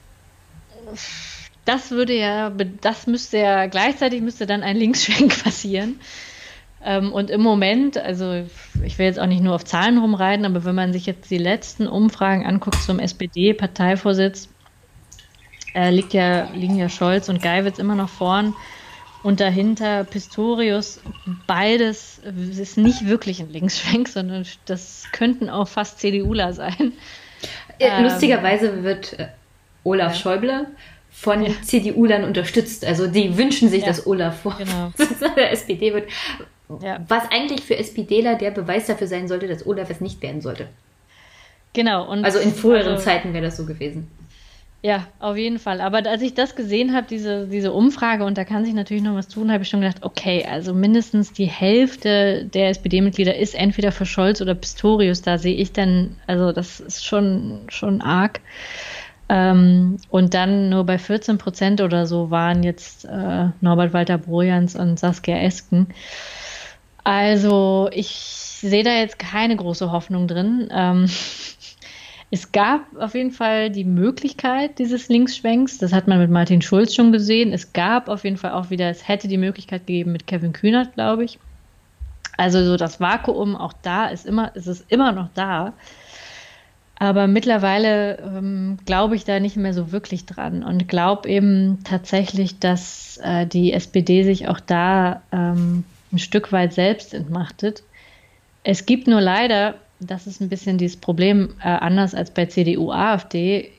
Das würde ja, das müsste ja, gleichzeitig müsste dann ein Linksschwenk passieren. Ähm, und im Moment, also ich will jetzt auch nicht nur auf Zahlen rumreiten, aber wenn man sich jetzt die letzten Umfragen anguckt zum SPD-Parteivorsitz, äh, liegt ja, liegen ja Scholz und Geiwitz immer noch vorn. Und dahinter Pistorius, beides ist nicht wirklich ein Linksschwenk, sondern das könnten auch fast CDUler sein. Äh, lustigerweise wird äh, Olaf ja. Schäuble von ja. CDU-Lern unterstützt. Also die wünschen sich, ja. dass Olaf vor genau. der SPD wird. Ja. Was eigentlich für SPDler der Beweis dafür sein sollte, dass Olaf es nicht werden sollte. Genau. Und also in früheren also, Zeiten wäre das so gewesen. Ja, auf jeden Fall. Aber als ich das gesehen habe, diese, diese Umfrage, und da kann sich natürlich noch was tun, habe ich schon gedacht, okay, also mindestens die Hälfte der SPD-Mitglieder ist entweder für Scholz oder Pistorius. Da sehe ich dann, also das ist schon, schon arg. Ähm, und dann nur bei 14 Prozent oder so waren jetzt äh, Norbert Walter Brojans und Saskia Esken. Also ich sehe da jetzt keine große Hoffnung drin. Ähm, es gab auf jeden Fall die Möglichkeit dieses Linksschwenks. Das hat man mit Martin Schulz schon gesehen. Es gab auf jeden Fall auch wieder, es hätte die Möglichkeit gegeben mit Kevin Kühnert, glaube ich. Also so das Vakuum auch da ist immer, ist es immer noch da. Aber mittlerweile ähm, glaube ich da nicht mehr so wirklich dran und glaube eben tatsächlich, dass äh, die SPD sich auch da ähm, ein Stück weit selbst entmachtet. Es gibt nur leider, das ist ein bisschen dieses Problem, äh, anders als bei CDU, AfD,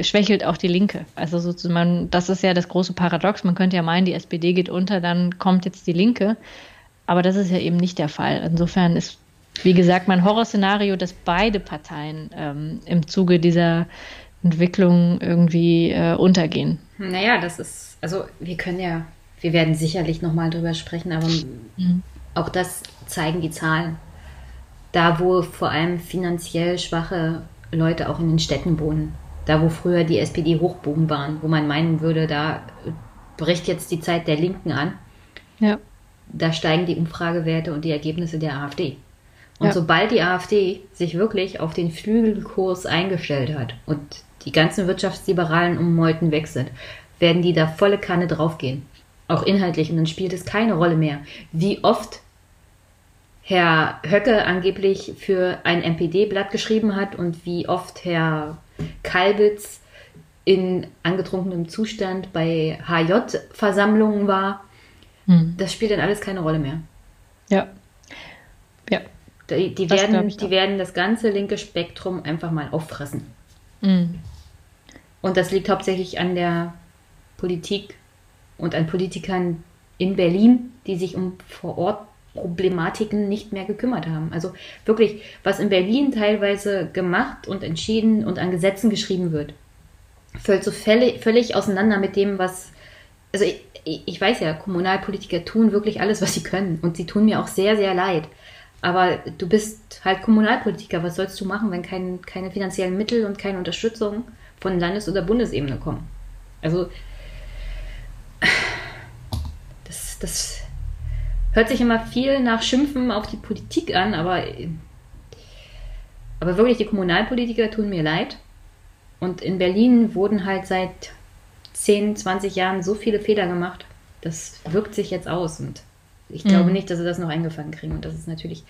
schwächelt auch die Linke. Also sozusagen, das ist ja das große Paradox. Man könnte ja meinen, die SPD geht unter, dann kommt jetzt die Linke. Aber das ist ja eben nicht der Fall. Insofern ist, wie gesagt, mein Horrorszenario, dass beide Parteien ähm, im Zuge dieser Entwicklung irgendwie äh, untergehen. Naja, das ist, also wir können ja wir werden sicherlich nochmal drüber sprechen, aber mhm. auch das zeigen die Zahlen. Da, wo vor allem finanziell schwache Leute auch in den Städten wohnen, da, wo früher die SPD-Hochbogen waren, wo man meinen würde, da bricht jetzt die Zeit der Linken an, ja. da steigen die Umfragewerte und die Ergebnisse der AfD. Und ja. sobald die AfD sich wirklich auf den Flügelkurs eingestellt hat und die ganzen Wirtschaftsliberalen um Meuten weg sind, werden die da volle Kanne draufgehen auch inhaltlich. Und dann spielt es keine Rolle mehr, wie oft Herr Höcke angeblich für ein MPD-Blatt geschrieben hat und wie oft Herr Kalbitz in angetrunkenem Zustand bei HJ-Versammlungen war. Hm. Das spielt dann alles keine Rolle mehr. Ja. Ja. Die, die werden, die werden das ganze linke Spektrum einfach mal auffressen. Hm. Und das liegt hauptsächlich an der Politik und an Politikern in Berlin, die sich um vor Ort Problematiken nicht mehr gekümmert haben. Also wirklich, was in Berlin teilweise gemacht und entschieden und an Gesetzen geschrieben wird, fällt so völlig, völlig auseinander mit dem, was. Also ich, ich weiß ja, Kommunalpolitiker tun wirklich alles, was sie können. Und sie tun mir auch sehr, sehr leid. Aber du bist halt Kommunalpolitiker. Was sollst du machen, wenn kein, keine finanziellen Mittel und keine Unterstützung von Landes- oder Bundesebene kommen? Also das, das hört sich immer viel nach Schimpfen auf die Politik an, aber, aber wirklich, die Kommunalpolitiker tun mir leid. Und in Berlin wurden halt seit 10, 20 Jahren so viele Fehler gemacht. Das wirkt sich jetzt aus und ich glaube mhm. nicht, dass sie das noch eingefangen kriegen. Und das ist natürlich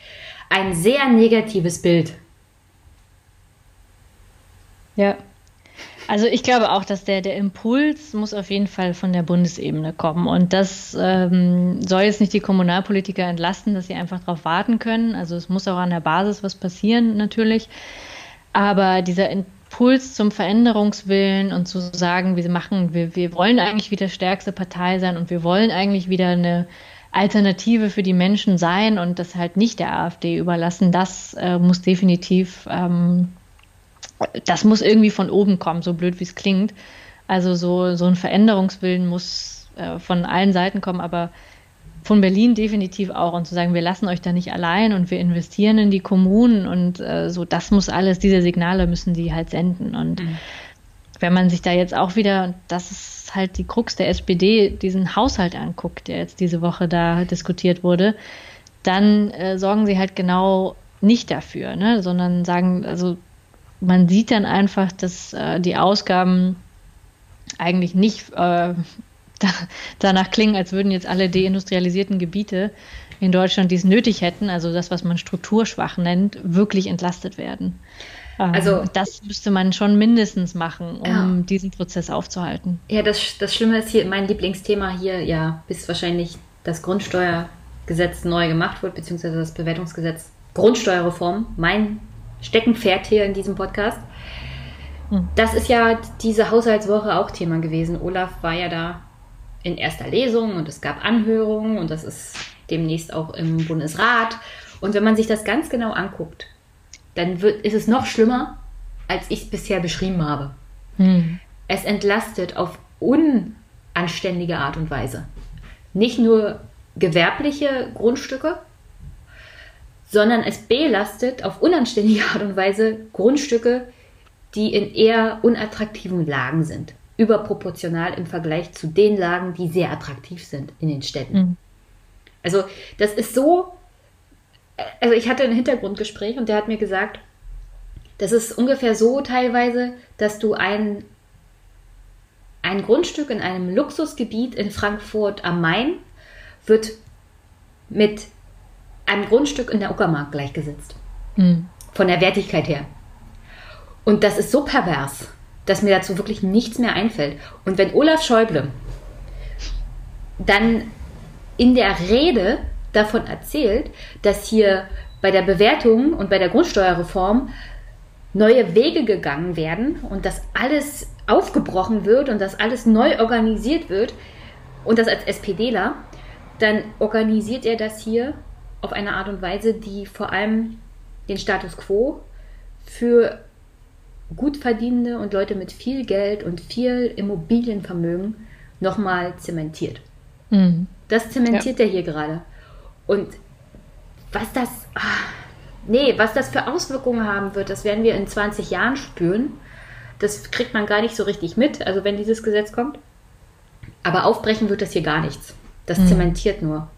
ein sehr negatives Bild. Ja, also ich glaube auch, dass der, der Impuls muss auf jeden Fall von der Bundesebene kommen. Und das ähm, soll jetzt nicht die Kommunalpolitiker entlasten, dass sie einfach darauf warten können. Also es muss auch an der Basis was passieren natürlich. Aber dieser Impuls zum Veränderungswillen und zu sagen, wir machen, wir, wir wollen eigentlich wieder stärkste Partei sein und wir wollen eigentlich wieder eine Alternative für die Menschen sein und das halt nicht der AfD überlassen, das äh, muss definitiv, ähm, das muss irgendwie von oben kommen, so blöd wie es klingt. Also so, so ein Veränderungswillen muss äh, von allen Seiten kommen, aber von Berlin definitiv auch und zu sagen, wir lassen euch da nicht allein und wir investieren in die Kommunen und äh, so, das muss alles, diese Signale müssen die halt senden. Und mhm. wenn man sich da jetzt auch wieder, das ist halt die Krux der SPD, diesen Haushalt anguckt, der jetzt diese Woche da diskutiert wurde, dann äh, sorgen sie halt genau nicht dafür, ne? sondern sagen, also man sieht dann einfach, dass äh, die Ausgaben eigentlich nicht äh, da, danach klingen, als würden jetzt alle deindustrialisierten Gebiete in Deutschland, die es nötig hätten, also das, was man strukturschwach nennt, wirklich entlastet werden. Ähm, also das müsste man schon mindestens machen, um ja. diesen Prozess aufzuhalten. Ja, das, das Schlimme ist hier, mein Lieblingsthema hier, ja, bis wahrscheinlich das Grundsteuergesetz neu gemacht wird, beziehungsweise das Bewertungsgesetz Grundsteuerreform, mein Steckenpferd hier in diesem Podcast. Hm. Das ist ja diese Haushaltswoche auch Thema gewesen. Olaf war ja da in erster Lesung und es gab Anhörungen und das ist demnächst auch im Bundesrat. Und wenn man sich das ganz genau anguckt, dann wird, ist es noch schlimmer, als ich es bisher beschrieben habe. Hm. Es entlastet auf unanständige Art und Weise. Nicht nur gewerbliche Grundstücke, sondern es belastet auf unanständige Art und Weise Grundstücke, die in eher unattraktiven Lagen sind überproportional im Vergleich zu den Lagen, die sehr attraktiv sind in den Städten. Mhm. Also das ist so, also ich hatte ein Hintergrundgespräch und der hat mir gesagt, das ist ungefähr so teilweise, dass du ein, ein Grundstück in einem Luxusgebiet in Frankfurt am Main wird mit einem Grundstück in der Uckermark gleichgesetzt. Mhm. Von der Wertigkeit her. Und das ist so pervers dass mir dazu wirklich nichts mehr einfällt. Und wenn Olaf Schäuble dann in der Rede davon erzählt, dass hier bei der Bewertung und bei der Grundsteuerreform neue Wege gegangen werden und dass alles aufgebrochen wird und dass alles neu organisiert wird und das als SPDler, dann organisiert er das hier auf eine Art und Weise, die vor allem den Status quo für Gutverdienende und Leute mit viel Geld und viel Immobilienvermögen nochmal zementiert. Mhm. Das zementiert ja. er hier gerade. Und was das, ach, nee, was das für Auswirkungen haben wird, das werden wir in 20 Jahren spüren. Das kriegt man gar nicht so richtig mit, also wenn dieses Gesetz kommt. Aber aufbrechen wird das hier gar nichts. Das mhm. zementiert nur.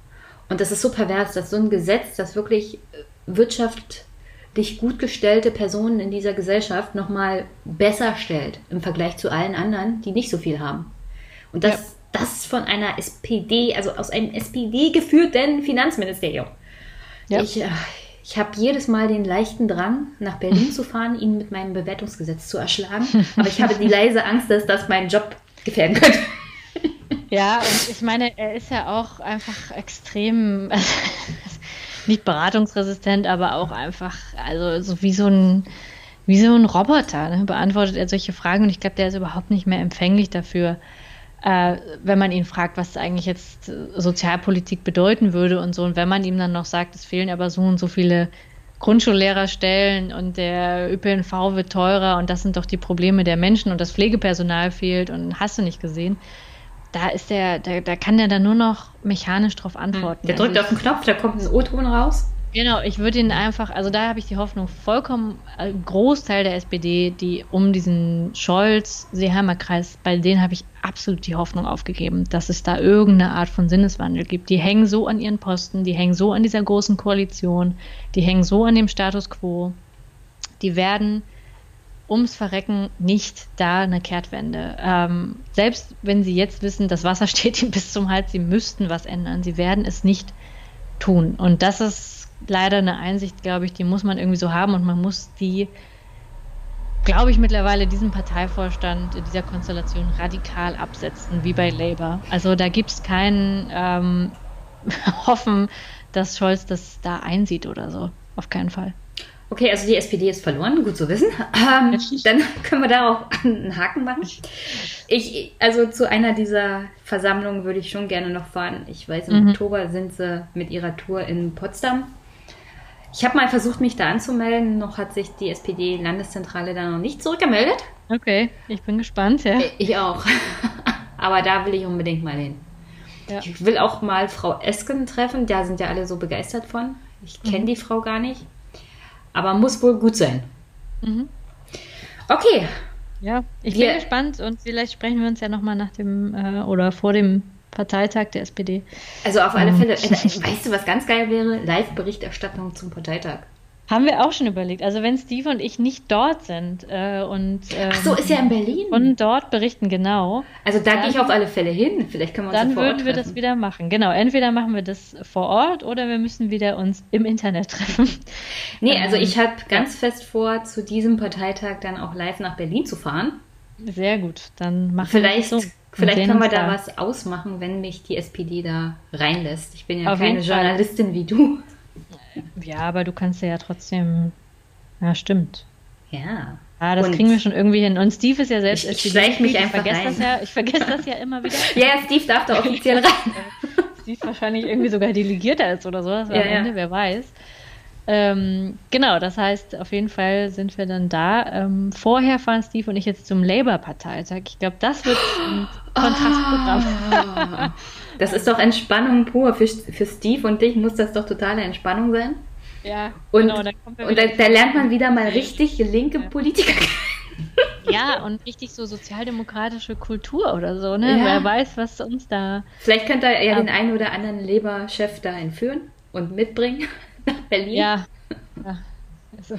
Und das ist so pervers, dass so ein Gesetz, das wirklich Wirtschaft dich gut gestellte Personen in dieser Gesellschaft nochmal besser stellt im Vergleich zu allen anderen, die nicht so viel haben. Und das, ja. das von einer SPD, also aus einem SPD geführten Finanzministerium. Ja. Ich, äh, ich habe jedes Mal den leichten Drang, nach Berlin zu fahren, ihn mit meinem Bewertungsgesetz zu erschlagen. Aber ich habe die leise Angst, dass das meinen Job gefährden könnte. Ja, und ich meine, er ist ja auch einfach extrem, nicht beratungsresistent, aber auch einfach, also so wie so ein, wie so ein Roboter, ne? beantwortet er solche Fragen und ich glaube, der ist überhaupt nicht mehr empfänglich dafür, äh, wenn man ihn fragt, was eigentlich jetzt Sozialpolitik bedeuten würde und so. Und wenn man ihm dann noch sagt, es fehlen aber so und so viele Grundschullehrerstellen und der ÖPNV wird teurer und das sind doch die Probleme der Menschen und das Pflegepersonal fehlt und hast du nicht gesehen da ist der, da, da kann der dann nur noch mechanisch drauf antworten. Der drückt also auf den Knopf, da kommt ein O-Ton raus. Genau, ich würde ihn einfach, also da habe ich die Hoffnung, vollkommen, äh, Großteil der SPD, die um diesen Scholz-Seeheimer-Kreis, bei denen habe ich absolut die Hoffnung aufgegeben, dass es da irgendeine Art von Sinneswandel gibt. Die hängen so an ihren Posten, die hängen so an dieser großen Koalition, die hängen so an dem Status quo. Die werden ums Verrecken nicht da eine Kehrtwende. Ähm, selbst wenn sie jetzt wissen, das Wasser steht ihnen bis zum Hals, sie müssten was ändern. Sie werden es nicht tun. Und das ist leider eine Einsicht, glaube ich, die muss man irgendwie so haben und man muss die, glaube ich, mittlerweile diesen Parteivorstand in dieser Konstellation radikal absetzen, wie bei Labour. Also da gibt es kein ähm, Hoffen, dass Scholz das da einsieht oder so. Auf keinen Fall. Okay, also die SPD ist verloren, gut zu wissen. Ähm, dann können wir darauf einen Haken machen. Ich, also zu einer dieser Versammlungen würde ich schon gerne noch fahren. Ich weiß, im mhm. Oktober sind sie mit ihrer Tour in Potsdam. Ich habe mal versucht, mich da anzumelden, noch hat sich die SPD-Landeszentrale da noch nicht zurückgemeldet. Okay, ich bin gespannt, ja. Ich auch. Aber da will ich unbedingt mal hin. Ja. Ich will auch mal Frau Esken treffen, da sind ja alle so begeistert von. Ich kenne mhm. die Frau gar nicht. Aber muss wohl gut sein. Mhm. Okay. Ja, ich wir, bin gespannt und vielleicht sprechen wir uns ja nochmal nach dem äh, oder vor dem Parteitag der SPD. Also auf alle Fälle, äh, weißt du, was ganz geil wäre? Live-Berichterstattung zum Parteitag. Haben wir auch schon überlegt. Also wenn Steve und ich nicht dort sind äh, und ähm, Ach so, ist ja in Berlin. Von dort berichten, genau. Also da gehe ich auf alle Fälle hin. Vielleicht können wir uns Dann würden Ort wir das wieder machen. Genau. Entweder machen wir das vor Ort oder wir müssen wieder uns im Internet treffen. Nee, also ich habe ganz ja. fest vor, zu diesem Parteitag dann auch live nach Berlin zu fahren. Sehr gut. Dann machen vielleicht, wir das so. Vielleicht können wir da was ausmachen, wenn mich die SPD da reinlässt. Ich bin ja Auf keine Journalistin wie du. Ja, aber du kannst ja trotzdem. Ja, stimmt. Ja. Ah, das und kriegen wir schon irgendwie hin. Und Steve ist ja selbst. Ich, ich schleich mich einfach ich Das ja, ich vergesse das ja immer wieder. ja, Steve darf da offiziell rein. Steve wahrscheinlich irgendwie sogar delegierter ist oder so. Das ja, am Ende, ja. wer weiß. Ähm, genau, das heißt, auf jeden Fall sind wir dann da. Ähm, vorher fahren Steve und ich jetzt zum Labour-Parteitag. Ich glaube, das wird ein Kontrastprogramm. Oh, das ist doch Entspannung pur. Für, für Steve und dich muss das doch totale Entspannung sein. Ja, und, genau, und da, da, lernt man wieder mal richtig linke ja. Politiker Ja, und richtig so sozialdemokratische Kultur oder so, ne? Ja. Wer weiß, was uns da. Vielleicht könnte er ja den einen oder anderen Leber-Chef da entführen und mitbringen nach Berlin. Ja. ja. Also,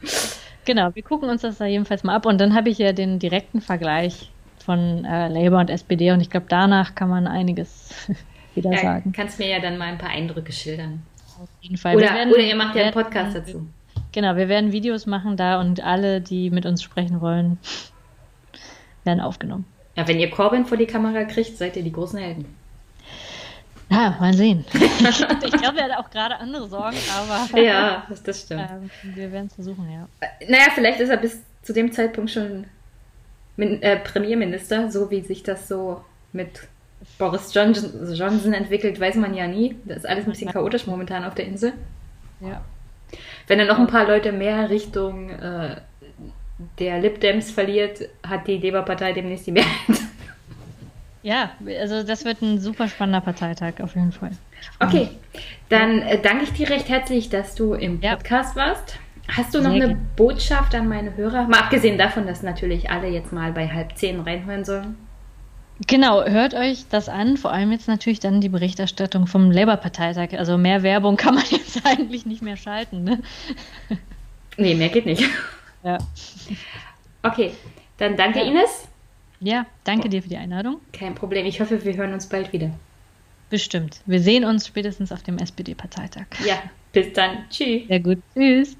genau, wir gucken uns das da jedenfalls mal ab und dann habe ich ja den direkten Vergleich von äh, Labour und SPD und ich glaube, danach kann man einiges wieder ja, sagen. Kannst mir ja dann mal ein paar Eindrücke schildern. Auf jeden Fall. Oder, werden, oder ihr macht ja einen Podcast dazu. Genau, wir werden Videos machen da und alle, die mit uns sprechen wollen, werden aufgenommen. Ja, wenn ihr Corbin vor die Kamera kriegt, seid ihr die großen Helden. Ja, mal sehen. ich glaube, er hat auch gerade andere Sorgen, aber. Ja, das stimmt. Ähm, wir werden es versuchen, ja. Naja, vielleicht ist er bis zu dem Zeitpunkt schon Min äh, Premierminister, so wie sich das so mit Boris Johnson, Johnson entwickelt, weiß man ja nie. Das ist alles ein bisschen chaotisch momentan auf der Insel. Ja. Wenn er noch ein paar Leute mehr Richtung äh, der Lib Dems verliert, hat die Labour-Partei demnächst die Mehrheit. Ja, also das wird ein super spannender Parteitag auf jeden Fall. Okay, dann äh, danke ich dir recht herzlich, dass du im Podcast ja. warst. Hast du noch eine. Botschaft an meine Hörer? Mal abgesehen davon, dass natürlich alle jetzt mal bei halb zehn reinhören sollen. Genau, hört euch das an, vor allem jetzt natürlich dann die Berichterstattung vom Labour-Parteitag. Also mehr Werbung kann man jetzt eigentlich nicht mehr schalten, ne? Nee, mehr geht nicht. Ja. Okay, dann danke ja. Ines. Ja, danke dir für die Einladung. Kein Problem. Ich hoffe, wir hören uns bald wieder. Bestimmt. Wir sehen uns spätestens auf dem SPD-Parteitag. Ja, bis dann. Tschüss. Sehr gut. Tschüss.